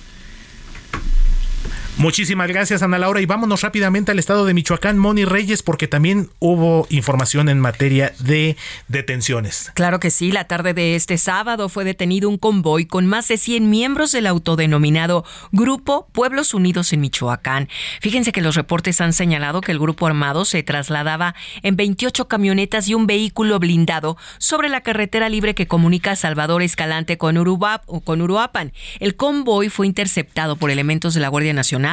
Muchísimas gracias, Ana Laura. Y vámonos rápidamente al estado de Michoacán, Moni Reyes, porque también hubo información en materia de detenciones. Claro que sí. La tarde de este sábado fue detenido un convoy con más de 100 miembros del autodenominado Grupo Pueblos Unidos en Michoacán. Fíjense que los reportes han señalado que el grupo armado se trasladaba en 28 camionetas y un vehículo blindado sobre la carretera libre que comunica Salvador Escalante con, con Uruapan. El convoy fue interceptado por elementos de la Guardia Nacional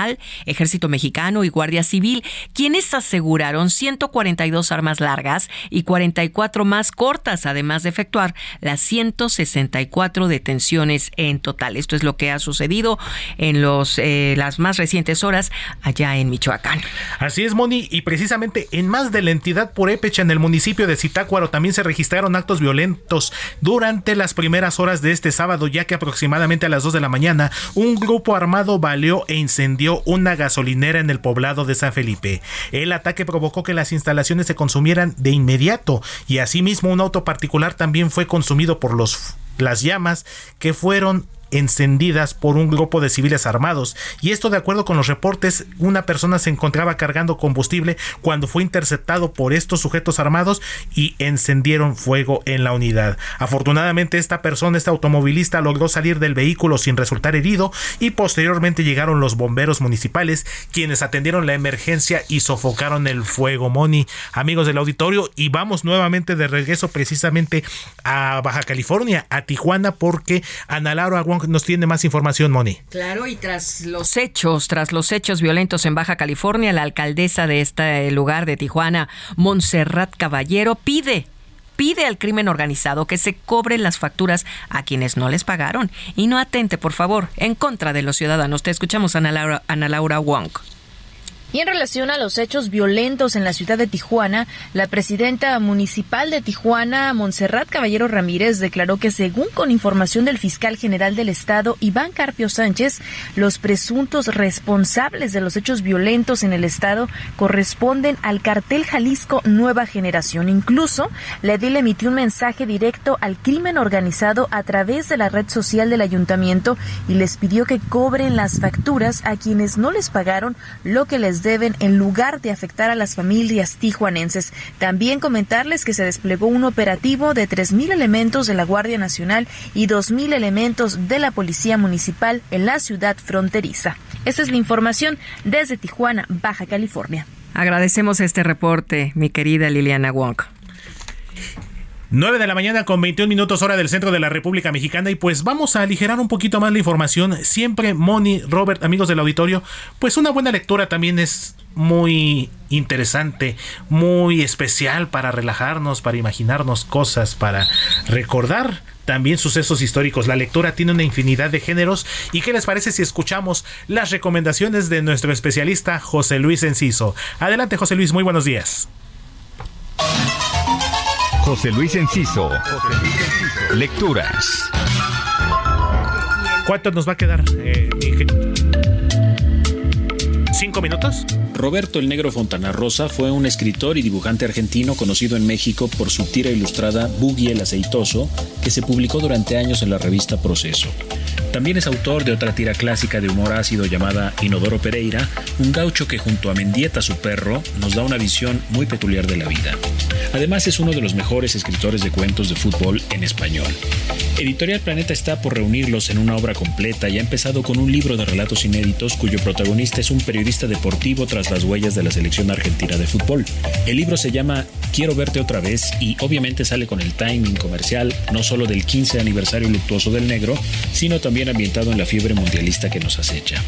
Ejército Mexicano y Guardia Civil, quienes aseguraron 142 armas largas y 44 más cortas, además de efectuar las 164 detenciones en total. Esto es lo que ha sucedido en los, eh, las más recientes horas allá en Michoacán. Así es, Moni, y precisamente en más de la entidad purépecha en el municipio de Zitácuaro también se registraron actos violentos durante las primeras horas de este sábado, ya que aproximadamente a las 2 de la mañana un grupo armado baleó e incendió una gasolinera en el poblado de San Felipe. El ataque provocó que las instalaciones se consumieran de inmediato y asimismo un auto particular también fue consumido por los las llamas que fueron encendidas por un grupo de civiles armados. Y esto de acuerdo con los reportes, una persona se encontraba cargando combustible cuando fue interceptado por estos sujetos armados y encendieron fuego en la unidad. Afortunadamente esta persona, este automovilista, logró salir del vehículo sin resultar herido y posteriormente llegaron los bomberos municipales quienes atendieron la emergencia y sofocaron el fuego. Moni, amigos del auditorio, y vamos nuevamente de regreso precisamente a Baja California, a Tijuana, porque Ana Laura nos tiene más información, Moni. Claro, y tras los hechos, tras los hechos violentos en Baja California, la alcaldesa de este lugar de Tijuana, Montserrat Caballero, pide pide al crimen organizado que se cobren las facturas a quienes no les pagaron y no atente, por favor, en contra de los ciudadanos. Te escuchamos, Ana Laura, Ana Laura Wong. Y en relación a los hechos violentos en la ciudad de Tijuana, la presidenta municipal de Tijuana, Montserrat Caballero Ramírez, declaró que según con información del fiscal general del estado, Iván Carpio Sánchez, los presuntos responsables de los hechos violentos en el estado corresponden al cartel Jalisco Nueva Generación. Incluso, la edil emitió un mensaje directo al crimen organizado a través de la red social del ayuntamiento y les pidió que cobren las facturas a quienes no les pagaron lo que les deben en lugar de afectar a las familias tijuanenses. También comentarles que se desplegó un operativo de 3.000 elementos de la Guardia Nacional y 2.000 elementos de la Policía Municipal en la ciudad fronteriza. Esta es la información desde Tijuana, Baja California. Agradecemos este reporte, mi querida Liliana Wong. 9 de la mañana con 21 minutos hora del centro de la República Mexicana y pues vamos a aligerar un poquito más la información. Siempre Moni, Robert, amigos del auditorio, pues una buena lectura también es muy interesante, muy especial para relajarnos, para imaginarnos cosas, para recordar también sucesos históricos. La lectura tiene una infinidad de géneros. ¿Y qué les parece si escuchamos las recomendaciones de nuestro especialista José Luis Enciso? Adelante, José Luis, muy buenos días. José Luis Enciso. Lecturas. ¿Cuánto nos va a quedar? Eh, ¿Cinco minutos? Roberto el Negro Fontana Rosa fue un escritor y dibujante argentino conocido en México por su tira ilustrada Boogie el Aceitoso, que se publicó durante años en la revista Proceso. También es autor de otra tira clásica de humor ácido llamada Inodoro Pereira, un gaucho que junto a Mendieta su perro nos da una visión muy peculiar de la vida. Además es uno de los mejores escritores de cuentos de fútbol en español. Editorial Planeta está por reunirlos en una obra completa y ha empezado con un libro de relatos inéditos cuyo protagonista es un periodista deportivo tras las huellas de la selección argentina de fútbol. El libro se llama Quiero verte otra vez y obviamente sale con el timing comercial no solo del 15 aniversario luctuoso del negro, sino también ambientado en la fiebre mundialista que nos acecha.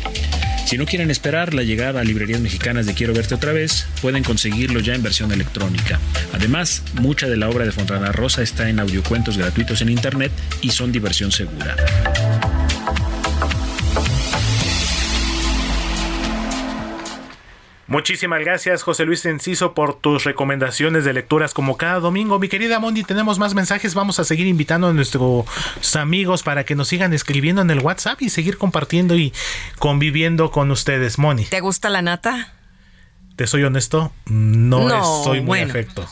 Si no quieren esperar la llegada a librerías mexicanas de Quiero verte otra vez, pueden conseguirlo ya en versión electrónica. Además, mucha de la obra de Fontana Rosa está en audiocuentos gratuitos en internet y son diversión segura. Muchísimas gracias, José Luis Enciso, por tus recomendaciones de lecturas como cada domingo. Mi querida Moni, tenemos más mensajes. Vamos a seguir invitando a nuestros amigos para que nos sigan escribiendo en el WhatsApp y seguir compartiendo y conviviendo con ustedes. Moni. ¿Te gusta la nata? Te soy honesto, no, soy muy afecto.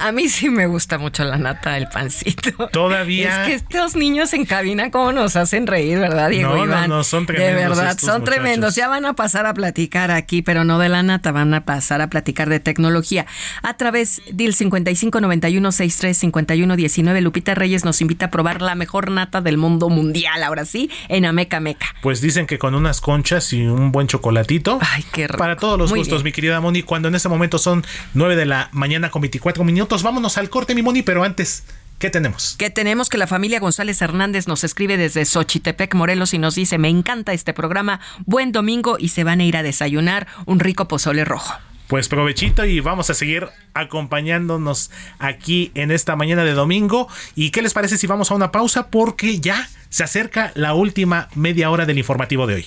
A mí sí me gusta mucho la nata del pancito. Todavía. Es que estos niños en cabina, cómo nos hacen reír, ¿verdad, Diego no, Iván? No, no, son tremendos. De verdad, son tremendos. Ya van a pasar a platicar aquí, pero no de la nata, van a pasar a platicar de tecnología. A través del 5591-635119, Lupita Reyes nos invita a probar la mejor nata del mundo mundial, ahora sí, en Ameca Meca. Pues dicen que con unas conchas y un buen chocolatito. Ay, qué rico. Para todos los gustos, mi querida Moni, cuando en este momento son 9 de la mañana con 24 minutos vámonos al corte, mi Moni, pero antes, ¿Qué tenemos? Que tenemos que la familia González Hernández nos escribe desde Xochitepec, Morelos, y nos dice: Me encanta este programa. Buen domingo y se van a ir a desayunar un rico pozole rojo. Pues provechito y vamos a seguir acompañándonos aquí en esta mañana de domingo. ¿Y qué les parece si vamos a una pausa? Porque ya se acerca la última media hora del informativo de hoy.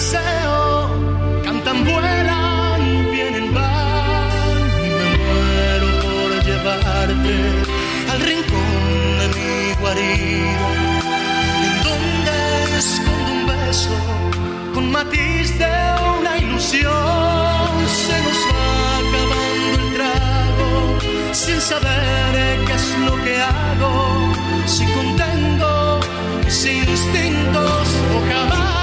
deseo, cantan, vuelan, vienen, van, y me muero por llevarte al rincón de mi guarida, en donde escondo un beso con matiz de una ilusión, se nos va acabando el trago, sin saber qué es lo que hago, si contengo mis instintos o jamás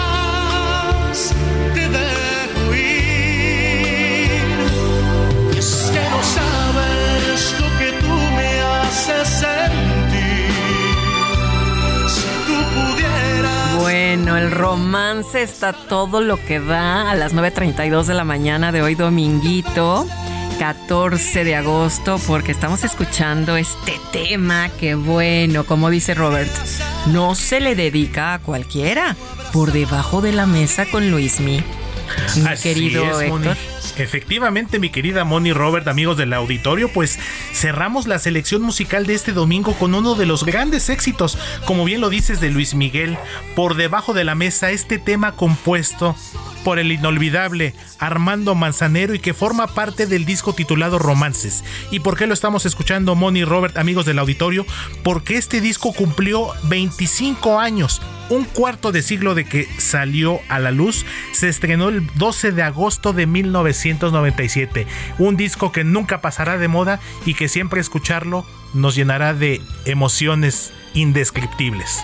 te dejo ir. Lo que tú me haces sentir. Si tú pudieras. Bueno, el romance está todo lo que da a las 9.32 de la mañana de hoy dominguito. 14 de agosto porque estamos escuchando este tema que bueno, como dice Robert, no se le dedica a cualquiera. Por debajo de la mesa con Luismi. Mi Así querido es. Héctor. Efectivamente, mi querida Moni Robert, amigos del auditorio, pues cerramos la selección musical de este domingo con uno de los grandes éxitos, como bien lo dices, de Luis Miguel, por debajo de la mesa, este tema compuesto por el inolvidable Armando Manzanero y que forma parte del disco titulado Romances. ¿Y por qué lo estamos escuchando, Moni Robert, amigos del auditorio? Porque este disco cumplió 25 años un cuarto de siglo de que salió a la luz, se estrenó el 12 de agosto de 1997. Un disco que nunca pasará de moda y que siempre escucharlo nos llenará de emociones indescriptibles.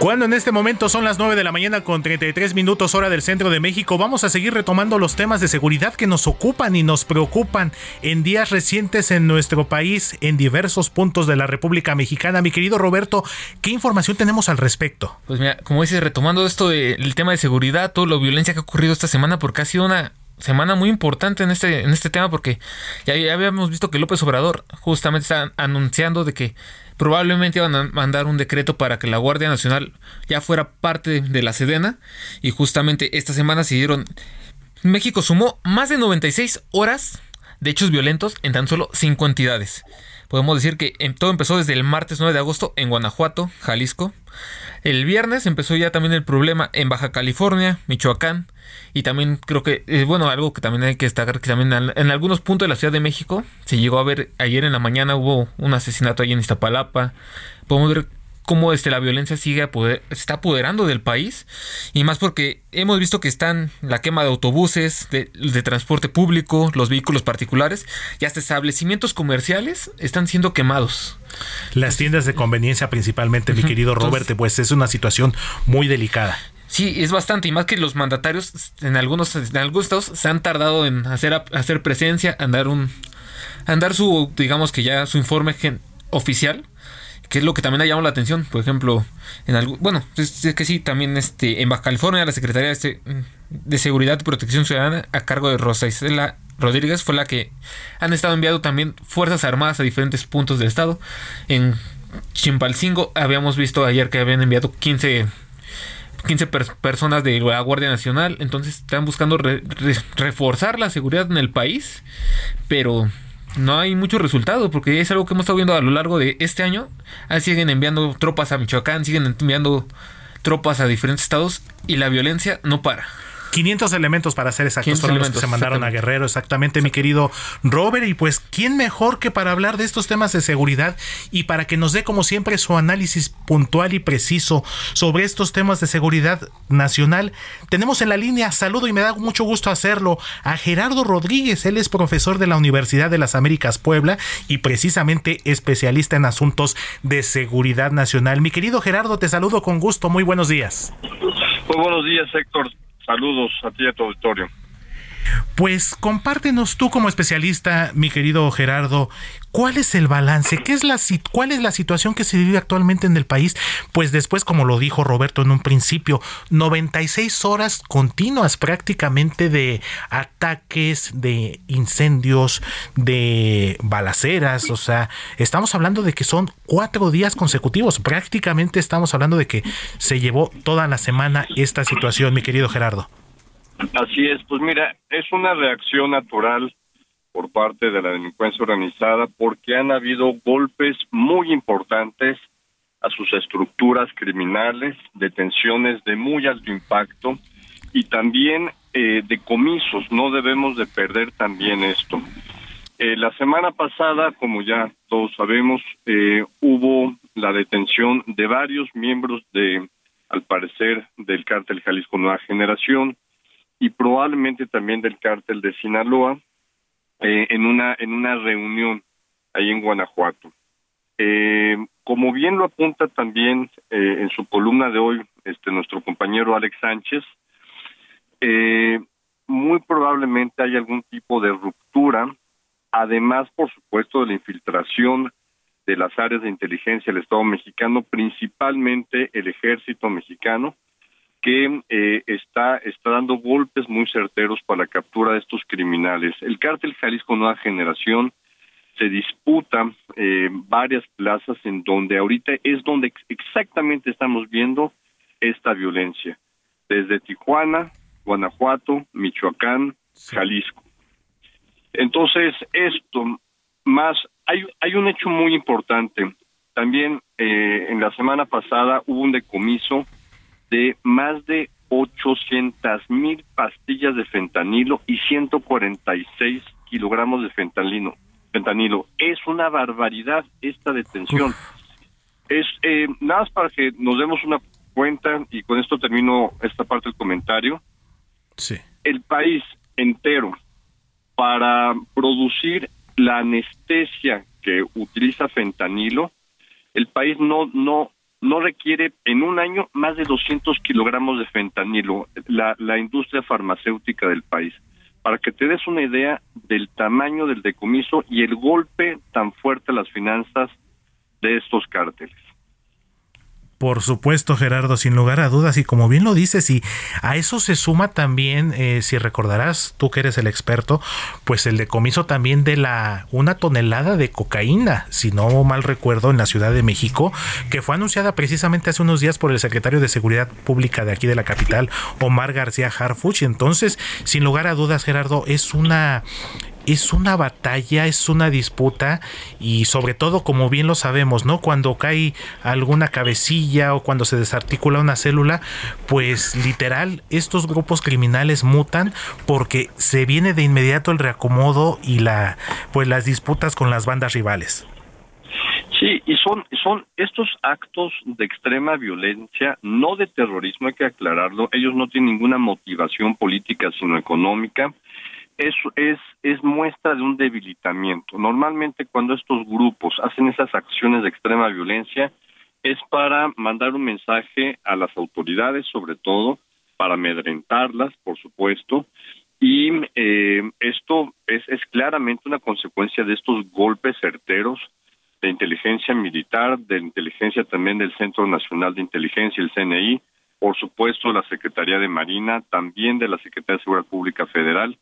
Cuando en este momento son las 9 de la mañana con 33 minutos hora del centro de México, vamos a seguir retomando los temas de seguridad que nos ocupan y nos preocupan en días recientes en nuestro país, en diversos puntos de la República Mexicana. Mi querido Roberto, ¿qué información tenemos al respecto? Pues mira, como dices, retomando esto del tema de seguridad, toda la violencia que ha ocurrido esta semana, porque ha sido una semana muy importante en este, en este tema, porque ya, ya habíamos visto que López Obrador justamente está anunciando de que probablemente iban a mandar un decreto para que la Guardia Nacional ya fuera parte de la Sedena, y justamente esta semana se dieron... México sumó más de 96 horas de hechos violentos en tan solo 5 entidades. Podemos decir que em- todo empezó desde el martes 9 de agosto en Guanajuato, Jalisco. El viernes empezó ya también el problema en Baja California, Michoacán. Y también creo que, eh, bueno, algo que también hay que destacar, que también en algunos puntos de la Ciudad de México se llegó a ver, ayer en la mañana hubo un asesinato ahí en Iztapalapa. Podemos ver cómo este, la violencia sigue apoder- se está apoderando del país. Y más porque hemos visto que están la quema de autobuses, de, de transporte público, los vehículos particulares y hasta establecimientos comerciales están siendo quemados. Las tiendas de conveniencia principalmente, mi querido entonces- Robert, pues es una situación muy delicada. Sí, es bastante, y más que los mandatarios en algunos, en algunos estados se han tardado en hacer, hacer presencia, en dar un, en dar su, digamos que ya su informe gen- oficial, que es lo que también ha llamado la atención. Por ejemplo, en algo, bueno, es, que sí, también este, en Baja California la Secretaría de, de Seguridad y Protección Ciudadana a cargo de Rosa Isela Rodríguez fue la que han estado enviando también fuerzas armadas a diferentes puntos del estado. En Chimpalcingo habíamos visto ayer que habían enviado 15 15 per- personas de la Guardia Nacional. Entonces están buscando re- re- reforzar la seguridad en el país. Pero no hay mucho resultado. Porque es algo que hemos estado viendo a lo largo de este año. Ah, siguen enviando tropas a Michoacán. Siguen enviando tropas a diferentes estados. Y la violencia no para. 500 elementos para ser exactos 500 fueron los que se mandaron a. Guerrero, exactamente mi querido Robert. Y pues, ¿quién mejor que para hablar de estos temas de seguridad y para que nos dé como siempre su análisis puntual y preciso sobre estos temas de seguridad nacional? Tenemos en la línea, saludo y me da mucho gusto hacerlo, a Gerardo Rodríguez. Él es profesor de la Universidad de las Américas Puebla y precisamente especialista en asuntos de seguridad nacional. Mi querido Gerardo, te saludo con gusto. Muy buenos días. Muy buenos días, Héctor. Saludos a ti y a tu auditorio. Pues compártenos tú como especialista, mi querido Gerardo, ¿cuál es el balance? ¿Qué es la cuál es la situación que se vive actualmente en el país? Pues después, como lo dijo Roberto en un principio, 96 horas continuas prácticamente de ataques, de incendios, de balaceras, o sea, estamos hablando de que son cuatro días consecutivos, prácticamente estamos hablando de que se llevó toda la semana esta situación, mi querido Gerardo. Así es, pues mira, es una reacción natural por parte de la delincuencia organizada porque han habido golpes muy importantes a sus estructuras criminales, detenciones de muy alto impacto y también eh, decomisos. No debemos de perder también esto. Eh, la semana pasada, como ya todos sabemos, eh, hubo la detención de varios miembros de, al parecer, del cártel Jalisco Nueva Generación y probablemente también del cártel de Sinaloa eh, en una en una reunión ahí en Guanajuato. Eh, como bien lo apunta también eh, en su columna de hoy este nuestro compañero Alex Sánchez, muy probablemente hay algún tipo de ruptura, además, por supuesto, de la infiltración de las áreas de inteligencia del Estado mexicano, principalmente el ejército mexicano, que eh, está, está dando golpes muy certeros para la captura de estos criminales. El cártel Jalisco Nueva Generación se disputa eh, varias plazas en donde ahorita es donde exactamente estamos viendo esta violencia, desde Tijuana, Guanajuato, Michoacán, Jalisco. Entonces, esto, más, hay, hay un hecho muy importante. También eh, en la semana pasada hubo un decomiso de más de 800 mil pastillas de fentanilo y 146 kilogramos de fentanilo. Fentanilo. Es una barbaridad esta detención. Es eh, nada más para que nos demos una cuenta y con esto termino esta parte del comentario. Sí. El país entero para producir la anestesia que utiliza fentanilo, el país no no no requiere en un año más de 200 kilogramos de fentanilo, la, la industria farmacéutica del país. Para que te des una idea del tamaño del decomiso y el golpe tan fuerte a las finanzas de estos cárteles. Por supuesto, Gerardo, sin lugar a dudas, y como bien lo dices, y a eso se suma también, eh, si recordarás, tú que eres el experto, pues el decomiso también de la una tonelada de cocaína, si no mal recuerdo, en la Ciudad de México, que fue anunciada precisamente hace unos días por el secretario de Seguridad Pública de aquí de la capital, Omar García Harfuch. Entonces, sin lugar a dudas, Gerardo, es una es una batalla, es una disputa y sobre todo, como bien lo sabemos, ¿no? Cuando cae alguna cabecilla o cuando se desarticula una célula, pues literal, estos grupos criminales mutan porque se viene de inmediato el reacomodo y la pues las disputas con las bandas rivales. Sí, y son, son estos actos de extrema violencia, no de terrorismo, hay que aclararlo, ellos no tienen ninguna motivación política, sino económica, es, es, es muestra de un debilitamiento. Normalmente cuando estos grupos hacen esas acciones de extrema violencia es para mandar un mensaje a las autoridades, sobre todo, para amedrentarlas, por supuesto, y eh, esto es, es claramente una consecuencia de estos golpes certeros de inteligencia militar, de inteligencia también del Centro Nacional de Inteligencia, el CNI, por supuesto la Secretaría de Marina, también de la Secretaría de Seguridad Pública Federal,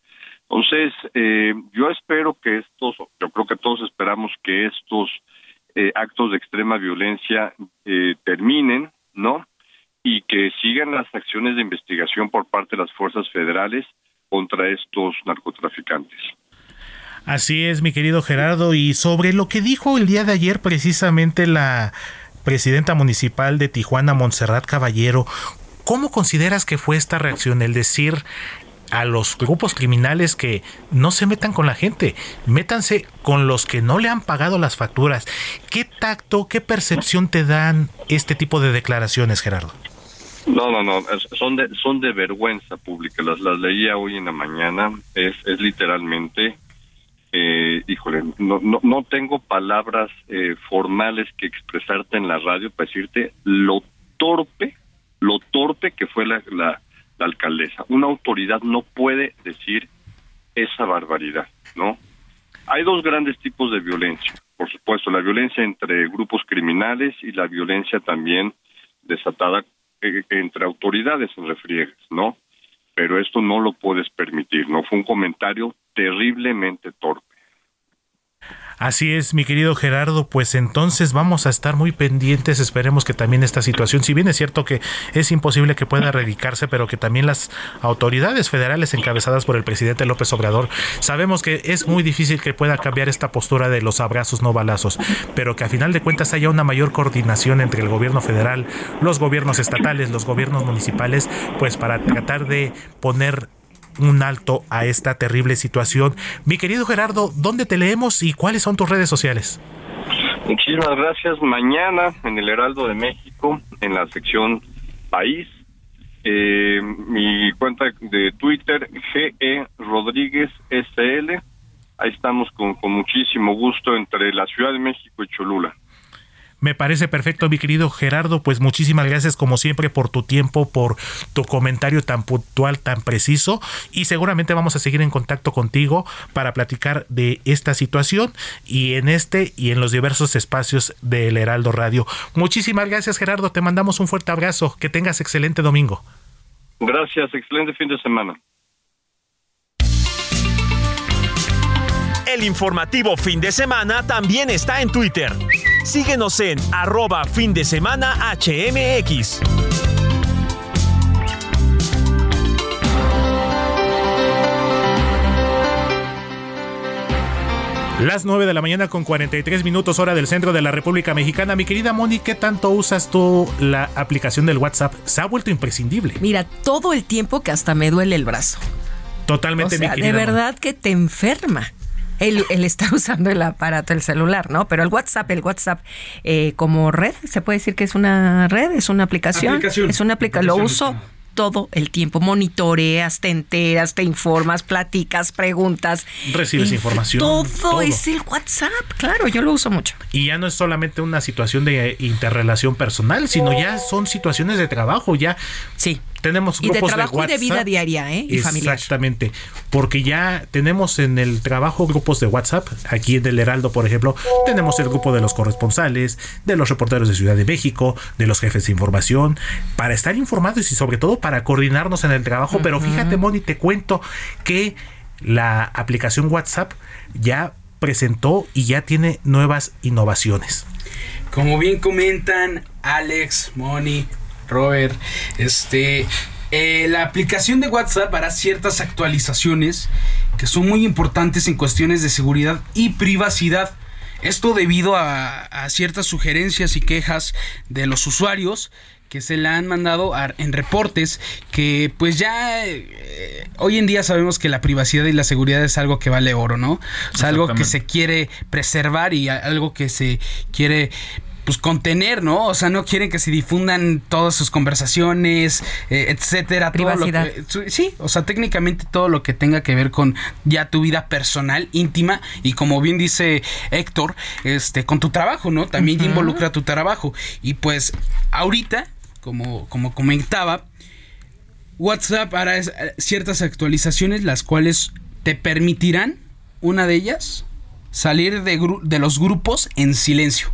entonces, eh, yo espero que estos, yo creo que todos esperamos que estos eh, actos de extrema violencia eh, terminen, ¿no? Y que sigan las acciones de investigación por parte de las fuerzas federales contra estos narcotraficantes. Así es, mi querido Gerardo. Y sobre lo que dijo el día de ayer precisamente la presidenta municipal de Tijuana, Montserrat Caballero, ¿cómo consideras que fue esta reacción? El decir, a los grupos criminales que no se metan con la gente, métanse con los que no le han pagado las facturas. ¿Qué tacto, qué percepción te dan este tipo de declaraciones, Gerardo? No, no, no, son de, son de vergüenza pública. Las, las leía hoy en la mañana. Es, es literalmente, eh, híjole, no, no, no tengo palabras eh, formales que expresarte en la radio para decirte lo torpe, lo torpe que fue la, la la alcaldesa. Una autoridad no puede decir esa barbaridad, ¿no? Hay dos grandes tipos de violencia, por supuesto, la violencia entre grupos criminales y la violencia también desatada eh, entre autoridades en refriegas, ¿no? Pero esto no lo puedes permitir, ¿no? Fue un comentario terriblemente torpe. Así es, mi querido Gerardo, pues entonces vamos a estar muy pendientes, esperemos que también esta situación, si bien es cierto que es imposible que pueda erradicarse, pero que también las autoridades federales encabezadas por el presidente López Obrador, sabemos que es muy difícil que pueda cambiar esta postura de los abrazos no balazos, pero que a final de cuentas haya una mayor coordinación entre el gobierno federal, los gobiernos estatales, los gobiernos municipales, pues para tratar de poner un alto a esta terrible situación. Mi querido Gerardo, ¿dónde te leemos y cuáles son tus redes sociales? Muchísimas gracias. Mañana en el Heraldo de México, en la sección País, eh, mi cuenta de Twitter, GE Rodríguez SL. Ahí estamos con, con muchísimo gusto entre la Ciudad de México y Cholula. Me parece perfecto, mi querido Gerardo. Pues muchísimas gracias como siempre por tu tiempo, por tu comentario tan puntual, tan preciso. Y seguramente vamos a seguir en contacto contigo para platicar de esta situación y en este y en los diversos espacios del Heraldo Radio. Muchísimas gracias, Gerardo. Te mandamos un fuerte abrazo. Que tengas excelente domingo. Gracias, excelente fin de semana. El informativo fin de semana también está en Twitter. Síguenos en arroba fin de semana HMX. Las 9 de la mañana con 43 minutos hora del centro de la República Mexicana. Mi querida Moni, ¿qué tanto usas tú la aplicación del WhatsApp? Se ha vuelto imprescindible. Mira, todo el tiempo que hasta me duele el brazo. Totalmente, o sea, mi querida De Moni. verdad que te enferma. El, el estar usando el aparato, el celular, ¿no? Pero el WhatsApp, el WhatsApp eh, como red, se puede decir que es una red, es una aplicación. Aplicación. Es una aplicación. Lo uso todo el tiempo. Monitoreas, te enteras, te informas, platicas, preguntas. Recibes información, Todo, todo. es el WhatsApp, claro, yo lo uso mucho. Y ya no es solamente una situación de interrelación personal, sino ya son situaciones de trabajo, ya. Sí. Tenemos Y de grupos trabajo y de vida WhatsApp. diaria, ¿eh? Y familiar. Exactamente, porque ya tenemos en el trabajo grupos de WhatsApp, aquí en el Heraldo, por ejemplo, tenemos el grupo de los corresponsales, de los reporteros de Ciudad de México, de los jefes de información, para estar informados y sobre todo para coordinarnos en el trabajo. Pero fíjate, Moni, te cuento que la aplicación WhatsApp ya presentó y ya tiene nuevas innovaciones. Como bien comentan Alex, Moni, Robert, este, eh, la aplicación de WhatsApp hará ciertas actualizaciones que son muy importantes en cuestiones de seguridad y privacidad. Esto debido a, a ciertas sugerencias y quejas de los usuarios que se le han mandado a- en reportes que pues ya eh, hoy en día sabemos que la privacidad y la seguridad es algo que vale oro, ¿no? O sea, algo que se quiere preservar y a- algo que se quiere pues contener, ¿no? O sea, no quieren que se difundan todas sus conversaciones, eh, etcétera. todo lo Privacidad. que- sí, o sea, técnicamente todo lo que tenga que ver con ya tu vida personal, íntima y como bien dice Héctor, este, con tu trabajo, ¿no? También Ujú. involucra tu trabajo. Y pues ahorita, como, como comentaba, WhatsApp hará eh, ciertas actualizaciones las cuales te permitirán, una de ellas, salir de los grupos en silencio.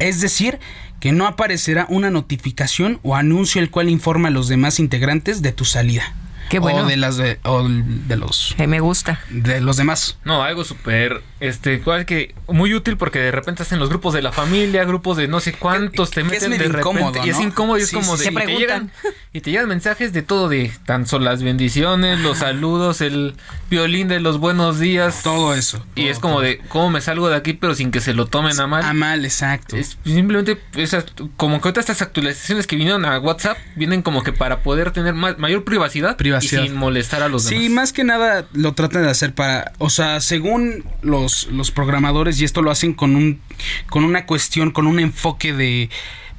Es decir, que no aparecerá una notificación o anuncio el cual informa a los demás integrantes de tu salida. Qué bueno. O de las de, o de los Que me gusta. de los demás. No, algo súper, este, cual que muy útil porque de repente estás en los grupos de la familia, grupos de no sé cuántos, te es meten de repente incómodo, y es incómodo y es Sí, como sí, de y Te llegan y te llegan mensajes de todo de tan solo las bendiciones, los saludos, el violín de los buenos días, todo eso. Y es como de cómo me salgo de aquí pero sin que se lo tomen a mal. A mal, exacto. Es simplemente esas- como que ahorita estas actualizaciones que vinieron a WhatsApp vienen como que para poder tener más, mayor privacidad, Privacidad. Y sin molestar a los Sí, demás. más que nada lo tratan de hacer para, o sea, según los, los programadores y esto lo hacen con un con una cuestión, con un enfoque de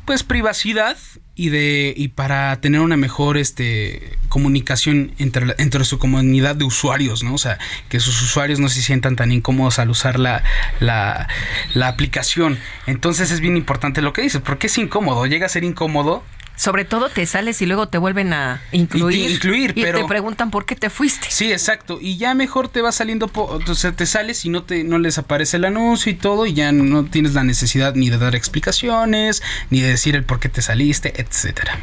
pues privacidad y de y para tener una mejor este comunicación entre entre su comunidad de usuarios, ¿no? O sea, que sus usuarios no se sientan tan incómodos al usar la la, la aplicación. Entonces es bien importante lo que dices, porque es incómodo, llega a ser incómodo Sobre todo te sales y luego te vuelven a incluir. Y te- incluir, y pero- te preguntan por qué te fuiste. Sí, exacto. Y ya mejor te va saliendo, po- o sea, te sales y no te no les aparece el anuncio y todo y ya no tienes la necesidad ni de dar explicaciones, ni de decir el por qué te saliste, etcétera.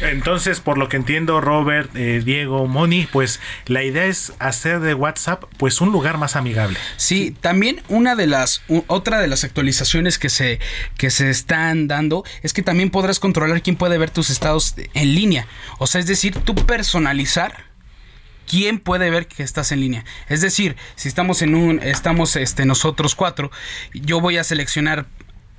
Entonces, por lo que entiendo, Robert, eh, Diego, Moni, pues la idea es hacer de WhatsApp pues un lugar más amigable. Sí, también una de las u- otra de las actualizaciones que se que se están dando es que también podrás controlar quién puede ver tus estados en línea. O sea, es decir, tú personalizar quién puede ver que estás en línea. Es decir, si estamos en un estamos este nosotros cuatro, yo voy a seleccionar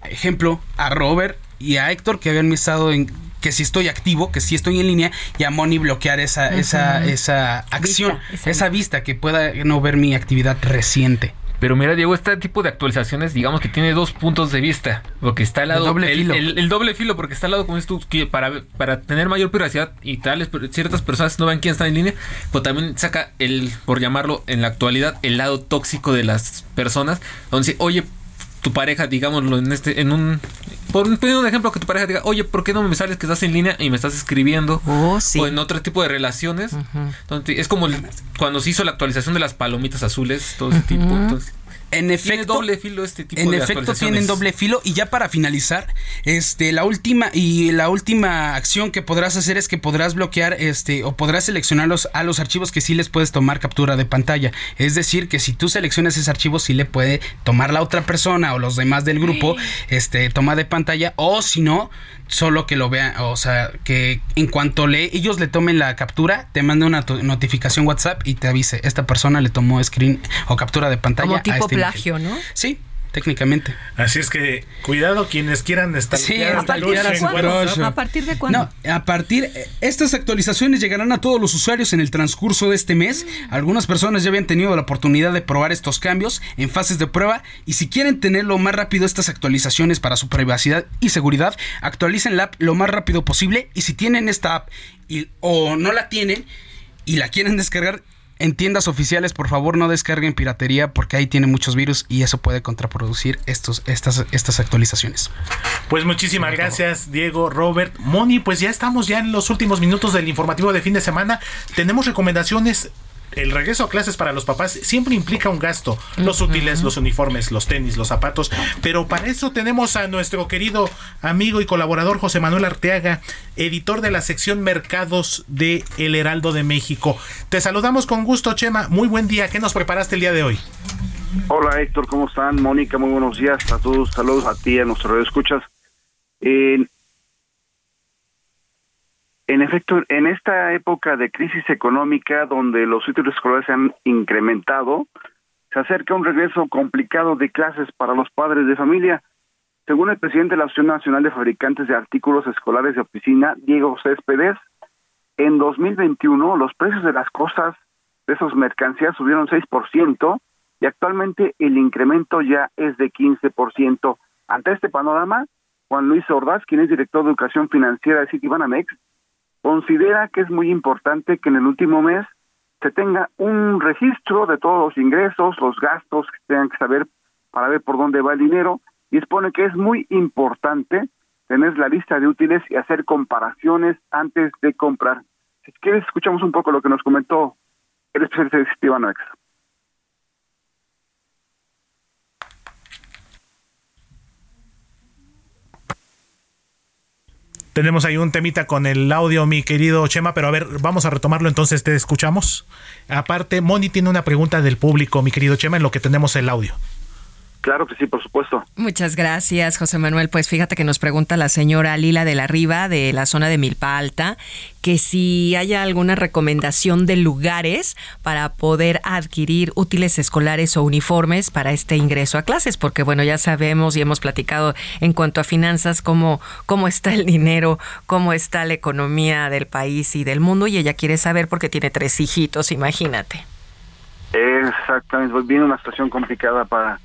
ejemplo a Robert y a Héctor que habían estado en que si estoy activo, que si estoy en línea y a Moni bloquear esa esa esa acción, Vista, esa vista que pueda no ver mi actividad reciente. Pero mira, Diego, este tipo de actualizaciones, digamos que tiene dos puntos de vista. Porque está al lado. El doble el, filo. el- el doble filo, porque está al lado, como tú, que para, para tener mayor privacidad y tales ciertas personas no ven quién está en línea, pero también saca el, por llamarlo en la actualidad, el lado tóxico de las personas. Donde dice, oye, tu pareja, digámoslo en este, en un. Por un, ejemplo que tu pareja diga, oye, ¿por qué no me sales que estás en línea y me estás escribiendo? O en otro tipo de relaciones. Entonces, es como el- cuando se hizo la actualización de las palomitas azules, todo ese tipo. Entonces, En tiene efecto, doble filo este tipo en de efecto tienen doble filo. Y ya para finalizar, este la última y la última acción que podrás hacer es que podrás bloquear este o podrás seleccionar los, a los archivos que sí les puedes tomar captura de pantalla. Es decir, que si tú seleccionas ese archivo sí le puede tomar la otra persona o los demás del grupo este toma de pantalla o si no solo que lo vean, o sea, que en cuanto le ellos le tomen la captura, te mande una notificación WhatsApp y te avise, esta persona le tomó screen o captura de pantalla Como a tipo este nivel". plagio, ¿no? Sí, técnicamente. Así es que cuidado quienes quieran estar Sí, a partir, ¿A partir de cuándo? No, a partir estas actualizaciones llegarán a todos los usuarios en el transcurso de este mes. Algunas personas ya habían tenido la oportunidad de probar estos cambios en fases de prueba y si quieren tenerlo más rápido estas actualizaciones para su privacidad y seguridad, actualicen la app lo más rápido posible y si tienen esta app y- o no la tienen y la quieren descargar en tiendas oficiales, por favor no descarguen piratería porque ahí tiene muchos virus y eso puede contraproducir estos, estas, estas actualizaciones. Pues muchísimas gracias, Diego, Robert, Moni. Pues ya estamos ya en los últimos minutos del informativo de fin de semana. Tenemos recomendaciones. El regreso a clases para los papás siempre implica un gasto. Los útiles, los uniformes, los tenis, los zapatos. Pero para eso tenemos a nuestro querido amigo y colaborador José Manuel Arteaga, editor de la sección Mercados de El Heraldo de México. Te saludamos con gusto, Chema. Muy buen día. ¿Qué nos preparaste el día de hoy? Hola Héctor, ¿cómo están? Mónica, muy buenos días a todos. Saludos a ti, a nuestro radio escuchas. En, en efecto, en esta época de crisis económica donde los útiles escolares se han incrementado, se acerca un regreso complicado de clases para los padres de familia. Según el presidente de la Asociación Nacional de Fabricantes de Artículos Escolares de Oficina, Diego Céspedes, en 2021 los precios de las cosas de esas mercancías subieron 6% y actualmente el incremento ya es de 15%. Ante este panorama, Juan Luis Ordaz, quien es director de Educación Financiera de Citibanamex, considera que es muy importante que en el último mes se tenga un registro de todos los ingresos, los gastos que tengan que saber para ver por dónde va el dinero y expone que es muy importante tener la lista de útiles y hacer comparaciones antes de comprar. Si quieres, escuchamos un poco lo que nos comentó el especialista Citibanamex. Tenemos ahí un temita con el audio, mi querido Chema, pero a ver, vamos a retomarlo entonces, te escuchamos. Aparte, Moni tiene una pregunta del público, mi querido Chema, en lo que tenemos el audio. Claro que sí, por supuesto. Muchas gracias, José Manuel. Pues fíjate que nos pregunta la señora Lila de la Riva, de la zona de Milpa Alta, que si hay alguna recomendación de lugares para poder adquirir útiles escolares o uniformes para este ingreso a clases, porque bueno, ya sabemos y hemos platicado en cuanto a finanzas cómo, cómo está el dinero, cómo está la economía del país y del mundo, y ella quiere saber porque tiene tres hijitos, imagínate. Exactamente, pues viene una situación complicada para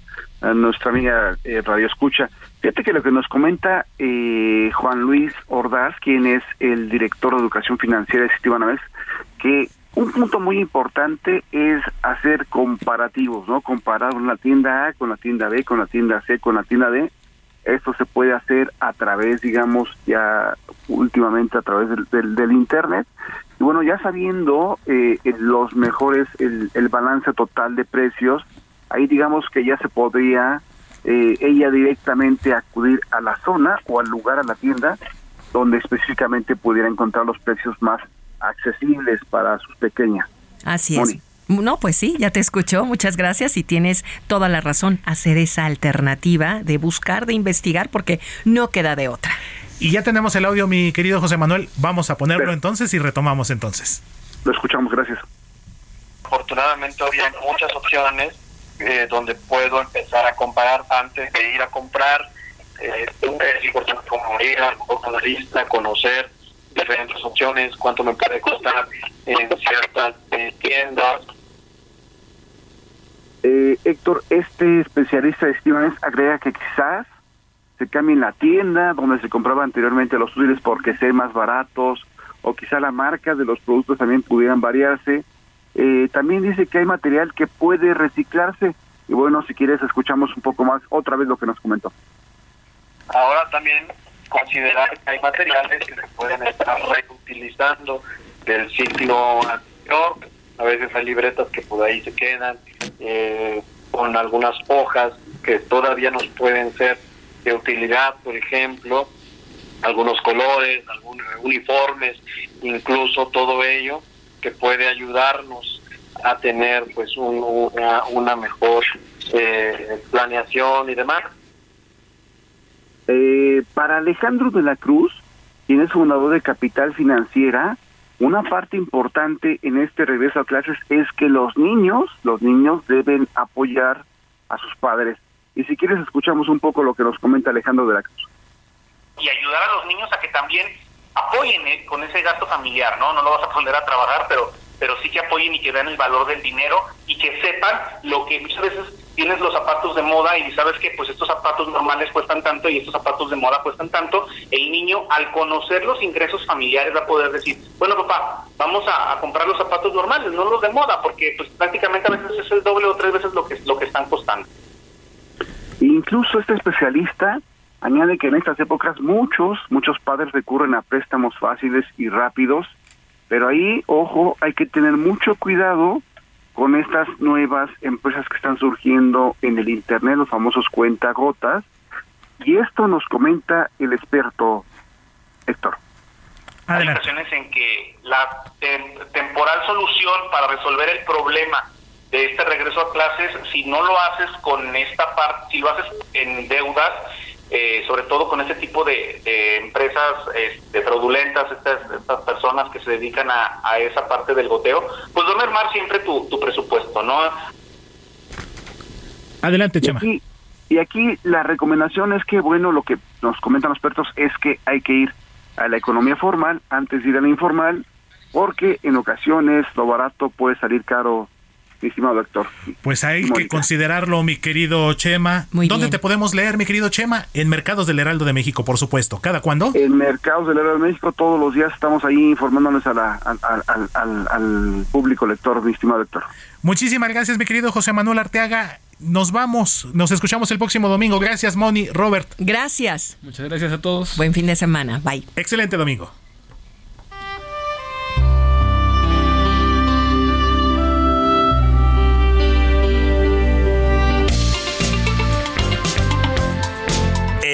nuestra amiga eh, Radio Escucha. Fíjate que lo que nos comenta eh, Juan Luis Ordaz, quien es el director de Educación Financiera de Citibanamex, que un punto muy importante es hacer comparativos, ¿no? Comparar una tienda A con la tienda B, con la tienda C, con la tienda D, Esto se puede hacer a través, digamos, ya últimamente a través del, del, Internet. Y bueno, ya sabiendo eh, los mejores, el, el, balance total de precios, ahí digamos que ya se podría eh, ella directamente acudir a la zona o al lugar, a la tienda, donde específicamente pudiera encontrar los precios más accesibles para sus pequeñas. Así es. No, pues sí, ya te escuchó, muchas gracias y tienes toda la razón, hacer esa alternativa de buscar, de investigar, porque no queda de otra. Y ya tenemos el audio, mi querido José Manuel, vamos a ponerlo entonces y retomamos entonces. Lo escuchamos, gracias. Afortunadamente hoy hay muchas opciones eh, donde puedo empezar a comparar antes de ir a comprar. Eh, es importante como ir a la lista, conocer diferentes opciones, cuánto me puede costar en ciertas eh, tiendas. Eh, Héctor, este especialista de estimaciones agrega que quizás se cambie la tienda donde se compraba anteriormente los útiles porque sean más baratos o quizá la marca de los productos también pudieran variarse. Eh, también dice que hay material que puede reciclarse y bueno, si quieres escuchamos un poco más otra vez lo que nos comentó. Ahora también considerar que hay materiales que se pueden estar reutilizando del ciclo anterior. A veces hay libretas que por ahí se quedan eh, con algunas hojas que todavía nos pueden ser de utilidad, por ejemplo, algunos colores, algunos uniformes, incluso todo ello que puede ayudarnos a tener pues una, una mejor eh, planeación y demás. Eh, para Alejandro de la Cruz, quien es fundador de Capital Financiera, una parte importante en este regreso a clases es que los niños, los niños deben apoyar a sus padres. Y si quieres escuchamos un poco lo que nos comenta Alejandro de la Cruz. Y ayudar a los niños a que también apoyen eh, con ese gasto familiar, ¿no? No lo vas a poner a trabajar, pero pero sí que apoyen y que den el valor del dinero y que sepan lo que muchas veces tienes los zapatos de moda y sabes que pues estos zapatos normales cuestan tanto y estos zapatos de moda cuestan tanto, el niño al conocer los ingresos familiares va a poder decir, bueno papá, vamos a, comprar los zapatos normales, no los de moda, porque pues prácticamente a veces es el doble o tres veces lo que, lo que están costando. Incluso este especialista añade que en estas épocas muchos, muchos padres recurren a préstamos fáciles y rápidos, pero ahí, ojo, hay que tener mucho cuidado con estas nuevas empresas que están surgiendo en el Internet, los famosos cuentagotas. Y esto nos comenta el experto Héctor. Hay ocasiones en que la temporal solución para resolver el problema de este regreso a clases, si no lo haces con esta parte, si lo haces en deudas, eh, sobre todo con este tipo de, empresas este, fraudulentas, estas, estas, personas que se dedican a, esa parte del goteo, pues a mermar siempre tu, presupuesto, ¿no? Adelante, Chema. Y aquí, y aquí la recomendación es que, bueno, lo que nos comentan los expertos es que hay que ir a la economía formal antes de ir a la informal, porque en ocasiones lo barato puede salir caro estimado doctor. Pues hay que considerarlo, mi querido Chema. ¿Dónde te podemos leer, mi querido Chema? En Mercados del Heraldo de México, por supuesto. ¿Cada cuándo? En Mercados del Heraldo de México todos los días estamos ahí informándoles a la, al, al, público lector, mi estimado lector. Muchísimas gracias, mi querido José Manuel Arteaga. Nos vamos, nos escuchamos el próximo domingo. Gracias, Moni, Robert. Gracias. Muchas gracias a todos. Buen fin de semana. Bye. Excelente domingo.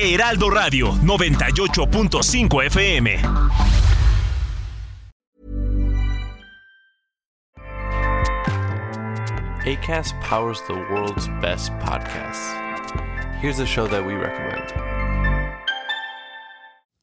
Heraldo Radio 98.5 FM. ACAST powers the world's best podcasts. Here's a show that we recommend.